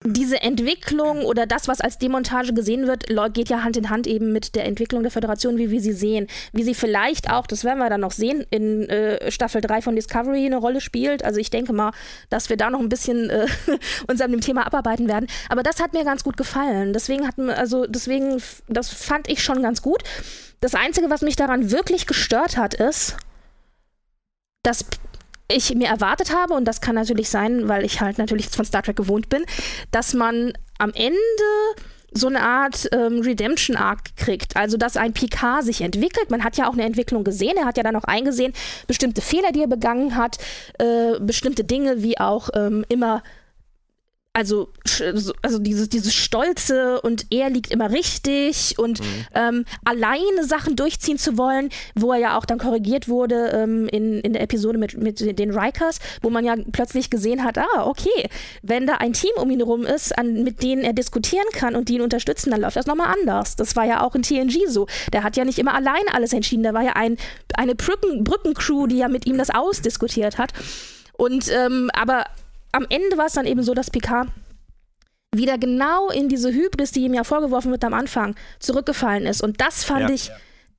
diese Entwicklung oder das, was als Demontage gesehen wird, geht ja Hand in Hand eben mit der Entwicklung der Föderation, wie wir sie sehen. Wie sie vielleicht auch, das werden wir dann noch sehen, in äh, Staffel 3 von Discovery eine Rolle spielt. Also ich denke mal, dass wir da noch ein bisschen äh, uns an dem Thema abarbeiten werden. Aber das hat mir ganz gut gefallen. Deswegen hat also deswegen, das fand ich schon ganz gut. Das Einzige, was mich daran wirklich gestört hat, ist, dass ich mir erwartet habe, und das kann natürlich sein, weil ich halt natürlich von Star Trek gewohnt bin, dass man am Ende so eine Art ähm, Redemption-Arc kriegt. Also, dass ein Picard sich entwickelt. Man hat ja auch eine Entwicklung gesehen. Er hat ja dann auch eingesehen, bestimmte Fehler, die er begangen hat, äh, bestimmte Dinge wie auch ähm, immer also, also dieses, dieses Stolze und er liegt immer richtig und mhm. ähm, alleine Sachen durchziehen zu wollen, wo er ja auch dann korrigiert wurde ähm, in, in der Episode mit, mit den Rikers, wo man ja plötzlich gesehen hat, ah, okay, wenn da ein Team um ihn herum ist, an, mit denen er diskutieren kann und die ihn unterstützen, dann läuft das nochmal anders. Das war ja auch in TNG so. Der hat ja nicht immer allein alles entschieden, da war ja ein, eine Brücken, Brückencrew, die ja mit ihm das ausdiskutiert hat. Und ähm, aber am Ende war es dann eben so, dass Picard wieder genau in diese Hybris, die ihm ja vorgeworfen wird am Anfang, zurückgefallen ist. Und das fand ja. ich,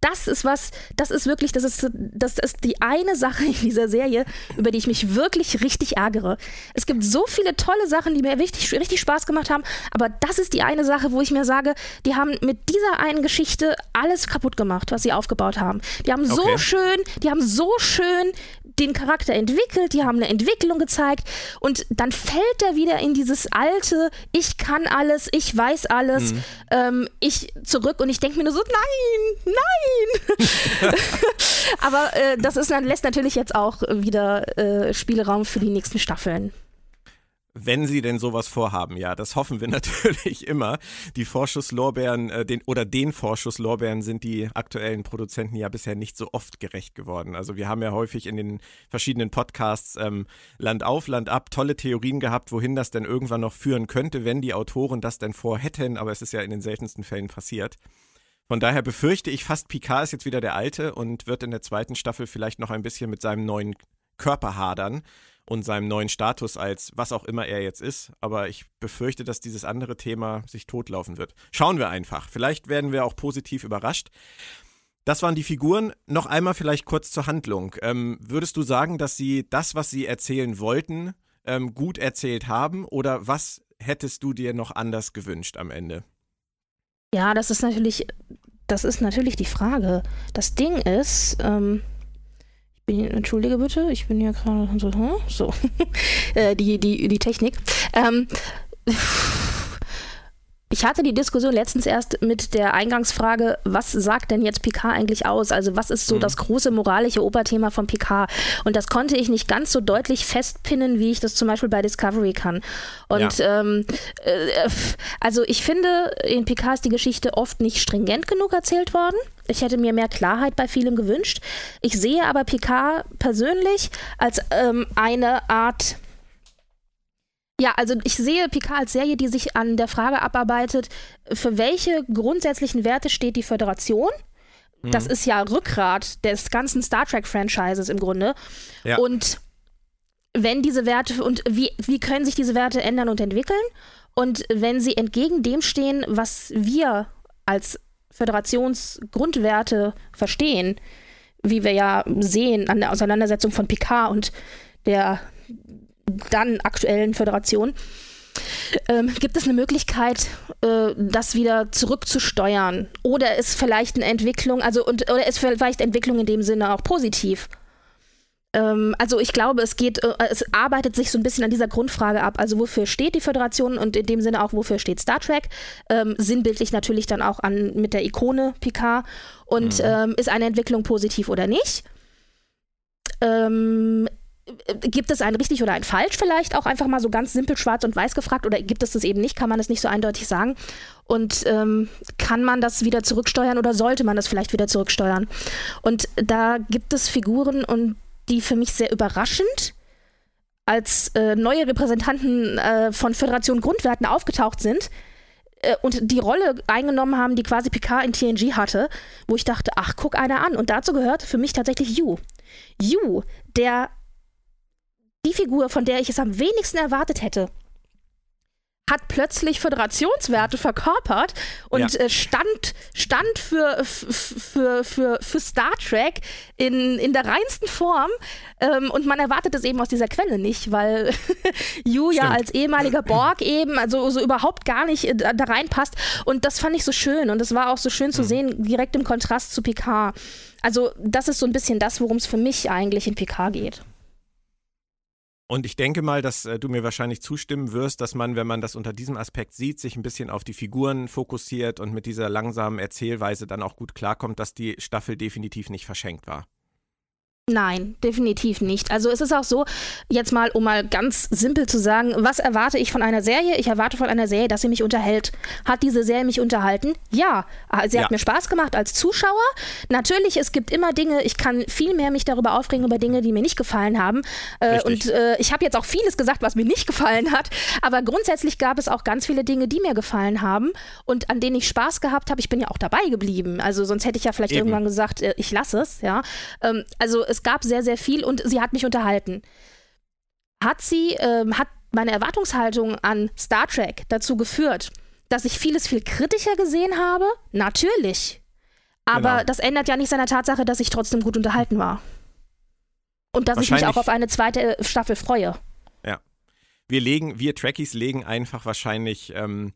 das ist was, das ist wirklich, das ist, das ist die eine Sache in dieser Serie, über die ich mich wirklich richtig ärgere. Es gibt so viele tolle Sachen, die mir richtig, richtig Spaß gemacht haben, aber das ist die eine Sache, wo ich mir sage, die haben mit dieser einen Geschichte alles kaputt gemacht, was sie aufgebaut haben. Die haben okay. so schön, die haben so schön den Charakter entwickelt, die haben eine Entwicklung gezeigt und dann fällt er wieder in dieses alte, ich kann alles, ich weiß alles, mhm. ähm, ich zurück und ich denke mir nur so, nein, nein. Aber äh, das ist, lässt natürlich jetzt auch wieder äh, Spielraum für die nächsten Staffeln. Wenn sie denn sowas vorhaben, ja, das hoffen wir natürlich immer. Die Vorschusslorbeeren, äh, den, oder den Vorschusslorbeeren sind die aktuellen Produzenten ja bisher nicht so oft gerecht geworden. Also wir haben ja häufig in den verschiedenen Podcasts ähm, Land auf, Land ab tolle Theorien gehabt, wohin das denn irgendwann noch führen könnte, wenn die Autoren das denn vorhätten, aber es ist ja in den seltensten Fällen passiert. Von daher befürchte ich fast, Picard ist jetzt wieder der Alte und wird in der zweiten Staffel vielleicht noch ein bisschen mit seinem neuen Körper hadern und seinem neuen Status als was auch immer er jetzt ist. Aber ich befürchte, dass dieses andere Thema sich totlaufen wird. Schauen wir einfach. Vielleicht werden wir auch positiv überrascht. Das waren die Figuren. Noch einmal vielleicht kurz zur Handlung. Ähm, würdest du sagen, dass sie das, was sie erzählen wollten, ähm, gut erzählt haben? Oder was hättest du dir noch anders gewünscht am Ende? Ja, das ist natürlich, das ist natürlich die Frage. Das Ding ist, ähm, bin, entschuldige bitte, ich bin hier gerade so, hm? so. Äh, die, die, die Technik. Ähm, ich hatte die Diskussion letztens erst mit der Eingangsfrage, was sagt denn jetzt Picard eigentlich aus? Also was ist so mhm. das große moralische Oberthema von Picard? Und das konnte ich nicht ganz so deutlich festpinnen, wie ich das zum Beispiel bei Discovery kann. Und ja. ähm, äh, also ich finde, in Picard ist die Geschichte oft nicht stringent genug erzählt worden. Ich hätte mir mehr Klarheit bei vielem gewünscht. Ich sehe aber Picard persönlich als ähm, eine Art ja, also ich sehe Picard als Serie, die sich an der Frage abarbeitet, für welche grundsätzlichen Werte steht die Föderation? Das mhm. ist ja Rückgrat des ganzen Star Trek-Franchises im Grunde. Ja. Und wenn diese Werte und wie, wie können sich diese Werte ändern und entwickeln? Und wenn sie entgegen dem stehen, was wir als Föderationsgrundwerte verstehen, wie wir ja sehen an der Auseinandersetzung von Picard und der dann aktuellen Föderation, ähm, gibt es eine Möglichkeit, äh, das wieder zurückzusteuern? Oder ist vielleicht eine Entwicklung, also und, oder ist vielleicht Entwicklung in dem Sinne auch positiv? Ähm, also ich glaube, es geht, äh, es arbeitet sich so ein bisschen an dieser Grundfrage ab. Also wofür steht die Föderation und in dem Sinne auch wofür steht Star Trek? Ähm, sinnbildlich natürlich dann auch an mit der Ikone Picard. Und mhm. ähm, ist eine Entwicklung positiv oder nicht? Ähm, gibt es ein richtig oder ein falsch vielleicht auch einfach mal so ganz simpel schwarz und weiß gefragt oder gibt es das eben nicht, kann man es nicht so eindeutig sagen und ähm, kann man das wieder zurücksteuern oder sollte man das vielleicht wieder zurücksteuern und da gibt es Figuren und die für mich sehr überraschend als äh, neue Repräsentanten äh, von Föderation Grundwerten aufgetaucht sind äh, und die Rolle eingenommen haben, die quasi Picard in TNG hatte, wo ich dachte, ach, guck einer an. Und dazu gehört für mich tatsächlich Yu. Yu, der die Figur, von der ich es am wenigsten erwartet hätte, hat plötzlich Föderationswerte verkörpert und ja. äh, stand, stand für, für, für, für Star Trek in, in der reinsten Form. Ähm, und man erwartet es eben aus dieser Quelle nicht, weil Yu ja als ehemaliger Borg eben, also so überhaupt gar nicht äh, da reinpasst. Und das fand ich so schön. Und es war auch so schön zu mhm. sehen, direkt im Kontrast zu Picard. Also, das ist so ein bisschen das, worum es für mich eigentlich in Picard geht. Und ich denke mal, dass äh, du mir wahrscheinlich zustimmen wirst, dass man, wenn man das unter diesem Aspekt sieht, sich ein bisschen auf die Figuren fokussiert und mit dieser langsamen Erzählweise dann auch gut klarkommt, dass die Staffel definitiv nicht verschenkt war. Nein, definitiv nicht. Also es ist auch so, jetzt mal, um mal ganz simpel zu sagen, was erwarte ich von einer Serie? Ich erwarte von einer Serie, dass sie mich unterhält. Hat diese Serie mich unterhalten? Ja. Ah, sie ja. hat mir Spaß gemacht als Zuschauer. Natürlich, es gibt immer Dinge, ich kann viel mehr mich darüber aufregen, über Dinge, die mir nicht gefallen haben. Äh, und äh, ich habe jetzt auch vieles gesagt, was mir nicht gefallen hat. Aber grundsätzlich gab es auch ganz viele Dinge, die mir gefallen haben und an denen ich Spaß gehabt habe. Ich bin ja auch dabei geblieben. Also sonst hätte ich ja vielleicht Eben. irgendwann gesagt, äh, ich lasse es. Ja. Ähm, also es gab sehr, sehr viel und sie hat mich unterhalten. Hat sie, ähm, hat meine Erwartungshaltung an Star Trek dazu geführt, dass ich vieles viel kritischer gesehen habe? Natürlich. Aber genau. das ändert ja nicht seiner Tatsache, dass ich trotzdem gut unterhalten war. Und dass ich mich auch auf eine zweite Staffel freue. Ja. Wir legen, wir Trekkies legen einfach wahrscheinlich ähm,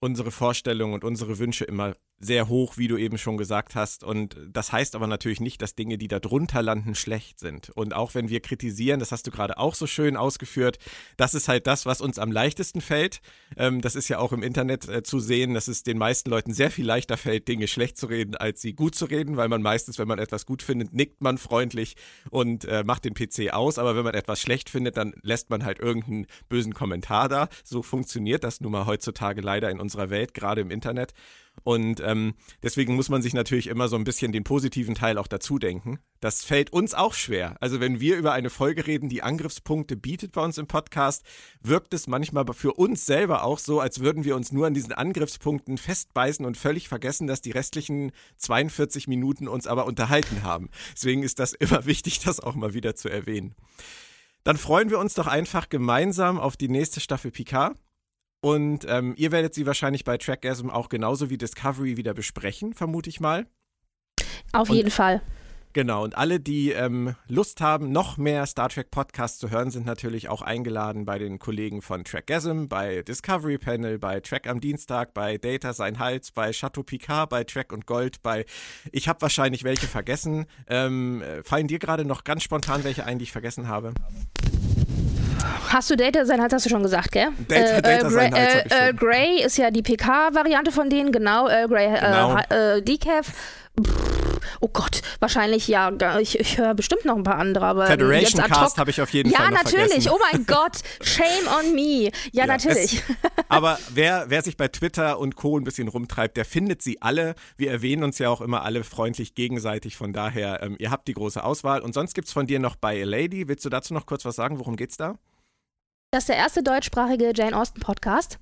unsere Vorstellungen und unsere Wünsche immer sehr hoch, wie du eben schon gesagt hast. Und das heißt aber natürlich nicht, dass Dinge, die da drunter landen, schlecht sind. Und auch wenn wir kritisieren, das hast du gerade auch so schön ausgeführt, das ist halt das, was uns am leichtesten fällt. Ähm, das ist ja auch im Internet äh, zu sehen, dass es den meisten Leuten sehr viel leichter fällt, Dinge schlecht zu reden, als sie gut zu reden, weil man meistens, wenn man etwas gut findet, nickt man freundlich und äh, macht den PC aus. Aber wenn man etwas schlecht findet, dann lässt man halt irgendeinen bösen Kommentar da. So funktioniert das nun mal heutzutage leider in unserer Welt, gerade im Internet. Und ähm, deswegen muss man sich natürlich immer so ein bisschen den positiven Teil auch dazu denken. Das fällt uns auch schwer. Also wenn wir über eine Folge reden, die Angriffspunkte bietet bei uns im Podcast, wirkt es manchmal für uns selber auch so, als würden wir uns nur an diesen Angriffspunkten festbeißen und völlig vergessen, dass die restlichen 42 Minuten uns aber unterhalten haben. Deswegen ist das immer wichtig, das auch mal wieder zu erwähnen. Dann freuen wir uns doch einfach gemeinsam auf die nächste Staffel Picard. Und ähm, ihr werdet sie wahrscheinlich bei Trackgasm auch genauso wie Discovery wieder besprechen, vermute ich mal. Auf und, jeden Fall. Genau, und alle, die ähm, Lust haben, noch mehr Star Trek Podcasts zu hören, sind natürlich auch eingeladen bei den Kollegen von Trackgasm, bei Discovery Panel, bei Track am Dienstag, bei Data sein Hals, bei Chateau Picard, bei Track und Gold, bei Ich habe wahrscheinlich welche vergessen. Ähm, fallen dir gerade noch ganz spontan welche ein, die ich vergessen habe? Hast du Data sein hast du schon gesagt, gell? Data, äh, Data Grey, äh, Earl Grey ist ja die PK-Variante von denen, genau. Earl Grey, äh, genau. äh, Decaf. Oh Gott, wahrscheinlich ja. Ich, ich höre bestimmt noch ein paar andere, aber Federation Cast habe ich auf jeden ja, Fall noch natürlich. Vergessen. Oh mein Gott, shame on me. Ja, ja natürlich. Es, aber wer, wer sich bei Twitter und Co. ein bisschen rumtreibt, der findet sie alle. Wir erwähnen uns ja auch immer alle freundlich gegenseitig. Von daher, ähm, ihr habt die große Auswahl. Und sonst gibt es von dir noch bei A Lady. Willst du dazu noch kurz was sagen? Worum geht's da? Das ist der erste deutschsprachige Jane Austen Podcast,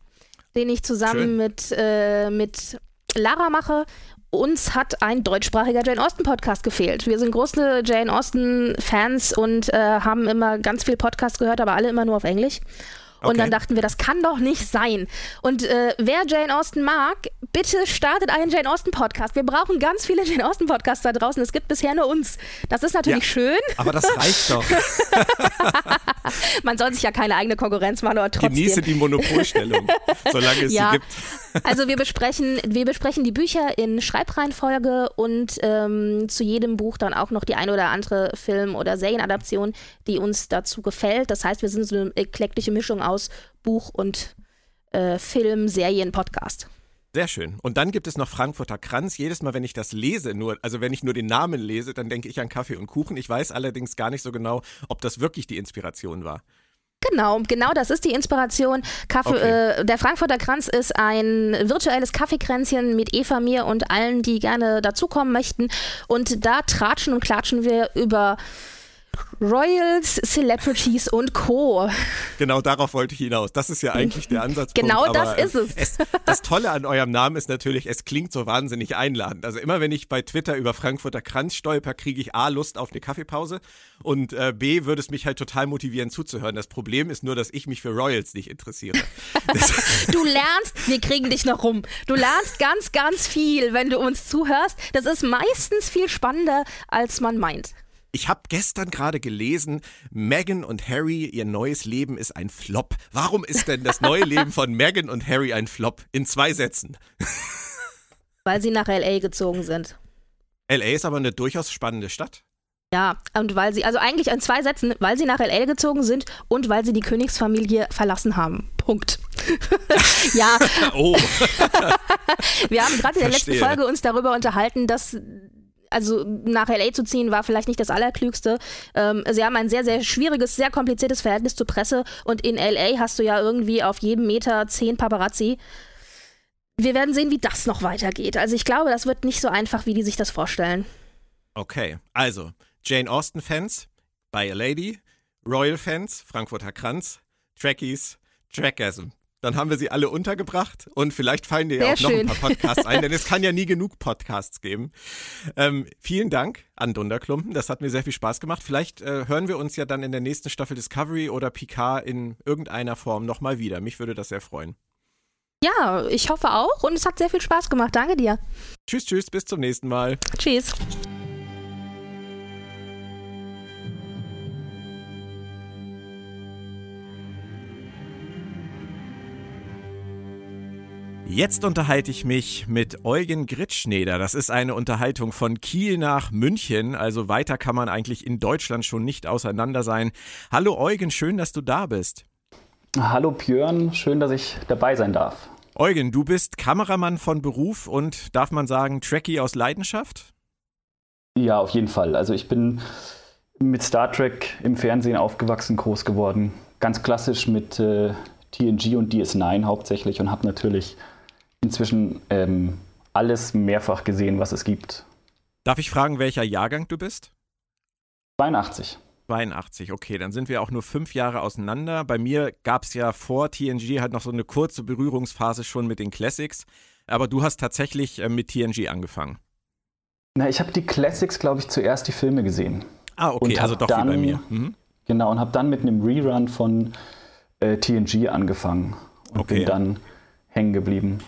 den ich zusammen mit, äh, mit Lara mache. Uns hat ein deutschsprachiger Jane Austen Podcast gefehlt. Wir sind große Jane Austen Fans und äh, haben immer ganz viel Podcast gehört, aber alle immer nur auf Englisch. Und okay. dann dachten wir, das kann doch nicht sein. Und äh, wer Jane Austen mag, bitte startet einen Jane Austen Podcast. Wir brauchen ganz viele Jane Austen Podcasts da draußen. Es gibt bisher nur uns. Das ist natürlich ja, schön. Aber das reicht doch. Man soll sich ja keine eigene Konkurrenz machen, aber trotzdem. Genieße die Monopolstellung, solange es ja. sie gibt. Also wir besprechen, wir besprechen die Bücher in Schreibreihenfolge und ähm, zu jedem Buch dann auch noch die eine oder andere Film- oder Serienadaption, die uns dazu gefällt. Das heißt, wir sind so eine eklektische Mischung aus Buch und äh, Film, Serien, Podcast. Sehr schön. Und dann gibt es noch Frankfurter Kranz. Jedes Mal, wenn ich das lese, nur, also wenn ich nur den Namen lese, dann denke ich an Kaffee und Kuchen. Ich weiß allerdings gar nicht so genau, ob das wirklich die Inspiration war. Genau, genau das ist die Inspiration. Kaffee, okay. äh, der Frankfurter Kranz ist ein virtuelles Kaffeekränzchen mit Eva, mir und allen, die gerne dazukommen möchten. Und da tratschen und klatschen wir über Royals, Celebrities und Co. Genau darauf wollte ich hinaus. Das ist ja eigentlich der Ansatzpunkt. Genau das ist es. es. Das Tolle an eurem Namen ist natürlich, es klingt so wahnsinnig einladend. Also immer wenn ich bei Twitter über Frankfurter Kranz stolper, kriege ich A, Lust auf eine Kaffeepause und äh, B, würde es mich halt total motivieren zuzuhören. Das Problem ist nur, dass ich mich für Royals nicht interessiere. du lernst, wir kriegen dich noch rum. Du lernst ganz, ganz viel, wenn du uns zuhörst. Das ist meistens viel spannender, als man meint. Ich habe gestern gerade gelesen, Meghan und Harry, ihr neues Leben ist ein Flop. Warum ist denn das neue Leben von Meghan und Harry ein Flop? In zwei Sätzen. Weil sie nach LA gezogen sind. LA ist aber eine durchaus spannende Stadt. Ja, und weil sie, also eigentlich in zwei Sätzen, weil sie nach LA gezogen sind und weil sie die Königsfamilie verlassen haben. Punkt. ja. Oh. Wir haben gerade in der letzten Folge uns darüber unterhalten, dass also nach LA zu ziehen, war vielleicht nicht das Allerklügste. Ähm, sie haben ein sehr, sehr schwieriges, sehr kompliziertes Verhältnis zur Presse und in LA hast du ja irgendwie auf jedem Meter zehn Paparazzi. Wir werden sehen, wie das noch weitergeht. Also ich glaube, das wird nicht so einfach, wie die sich das vorstellen. Okay, also Jane Austen-Fans, By a Lady, Royal-Fans, Frankfurter Kranz, Trekkies, Trackasm dann haben wir sie alle untergebracht und vielleicht fallen dir ja auch schön. noch ein paar Podcasts ein, denn es kann ja nie genug Podcasts geben. Ähm, vielen Dank an Dunderklumpen, das hat mir sehr viel Spaß gemacht. Vielleicht äh, hören wir uns ja dann in der nächsten Staffel Discovery oder Picard in irgendeiner Form nochmal wieder. Mich würde das sehr freuen. Ja, ich hoffe auch und es hat sehr viel Spaß gemacht. Danke dir. Tschüss, tschüss, bis zum nächsten Mal. Tschüss. Jetzt unterhalte ich mich mit Eugen Gritschneder. Das ist eine Unterhaltung von Kiel nach München. Also weiter kann man eigentlich in Deutschland schon nicht auseinander sein. Hallo Eugen, schön, dass du da bist. Hallo Björn, schön, dass ich dabei sein darf. Eugen, du bist Kameramann von Beruf und darf man sagen, Trekkie aus Leidenschaft? Ja, auf jeden Fall. Also ich bin mit Star Trek im Fernsehen aufgewachsen, groß geworden. Ganz klassisch mit äh, TNG und DS9 hauptsächlich und habe natürlich inzwischen ähm, alles mehrfach gesehen, was es gibt. Darf ich fragen, welcher Jahrgang du bist? 82. 82, okay, dann sind wir auch nur fünf Jahre auseinander. Bei mir gab es ja vor TNG halt noch so eine kurze Berührungsphase schon mit den Classics, aber du hast tatsächlich äh, mit TNG angefangen. Na, ich habe die Classics, glaube ich, zuerst die Filme gesehen. Ah, okay, also doch dann, wie bei mir. Mhm. Genau, und habe dann mit einem Rerun von äh, TNG angefangen und okay. bin dann hängen geblieben.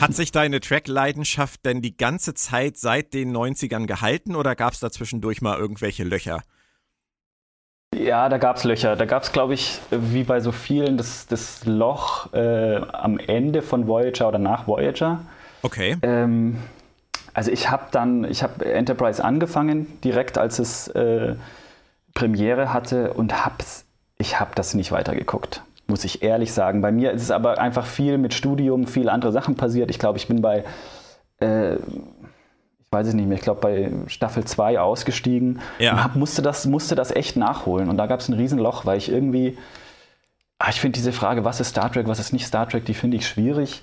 Hat sich deine Track-Leidenschaft denn die ganze Zeit seit den 90ern gehalten oder gab es da zwischendurch mal irgendwelche Löcher? Ja, da gab es Löcher. Da gab es, glaube ich, wie bei so vielen, das, das Loch äh, am Ende von Voyager oder nach Voyager. Okay. Ähm, also ich habe dann, ich habe Enterprise angefangen, direkt als es äh, Premiere hatte und hab's, ich habe das nicht weitergeguckt muss ich ehrlich sagen. Bei mir ist es aber einfach viel mit Studium, viele andere Sachen passiert. Ich glaube, ich bin bei, äh, ich weiß es nicht mehr, ich glaube bei Staffel 2 ausgestiegen ja. und hab, musste, das, musste das echt nachholen. Und da gab es ein Riesenloch, weil ich irgendwie, ach, ich finde diese Frage, was ist Star Trek, was ist nicht Star Trek, die finde ich schwierig.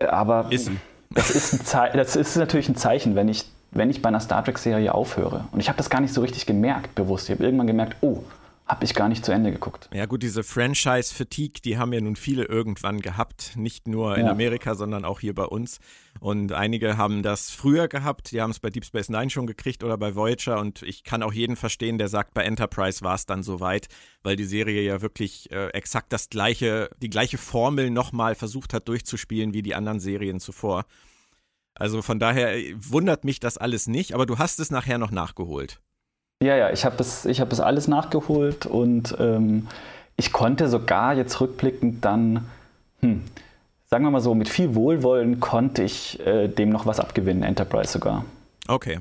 Aber ist. Das, ist ein das ist natürlich ein Zeichen, wenn ich, wenn ich bei einer Star Trek-Serie aufhöre. Und ich habe das gar nicht so richtig gemerkt, bewusst. Ich habe irgendwann gemerkt, oh, habe ich gar nicht zu Ende geguckt. Ja gut, diese Franchise-Fatigue, die haben ja nun viele irgendwann gehabt, nicht nur in ja. Amerika, sondern auch hier bei uns. Und einige haben das früher gehabt, die haben es bei Deep Space Nine schon gekriegt oder bei Voyager. Und ich kann auch jeden verstehen, der sagt, bei Enterprise war es dann soweit, weil die Serie ja wirklich äh, exakt das gleiche, die gleiche Formel nochmal versucht hat durchzuspielen wie die anderen Serien zuvor. Also von daher äh, wundert mich das alles nicht, aber du hast es nachher noch nachgeholt. Ja, ja, ich habe es, hab es alles nachgeholt und ähm, ich konnte sogar jetzt rückblickend dann, hm, sagen wir mal so, mit viel Wohlwollen konnte ich äh, dem noch was abgewinnen, Enterprise sogar. Okay.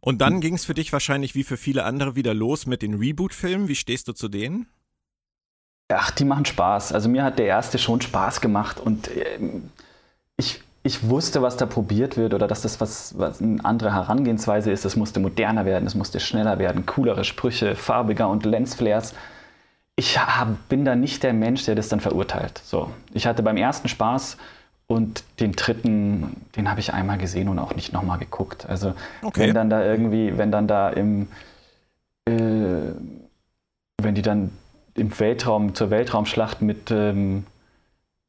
Und dann ging es für dich wahrscheinlich wie für viele andere wieder los mit den Reboot-Filmen. Wie stehst du zu denen? Ach, die machen Spaß. Also mir hat der erste schon Spaß gemacht und äh, ich, ich wusste, was da probiert wird oder dass das was, was eine andere Herangehensweise ist. Es musste moderner werden, es musste schneller werden, coolere Sprüche, farbiger und Lensflares. Ich hab, bin da nicht der Mensch, der das dann verurteilt. So, ich hatte beim ersten Spaß und den dritten, den habe ich einmal gesehen und auch nicht nochmal geguckt. Also okay. wenn dann da irgendwie, wenn dann da im, äh, wenn die dann im Weltraum zur Weltraumschlacht mit ähm,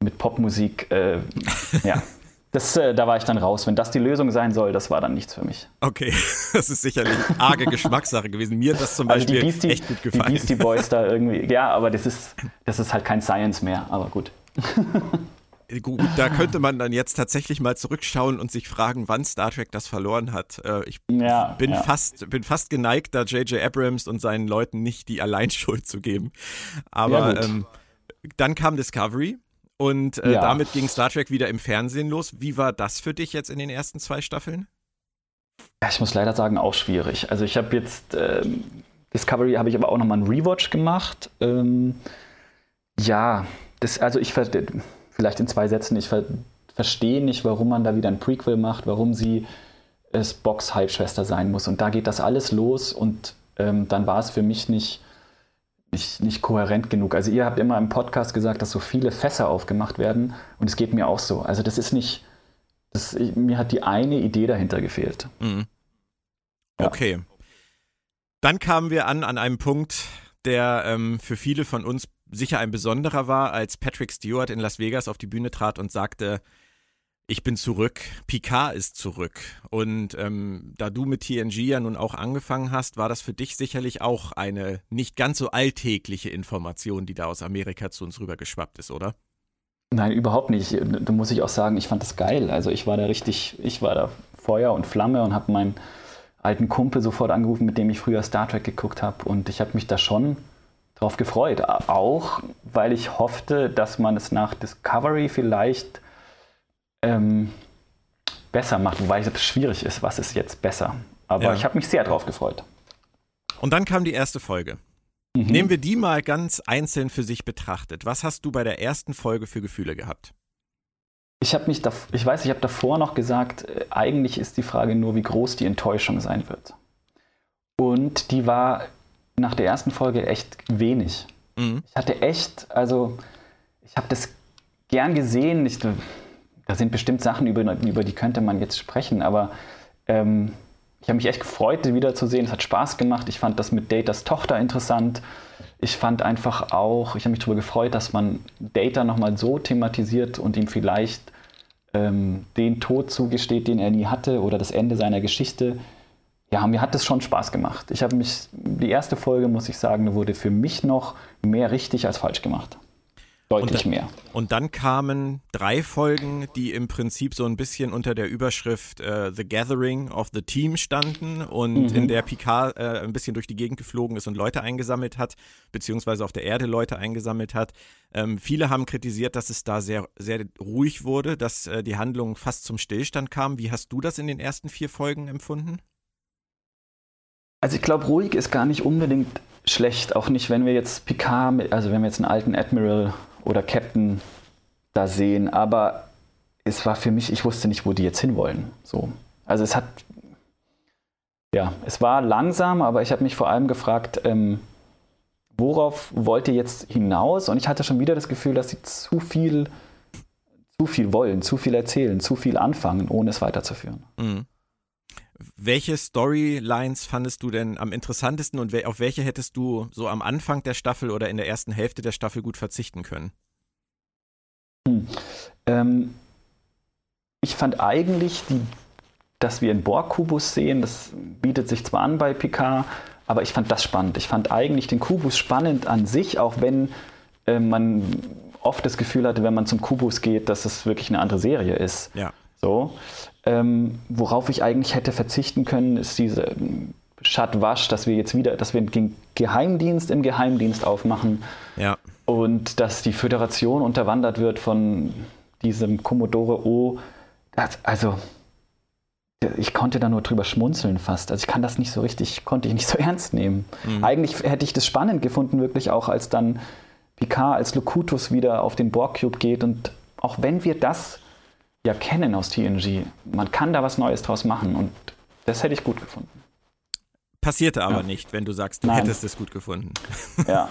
mit Popmusik, äh, ja, das, äh, da war ich dann raus. Wenn das die Lösung sein soll, das war dann nichts für mich. Okay, das ist sicherlich arge Geschmackssache gewesen. Mir hat das zum Beispiel also Beastie, echt gut gefallen. Die Beastie Boys da irgendwie, ja, aber das ist, das ist halt kein Science mehr, aber gut. Gut, da könnte man dann jetzt tatsächlich mal zurückschauen und sich fragen, wann Star Trek das verloren hat. Äh, ich ja, bin, ja. Fast, bin fast geneigt, da J.J. Abrams und seinen Leuten nicht die Alleinschuld zu geben. Aber ja, ähm, dann kam Discovery und äh, ja. damit ging Star Trek wieder im Fernsehen los. Wie war das für dich jetzt in den ersten zwei Staffeln? Ja, ich muss leider sagen, auch schwierig. Also ich habe jetzt ähm, Discovery habe ich aber auch nochmal einen Rewatch gemacht. Ähm, ja, das, also ich vielleicht in zwei Sätzen, ich ver verstehe nicht, warum man da wieder ein Prequel macht, warum sie es Box Halbschwester sein muss. Und da geht das alles los und ähm, dann war es für mich nicht nicht, nicht kohärent genug. Also ihr habt immer im Podcast gesagt, dass so viele Fässer aufgemacht werden und es geht mir auch so. Also das ist nicht, das, mir hat die eine Idee dahinter gefehlt. Mhm. Okay. Ja. Dann kamen wir an an einem Punkt, der ähm, für viele von uns sicher ein besonderer war, als Patrick Stewart in Las Vegas auf die Bühne trat und sagte, ich bin zurück, Picard ist zurück. Und ähm, da du mit TNG ja nun auch angefangen hast, war das für dich sicherlich auch eine nicht ganz so alltägliche Information, die da aus Amerika zu uns rübergeschwappt ist, oder? Nein, überhaupt nicht. Da muss ich auch sagen, ich fand das geil. Also ich war da richtig, ich war da Feuer und Flamme und habe meinen alten Kumpel sofort angerufen, mit dem ich früher Star Trek geguckt habe. Und ich habe mich da schon drauf gefreut. Auch weil ich hoffte, dass man es nach Discovery vielleicht ähm, besser macht, wobei es schwierig ist, was ist jetzt besser. Aber ja. ich habe mich sehr drauf gefreut. Und dann kam die erste Folge. Mhm. Nehmen wir die mal ganz einzeln für sich betrachtet. Was hast du bei der ersten Folge für Gefühle gehabt? Ich habe mich, da, ich weiß, ich habe davor noch gesagt, äh, eigentlich ist die Frage nur, wie groß die Enttäuschung sein wird. Und die war nach der ersten Folge echt wenig. Mhm. Ich hatte echt, also ich habe das gern gesehen. Ich, da sind bestimmt Sachen, über, über die könnte man jetzt sprechen, aber ähm, ich habe mich echt gefreut, sie wiederzusehen. Es hat Spaß gemacht. Ich fand das mit Datas Tochter interessant. Ich fand einfach auch, ich habe mich darüber gefreut, dass man Data nochmal so thematisiert und ihm vielleicht ähm, den Tod zugesteht, den er nie hatte oder das Ende seiner Geschichte. Ja, mir hat das schon Spaß gemacht. Ich habe mich, die erste Folge, muss ich sagen, wurde für mich noch mehr richtig als falsch gemacht. Deutlich und mehr. Und dann kamen drei Folgen, die im Prinzip so ein bisschen unter der Überschrift äh, The Gathering of the Team standen und mhm. in der Picard äh, ein bisschen durch die Gegend geflogen ist und Leute eingesammelt hat, beziehungsweise auf der Erde Leute eingesammelt hat. Ähm, viele haben kritisiert, dass es da sehr, sehr ruhig wurde, dass äh, die Handlung fast zum Stillstand kam. Wie hast du das in den ersten vier Folgen empfunden? Also ich glaube, ruhig ist gar nicht unbedingt schlecht, auch nicht, wenn wir jetzt Picard, also wenn wir jetzt einen alten Admiral oder Captain da sehen, aber es war für mich, ich wusste nicht, wo die jetzt hinwollen. So. Also es hat, ja, es war langsam, aber ich habe mich vor allem gefragt, ähm, worauf wollt ihr jetzt hinaus? Und ich hatte schon wieder das Gefühl, dass sie zu viel, zu viel wollen, zu viel erzählen, zu viel anfangen, ohne es weiterzuführen. Mhm. Welche Storylines fandest du denn am interessantesten und auf welche hättest du so am Anfang der Staffel oder in der ersten Hälfte der Staffel gut verzichten können? Hm. Ähm, ich fand eigentlich, die, dass wir einen Borg-Kubus sehen, das bietet sich zwar an bei Picard, aber ich fand das spannend. Ich fand eigentlich den Kubus spannend an sich, auch wenn äh, man oft das Gefühl hatte, wenn man zum Kubus geht, dass es wirklich eine andere Serie ist. Ja. So. Ähm, worauf ich eigentlich hätte verzichten können, ist diese ähm, Schattwasch, dass wir jetzt wieder, dass wir den Geheimdienst im Geheimdienst aufmachen. Ja. Und dass die Föderation unterwandert wird von diesem Commodore O. Das, also, ich konnte da nur drüber schmunzeln fast. Also ich kann das nicht so richtig, konnte ich nicht so ernst nehmen. Mhm. Eigentlich hätte ich das spannend gefunden, wirklich auch, als dann Picard als Locutus wieder auf den Borg-Cube geht. Und auch wenn wir das ja kennen aus TNG. Man kann da was Neues draus machen und das hätte ich gut gefunden. Passierte aber ja. nicht, wenn du sagst, du Nein. hättest es gut gefunden. Ja.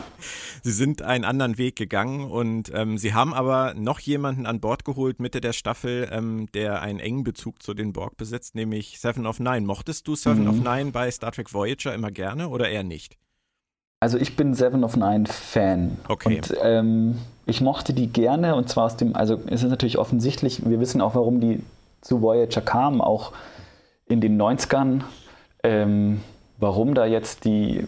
sie sind einen anderen Weg gegangen und ähm, sie haben aber noch jemanden an Bord geholt Mitte der Staffel, ähm, der einen engen Bezug zu den Borg besitzt, nämlich Seven of Nine. Mochtest du Seven mhm. of Nine bei Star Trek Voyager immer gerne oder eher nicht? Also ich bin Seven of Nine Fan. Okay. Und ähm, ich mochte die gerne und zwar aus dem, also es ist natürlich offensichtlich, wir wissen auch, warum die zu Voyager kamen, auch in den 90ern, ähm, warum da jetzt die,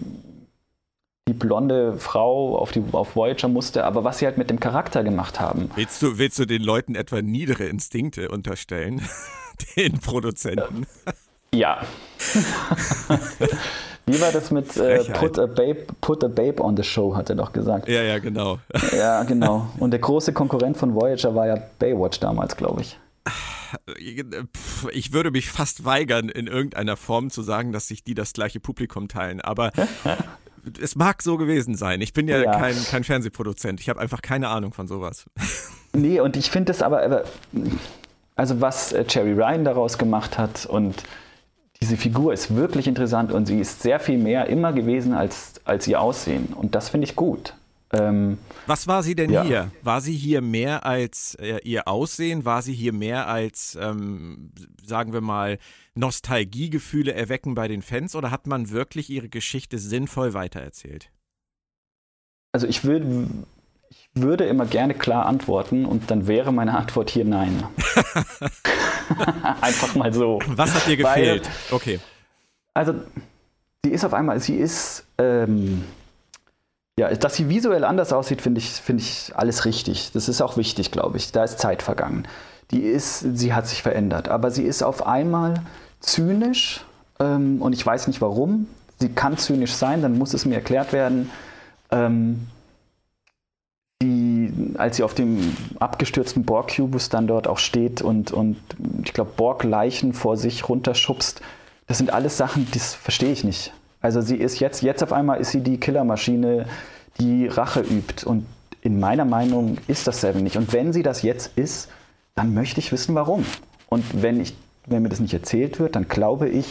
die blonde Frau auf, die, auf Voyager musste, aber was sie halt mit dem Charakter gemacht haben. Willst du, willst du den Leuten etwa niedere Instinkte unterstellen? den Produzenten? Ja. Wie war das mit äh, put, a babe, put a Babe on the Show, hat er doch gesagt. Ja, ja, genau. Ja, genau. Und der große Konkurrent von Voyager war ja Baywatch damals, glaube ich. Ich würde mich fast weigern, in irgendeiner Form zu sagen, dass sich die das gleiche Publikum teilen. Aber es mag so gewesen sein. Ich bin ja, ja. Kein, kein Fernsehproduzent. Ich habe einfach keine Ahnung von sowas. Nee, und ich finde das aber, also was äh, Cherry Ryan daraus gemacht hat und diese Figur ist wirklich interessant und sie ist sehr viel mehr immer gewesen als, als ihr Aussehen. Und das finde ich gut. Ähm, Was war sie denn ja. hier? War sie hier mehr als äh, ihr Aussehen? War sie hier mehr als, ähm, sagen wir mal, Nostalgiegefühle erwecken bei den Fans? Oder hat man wirklich ihre Geschichte sinnvoll weitererzählt? Also ich würde ich würde immer gerne klar antworten und dann wäre meine Antwort hier nein. Einfach mal so. Was hat dir gefehlt? Weil, okay. Also, sie ist auf einmal, sie ist, ähm, ja, dass sie visuell anders aussieht, finde ich, finde ich alles richtig. Das ist auch wichtig, glaube ich. Da ist Zeit vergangen. Die ist, sie hat sich verändert, aber sie ist auf einmal zynisch ähm, und ich weiß nicht warum. Sie kann zynisch sein, dann muss es mir erklärt werden. Ähm, als sie auf dem abgestürzten Borg-Kubus dann dort auch steht und, und ich glaube, Borg-Leichen vor sich runterschubst, das sind alles Sachen, das verstehe ich nicht. Also sie ist jetzt, jetzt auf einmal ist sie die Killermaschine, die Rache übt. Und in meiner Meinung ist das Seven nicht. Und wenn sie das jetzt ist, dann möchte ich wissen, warum. Und wenn, ich, wenn mir das nicht erzählt wird, dann glaube ich,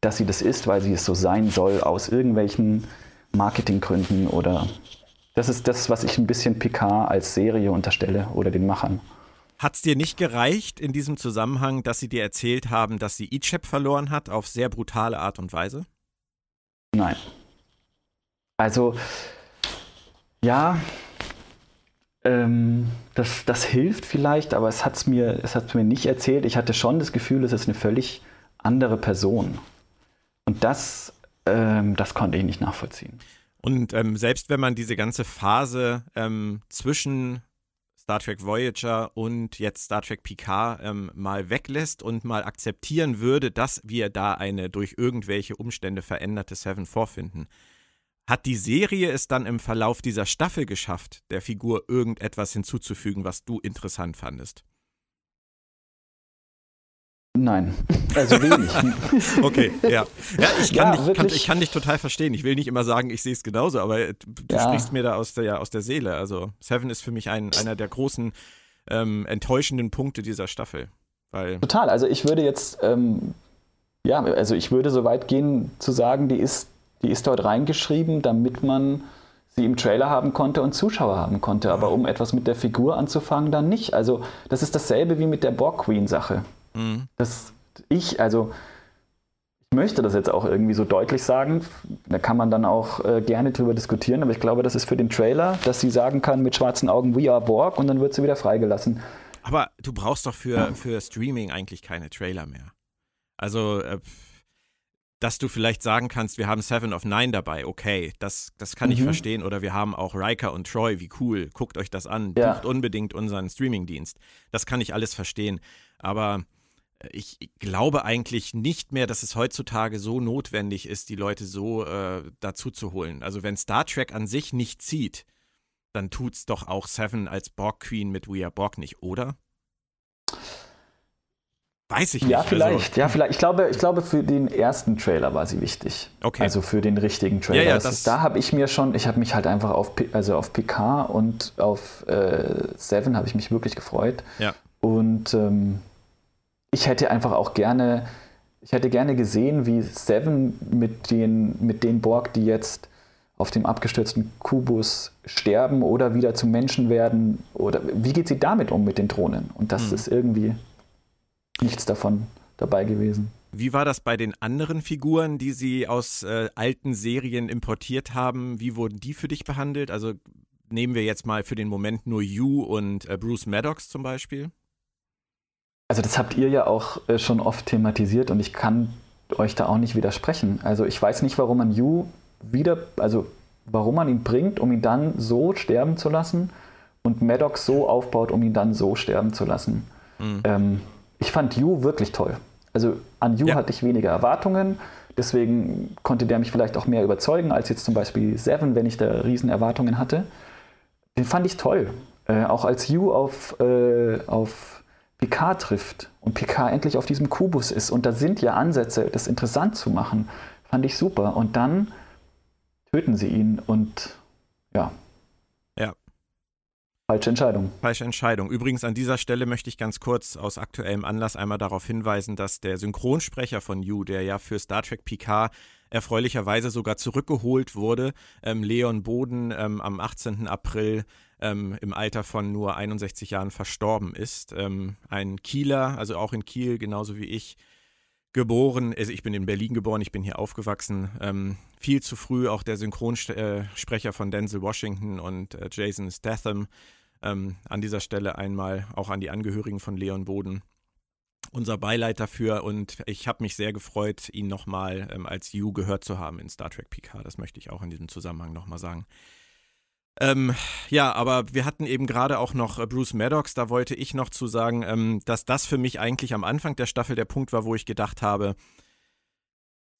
dass sie das ist, weil sie es so sein soll, aus irgendwelchen Marketinggründen oder das ist das, was ich ein bisschen Picard als Serie unterstelle oder den Machern. Hat es dir nicht gereicht in diesem Zusammenhang, dass sie dir erzählt haben, dass sie Icheb verloren hat auf sehr brutale Art und Weise? Nein. Also, ja, ähm, das, das hilft vielleicht, aber es hat es mir, mir nicht erzählt. Ich hatte schon das Gefühl, es ist eine völlig andere Person. Und das, ähm, das konnte ich nicht nachvollziehen. Und ähm, selbst wenn man diese ganze Phase ähm, zwischen Star Trek Voyager und jetzt Star Trek Picard ähm, mal weglässt und mal akzeptieren würde, dass wir da eine durch irgendwelche Umstände veränderte Seven vorfinden, hat die Serie es dann im Verlauf dieser Staffel geschafft, der Figur irgendetwas hinzuzufügen, was du interessant fandest? Nein, also wenig. okay, ja. Ja, ich kann, ja, dich, kann, ich kann dich total verstehen. Ich will nicht immer sagen, ich sehe es genauso, aber du ja. sprichst mir da aus der, aus der Seele. Also Seven ist für mich ein, einer der großen ähm, enttäuschenden Punkte dieser Staffel. Weil Total, also ich würde jetzt, ähm, ja, also ich würde so weit gehen zu sagen, die ist, die ist dort reingeschrieben, damit man sie im Trailer haben konnte und Zuschauer haben konnte. Aber um etwas mit der Figur anzufangen, dann nicht. Also das ist dasselbe wie mit der Borg Queen Sache. Mhm. Das ich, also ich möchte das jetzt auch irgendwie so deutlich sagen. Da kann man dann auch äh, gerne drüber diskutieren, aber ich glaube, das ist für den Trailer, dass sie sagen kann mit schwarzen Augen We are Borg und dann wird sie wieder freigelassen. Aber du brauchst doch für, ja. für Streaming eigentlich keine Trailer mehr. Also, äh, dass du vielleicht sagen kannst, wir haben Seven of Nine dabei, okay, das, das kann mhm. ich verstehen. Oder wir haben auch Riker und Troy, wie cool, guckt euch das an, ja. bucht unbedingt unseren Streamingdienst. Das kann ich alles verstehen. Aber ich glaube eigentlich nicht mehr, dass es heutzutage so notwendig ist, die Leute so äh, dazu zu holen. Also wenn Star Trek an sich nicht zieht, dann tut's doch auch Seven als Borg Queen mit We Are Borg nicht, oder? Weiß ich nicht. Ja, also vielleicht. Also, ja, vielleicht. Ich glaube, ich glaube, für den ersten Trailer war sie wichtig. Okay. Also für den richtigen Trailer. Ja, ja, das da habe ich mir schon, ich habe mich halt einfach auf, also auf PK und auf äh, Seven habe ich mich wirklich gefreut. Ja. Und ähm, ich hätte einfach auch gerne, ich hätte gerne gesehen, wie Seven mit den, mit den Borg, die jetzt auf dem abgestürzten Kubus sterben oder wieder zu Menschen werden, oder wie geht sie damit um mit den Drohnen? Und das mhm. ist irgendwie nichts davon dabei gewesen. Wie war das bei den anderen Figuren, die Sie aus äh, alten Serien importiert haben? Wie wurden die für dich behandelt? Also nehmen wir jetzt mal für den Moment nur Yu und äh, Bruce Maddox zum Beispiel. Also das habt ihr ja auch äh, schon oft thematisiert und ich kann euch da auch nicht widersprechen. Also ich weiß nicht, warum man Yu wieder, also warum man ihn bringt, um ihn dann so sterben zu lassen und Maddox so aufbaut, um ihn dann so sterben zu lassen. Mhm. Ähm, ich fand Yu wirklich toll. Also an Yu ja. hatte ich weniger Erwartungen, deswegen konnte der mich vielleicht auch mehr überzeugen als jetzt zum Beispiel Seven, wenn ich da riesen Erwartungen hatte. Den fand ich toll. Äh, auch als Yu auf, äh, auf Picard trifft und Picard endlich auf diesem Kubus ist und da sind ja Ansätze, das interessant zu machen, fand ich super. Und dann töten sie ihn und ja. Ja. Falsche Entscheidung. Falsche Entscheidung. Übrigens an dieser Stelle möchte ich ganz kurz aus aktuellem Anlass einmal darauf hinweisen, dass der Synchronsprecher von You, der ja für Star Trek Picard erfreulicherweise sogar zurückgeholt wurde, ähm, Leon Boden ähm, am 18. April ähm, im Alter von nur 61 Jahren verstorben ist. Ähm, ein Kieler, also auch in Kiel, genauso wie ich, geboren, also ich bin in Berlin geboren, ich bin hier aufgewachsen, ähm, viel zu früh auch der Synchronsprecher von Denzel Washington und äh, Jason Statham. Ähm, an dieser Stelle einmal auch an die Angehörigen von Leon Boden unser Beileid dafür und ich habe mich sehr gefreut, ihn nochmal ähm, als You gehört zu haben in Star Trek Picard. Das möchte ich auch in diesem Zusammenhang nochmal sagen. Ähm, ja, aber wir hatten eben gerade auch noch äh, Bruce Maddox, da wollte ich noch zu sagen, ähm, dass das für mich eigentlich am Anfang der Staffel der Punkt war, wo ich gedacht habe,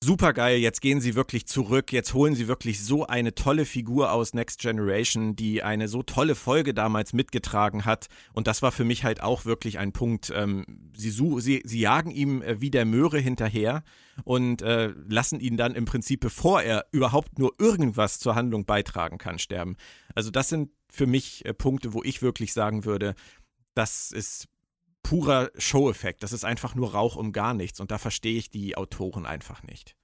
super geil, jetzt gehen sie wirklich zurück, jetzt holen sie wirklich so eine tolle Figur aus Next Generation, die eine so tolle Folge damals mitgetragen hat. Und das war für mich halt auch wirklich ein Punkt. Ähm, sie, sie, sie jagen ihm äh, wie der Möhre hinterher und äh, lassen ihn dann im Prinzip, bevor er überhaupt nur irgendwas zur Handlung beitragen kann, sterben. Also das sind für mich äh, Punkte, wo ich wirklich sagen würde, das ist purer Show-Effekt. Das ist einfach nur Rauch um gar nichts. Und da verstehe ich die Autoren einfach nicht.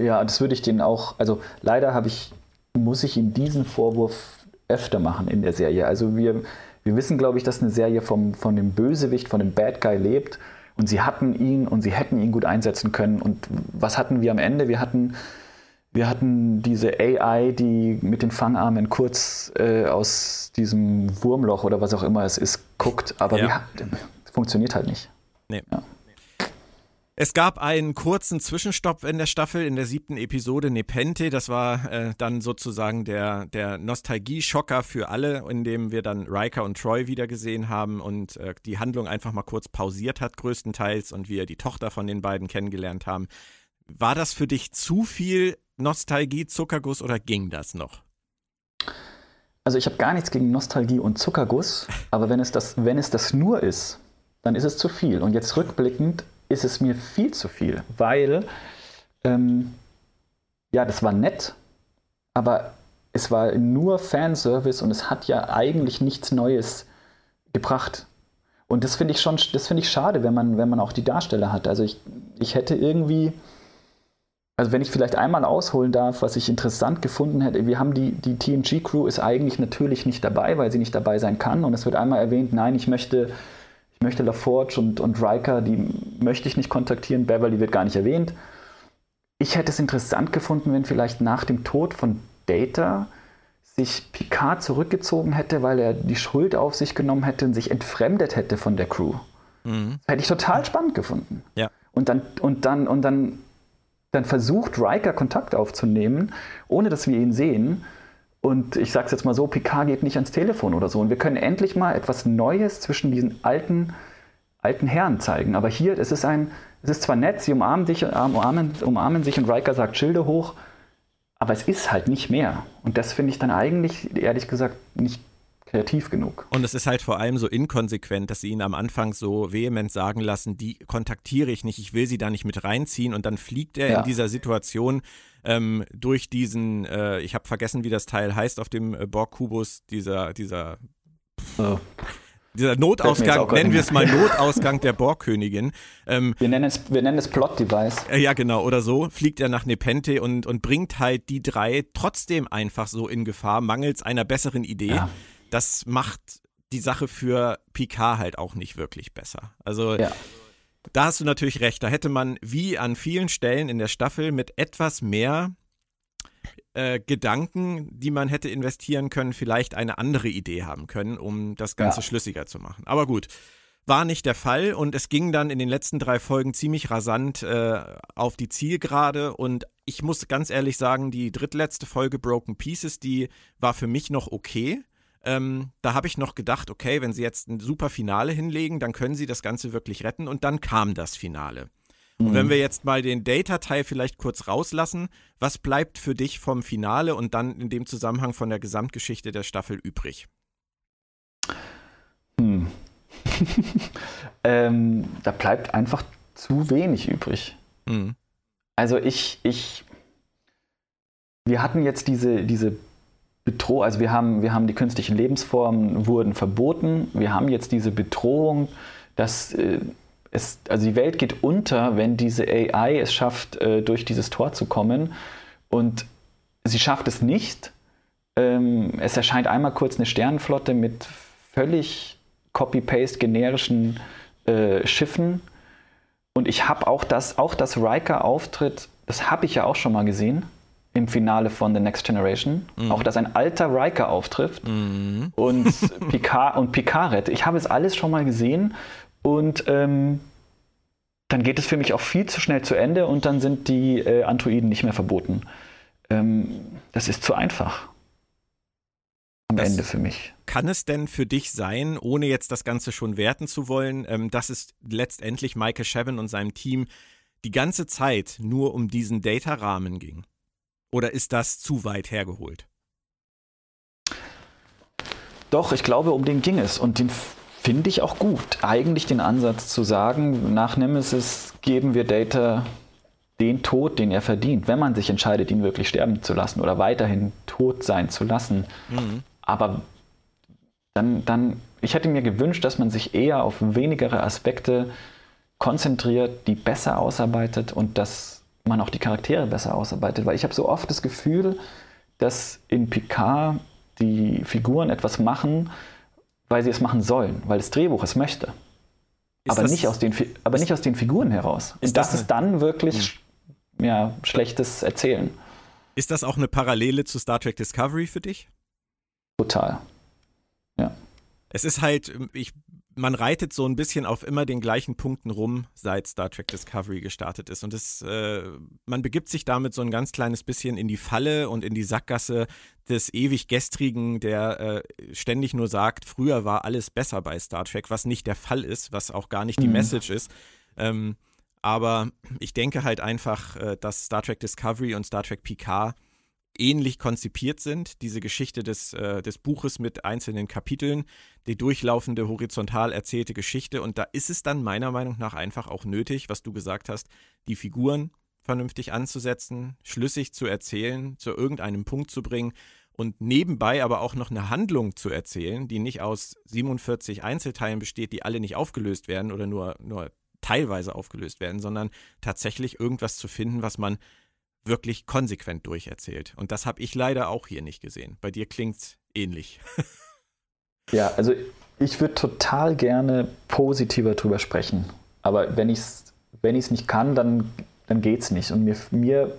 Ja, das würde ich denen auch, also leider habe ich, muss ich ihnen diesen Vorwurf öfter machen in der Serie. Also wir, wir wissen, glaube ich, dass eine Serie vom, von dem Bösewicht, von dem Bad Guy lebt. Und sie hatten ihn und sie hätten ihn gut einsetzen können. Und was hatten wir am Ende? Wir hatten, wir hatten diese AI, die mit den Fangarmen kurz äh, aus diesem Wurmloch oder was auch immer es ist, guckt. Aber ja. wir, funktioniert halt nicht. Nee. Ja. Es gab einen kurzen Zwischenstopp in der Staffel, in der siebten Episode Nepente. Das war äh, dann sozusagen der, der Nostalgie-Schocker für alle, in dem wir dann Riker und Troy wieder gesehen haben und äh, die Handlung einfach mal kurz pausiert hat, größtenteils, und wir die Tochter von den beiden kennengelernt haben. War das für dich zu viel Nostalgie, Zuckerguss oder ging das noch? Also ich habe gar nichts gegen Nostalgie und Zuckerguss, aber wenn es das, wenn es das nur ist, dann ist es zu viel. Und jetzt rückblickend ist es mir viel zu viel, weil ähm, ja, das war nett, aber es war nur Fanservice und es hat ja eigentlich nichts Neues gebracht. Und das finde ich schon, das finde ich schade, wenn man, wenn man auch die Darsteller hat. Also ich, ich hätte irgendwie, also wenn ich vielleicht einmal ausholen darf, was ich interessant gefunden hätte, wir haben die, die TNG-Crew ist eigentlich natürlich nicht dabei, weil sie nicht dabei sein kann. Und es wird einmal erwähnt, nein, ich möchte ich möchte LaForge und, und Riker, die möchte ich nicht kontaktieren. Beverly wird gar nicht erwähnt. Ich hätte es interessant gefunden, wenn vielleicht nach dem Tod von Data sich Picard zurückgezogen hätte, weil er die Schuld auf sich genommen hätte und sich entfremdet hätte von der Crew. Mhm. Hätte ich total spannend gefunden. Ja. Und dann, und dann, und dann, dann versucht Riker Kontakt aufzunehmen, ohne dass wir ihn sehen. Und ich sage es jetzt mal so, Picard geht nicht ans Telefon oder so. Und wir können endlich mal etwas Neues zwischen diesen alten, alten Herren zeigen. Aber hier, es ist ein, es ist zwar nett, sie umarmen, dich, umarmen, umarmen sich und Riker sagt Schilde hoch, aber es ist halt nicht mehr. Und das finde ich dann eigentlich, ehrlich gesagt, nicht kreativ genug. Und es ist halt vor allem so inkonsequent, dass sie ihn am Anfang so vehement sagen lassen, die kontaktiere ich nicht, ich will sie da nicht mit reinziehen und dann fliegt er ja. in dieser Situation ähm, durch diesen, äh, ich habe vergessen, wie das Teil heißt auf dem äh, Borg-Kubus, dieser, dieser oh. Dieser Notausgang, nennen wir es mal Notausgang der Borgkönigin. Ähm, wir, nennen es, wir nennen es Plot-Device. Äh, ja, genau, oder so. Fliegt er nach Nepente und, und bringt halt die drei trotzdem einfach so in Gefahr, mangels einer besseren Idee. Ja das macht die Sache für Picard halt auch nicht wirklich besser. Also ja. Da hast du natürlich recht. Da hätte man wie an vielen Stellen in der Staffel mit etwas mehr äh, Gedanken, die man hätte investieren können, vielleicht eine andere Idee haben können, um das Ganze ja. schlüssiger zu machen. Aber gut, war nicht der Fall und es ging dann in den letzten drei Folgen ziemlich rasant äh, auf die Zielgerade und ich muss ganz ehrlich sagen, die drittletzte Folge Broken Pieces, die war für mich noch okay. Ähm, da habe ich noch gedacht, okay, wenn sie jetzt ein super Finale hinlegen, dann können sie das Ganze wirklich retten. Und dann kam das Finale. Und wenn mhm. wir jetzt mal den Data-Teil vielleicht kurz rauslassen, was bleibt für dich vom Finale und dann in dem Zusammenhang von der Gesamtgeschichte der Staffel übrig? Hm. ähm, da bleibt einfach zu wenig übrig. Mhm. Also ich, ich, wir hatten jetzt diese, diese Bedrohung, also wir haben, wir haben die künstlichen Lebensformen wurden verboten. Wir haben jetzt diese Bedrohung, dass äh, es, also die Welt geht unter, wenn diese AI es schafft, äh, durch dieses Tor zu kommen. Und sie schafft es nicht. Ähm, es erscheint einmal kurz eine Sternenflotte mit völlig copy-paste generischen äh, Schiffen. Und ich habe auch das, auch das Riker-Auftritt, das habe ich ja auch schon mal gesehen im Finale von The Next Generation. Mhm. Auch dass ein alter Riker auftrifft mhm. und Picard und Picard. Ich habe es alles schon mal gesehen und ähm, dann geht es für mich auch viel zu schnell zu Ende und dann sind die äh, Androiden nicht mehr verboten. Ähm, das ist zu einfach. Am das Ende für mich. Kann es denn für dich sein, ohne jetzt das Ganze schon werten zu wollen, ähm, dass es letztendlich Michael Chabon und seinem Team die ganze Zeit nur um diesen Data-Rahmen ging? Oder ist das zu weit hergeholt? Doch, ich glaube, um den ging es. Und den finde ich auch gut. Eigentlich den Ansatz zu sagen, nach Nemesis geben wir Data den Tod, den er verdient, wenn man sich entscheidet, ihn wirklich sterben zu lassen oder weiterhin tot sein zu lassen. Mhm. Aber dann, dann, ich hätte mir gewünscht, dass man sich eher auf wenigere Aspekte konzentriert, die besser ausarbeitet und dass man auch die Charaktere besser ausarbeitet. Weil ich habe so oft das Gefühl, dass in Picard die Figuren etwas machen, weil sie es machen sollen, weil das Drehbuch es möchte. aber, nicht aus den, aber nicht aus den Figuren heraus. Und das, das ist dann wirklich hm. ja, schlechtes Erzählen. Ist das auch eine Parallele zu Star Trek Discovery für dich? Total. Ja. Es ist halt, ich man reitet so ein bisschen auf immer den gleichen Punkten rum, seit Star Trek Discovery gestartet ist. Und es, äh, man begibt sich damit so ein ganz kleines bisschen in die Falle und in die Sackgasse des ewig Gestrigen, der äh, ständig nur sagt, früher war alles besser bei Star Trek, was nicht der Fall ist, was auch gar nicht die mhm. Message ist. Ähm, aber ich denke halt einfach, äh, dass Star Trek Discovery und Star Trek Picard ähnlich konzipiert sind. Diese Geschichte des, äh, des Buches mit einzelnen Kapiteln, die durchlaufende horizontal erzählte Geschichte. Und da ist es dann meiner Meinung nach einfach auch nötig, was du gesagt hast, die Figuren vernünftig anzusetzen, schlüssig zu erzählen, zu irgendeinem Punkt zu bringen und nebenbei aber auch noch eine Handlung zu erzählen, die nicht aus 47 Einzelteilen besteht, die alle nicht aufgelöst werden oder nur, nur teilweise aufgelöst werden, sondern tatsächlich irgendwas zu finden, was man wirklich konsequent durcherzählt. Und das habe ich leider auch hier nicht gesehen. Bei dir klingt es ähnlich. ja, also ich würde total gerne positiver drüber sprechen. Aber wenn ich es wenn nicht kann, dann, dann geht es nicht. Und mir, mir,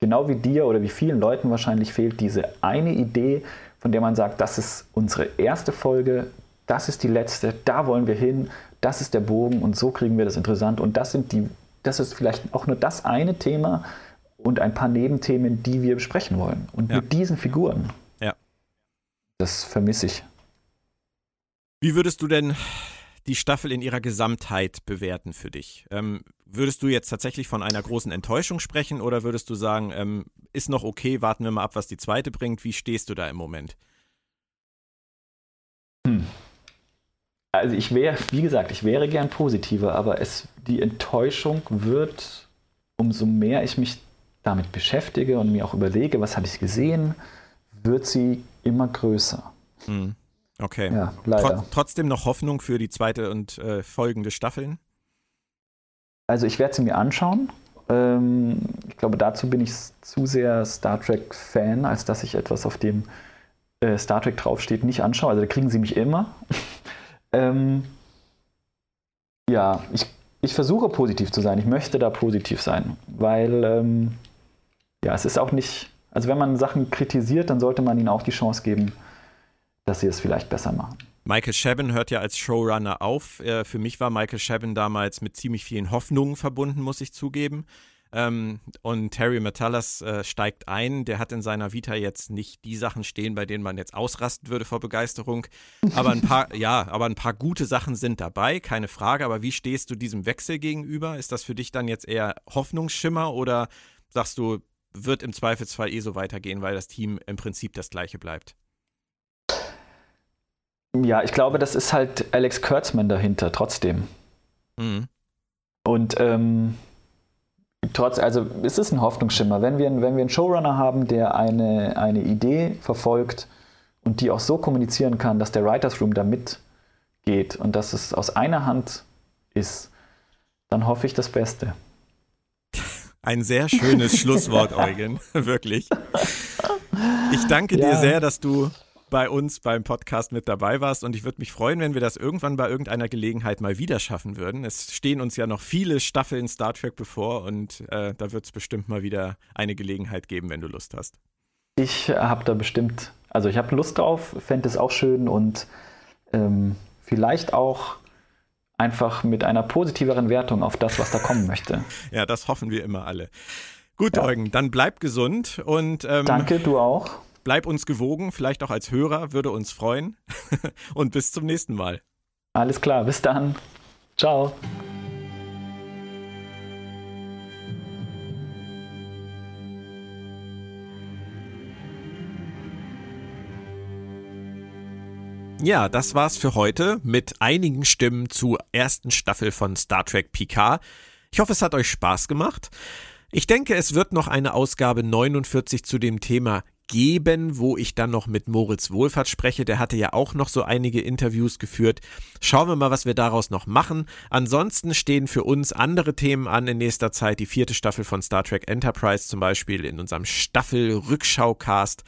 genau wie dir oder wie vielen Leuten wahrscheinlich, fehlt diese eine Idee, von der man sagt, das ist unsere erste Folge, das ist die letzte, da wollen wir hin, das ist der Bogen und so kriegen wir das interessant. Und das sind die, das ist vielleicht auch nur das eine Thema, und ein paar Nebenthemen, die wir besprechen wollen. Und ja. mit diesen Figuren. Ja. Das vermisse ich. Wie würdest du denn die Staffel in ihrer Gesamtheit bewerten für dich? Ähm, würdest du jetzt tatsächlich von einer großen Enttäuschung sprechen oder würdest du sagen, ähm, ist noch okay, warten wir mal ab, was die zweite bringt? Wie stehst du da im Moment? Hm. Also ich wäre, wie gesagt, ich wäre gern positiver, aber es, die Enttäuschung wird, umso mehr ich mich damit beschäftige und mir auch überlege, was habe ich gesehen, wird sie immer größer. Hm. Okay. Ja, leider. Tr trotzdem noch Hoffnung für die zweite und äh, folgende Staffeln? Also ich werde sie mir anschauen. Ähm, ich glaube, dazu bin ich zu sehr Star Trek-Fan, als dass ich etwas, auf dem äh, Star Trek draufsteht, nicht anschaue. Also da kriegen sie mich immer. ähm, ja, ich, ich versuche positiv zu sein. Ich möchte da positiv sein, weil ähm, ja, es ist auch nicht, also wenn man Sachen kritisiert, dann sollte man ihnen auch die Chance geben, dass sie es vielleicht besser machen. Michael Chabon hört ja als Showrunner auf. Für mich war Michael Chabon damals mit ziemlich vielen Hoffnungen verbunden, muss ich zugeben. Ähm, und Terry Metalas äh, steigt ein. Der hat in seiner Vita jetzt nicht die Sachen stehen, bei denen man jetzt ausrasten würde vor Begeisterung. Aber ein paar, ja, aber ein paar gute Sachen sind dabei, keine Frage. Aber wie stehst du diesem Wechsel gegenüber? Ist das für dich dann jetzt eher Hoffnungsschimmer oder sagst du, wird im Zweifelsfall eh so weitergehen, weil das Team im Prinzip das gleiche bleibt. Ja, ich glaube, das ist halt Alex Kurtzman dahinter, trotzdem. Mhm. Und ähm, trotz, also es ist ein Hoffnungsschimmer. Wenn wir, wenn wir einen Showrunner haben, der eine, eine Idee verfolgt und die auch so kommunizieren kann, dass der Writers Room da mitgeht und dass es aus einer Hand ist, dann hoffe ich das Beste. Ein sehr schönes Schlusswort, Eugen. Wirklich. Ich danke ja. dir sehr, dass du bei uns beim Podcast mit dabei warst und ich würde mich freuen, wenn wir das irgendwann bei irgendeiner Gelegenheit mal wieder schaffen würden. Es stehen uns ja noch viele Staffeln Star Trek bevor und äh, da wird es bestimmt mal wieder eine Gelegenheit geben, wenn du Lust hast. Ich habe da bestimmt, also ich habe Lust drauf, fände es auch schön und ähm, vielleicht auch einfach mit einer positiveren Wertung auf das, was da kommen möchte. ja, das hoffen wir immer alle. Gut, ja. Eugen, dann bleib gesund und ähm, danke, du auch. Bleib uns gewogen, vielleicht auch als Hörer, würde uns freuen. und bis zum nächsten Mal. Alles klar, bis dann. Ciao. Ja, das war's für heute mit einigen Stimmen zur ersten Staffel von Star Trek Picard. Ich hoffe, es hat euch Spaß gemacht. Ich denke, es wird noch eine Ausgabe 49 zu dem Thema geben, wo ich dann noch mit Moritz Wohlfahrt spreche. Der hatte ja auch noch so einige Interviews geführt. Schauen wir mal, was wir daraus noch machen. Ansonsten stehen für uns andere Themen an in nächster Zeit. Die vierte Staffel von Star Trek Enterprise zum Beispiel in unserem Staffel-Rückschau-Cast.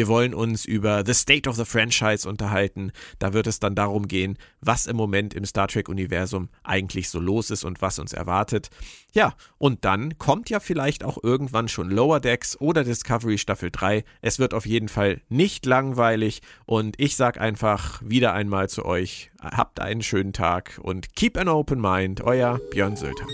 Wir wollen uns über The State of the Franchise unterhalten. Da wird es dann darum gehen, was im Moment im Star Trek-Universum eigentlich so los ist und was uns erwartet. Ja, und dann kommt ja vielleicht auch irgendwann schon Lower Decks oder Discovery Staffel 3. Es wird auf jeden Fall nicht langweilig und ich sag einfach wieder einmal zu euch, habt einen schönen Tag und keep an open mind, euer Björn Sölter.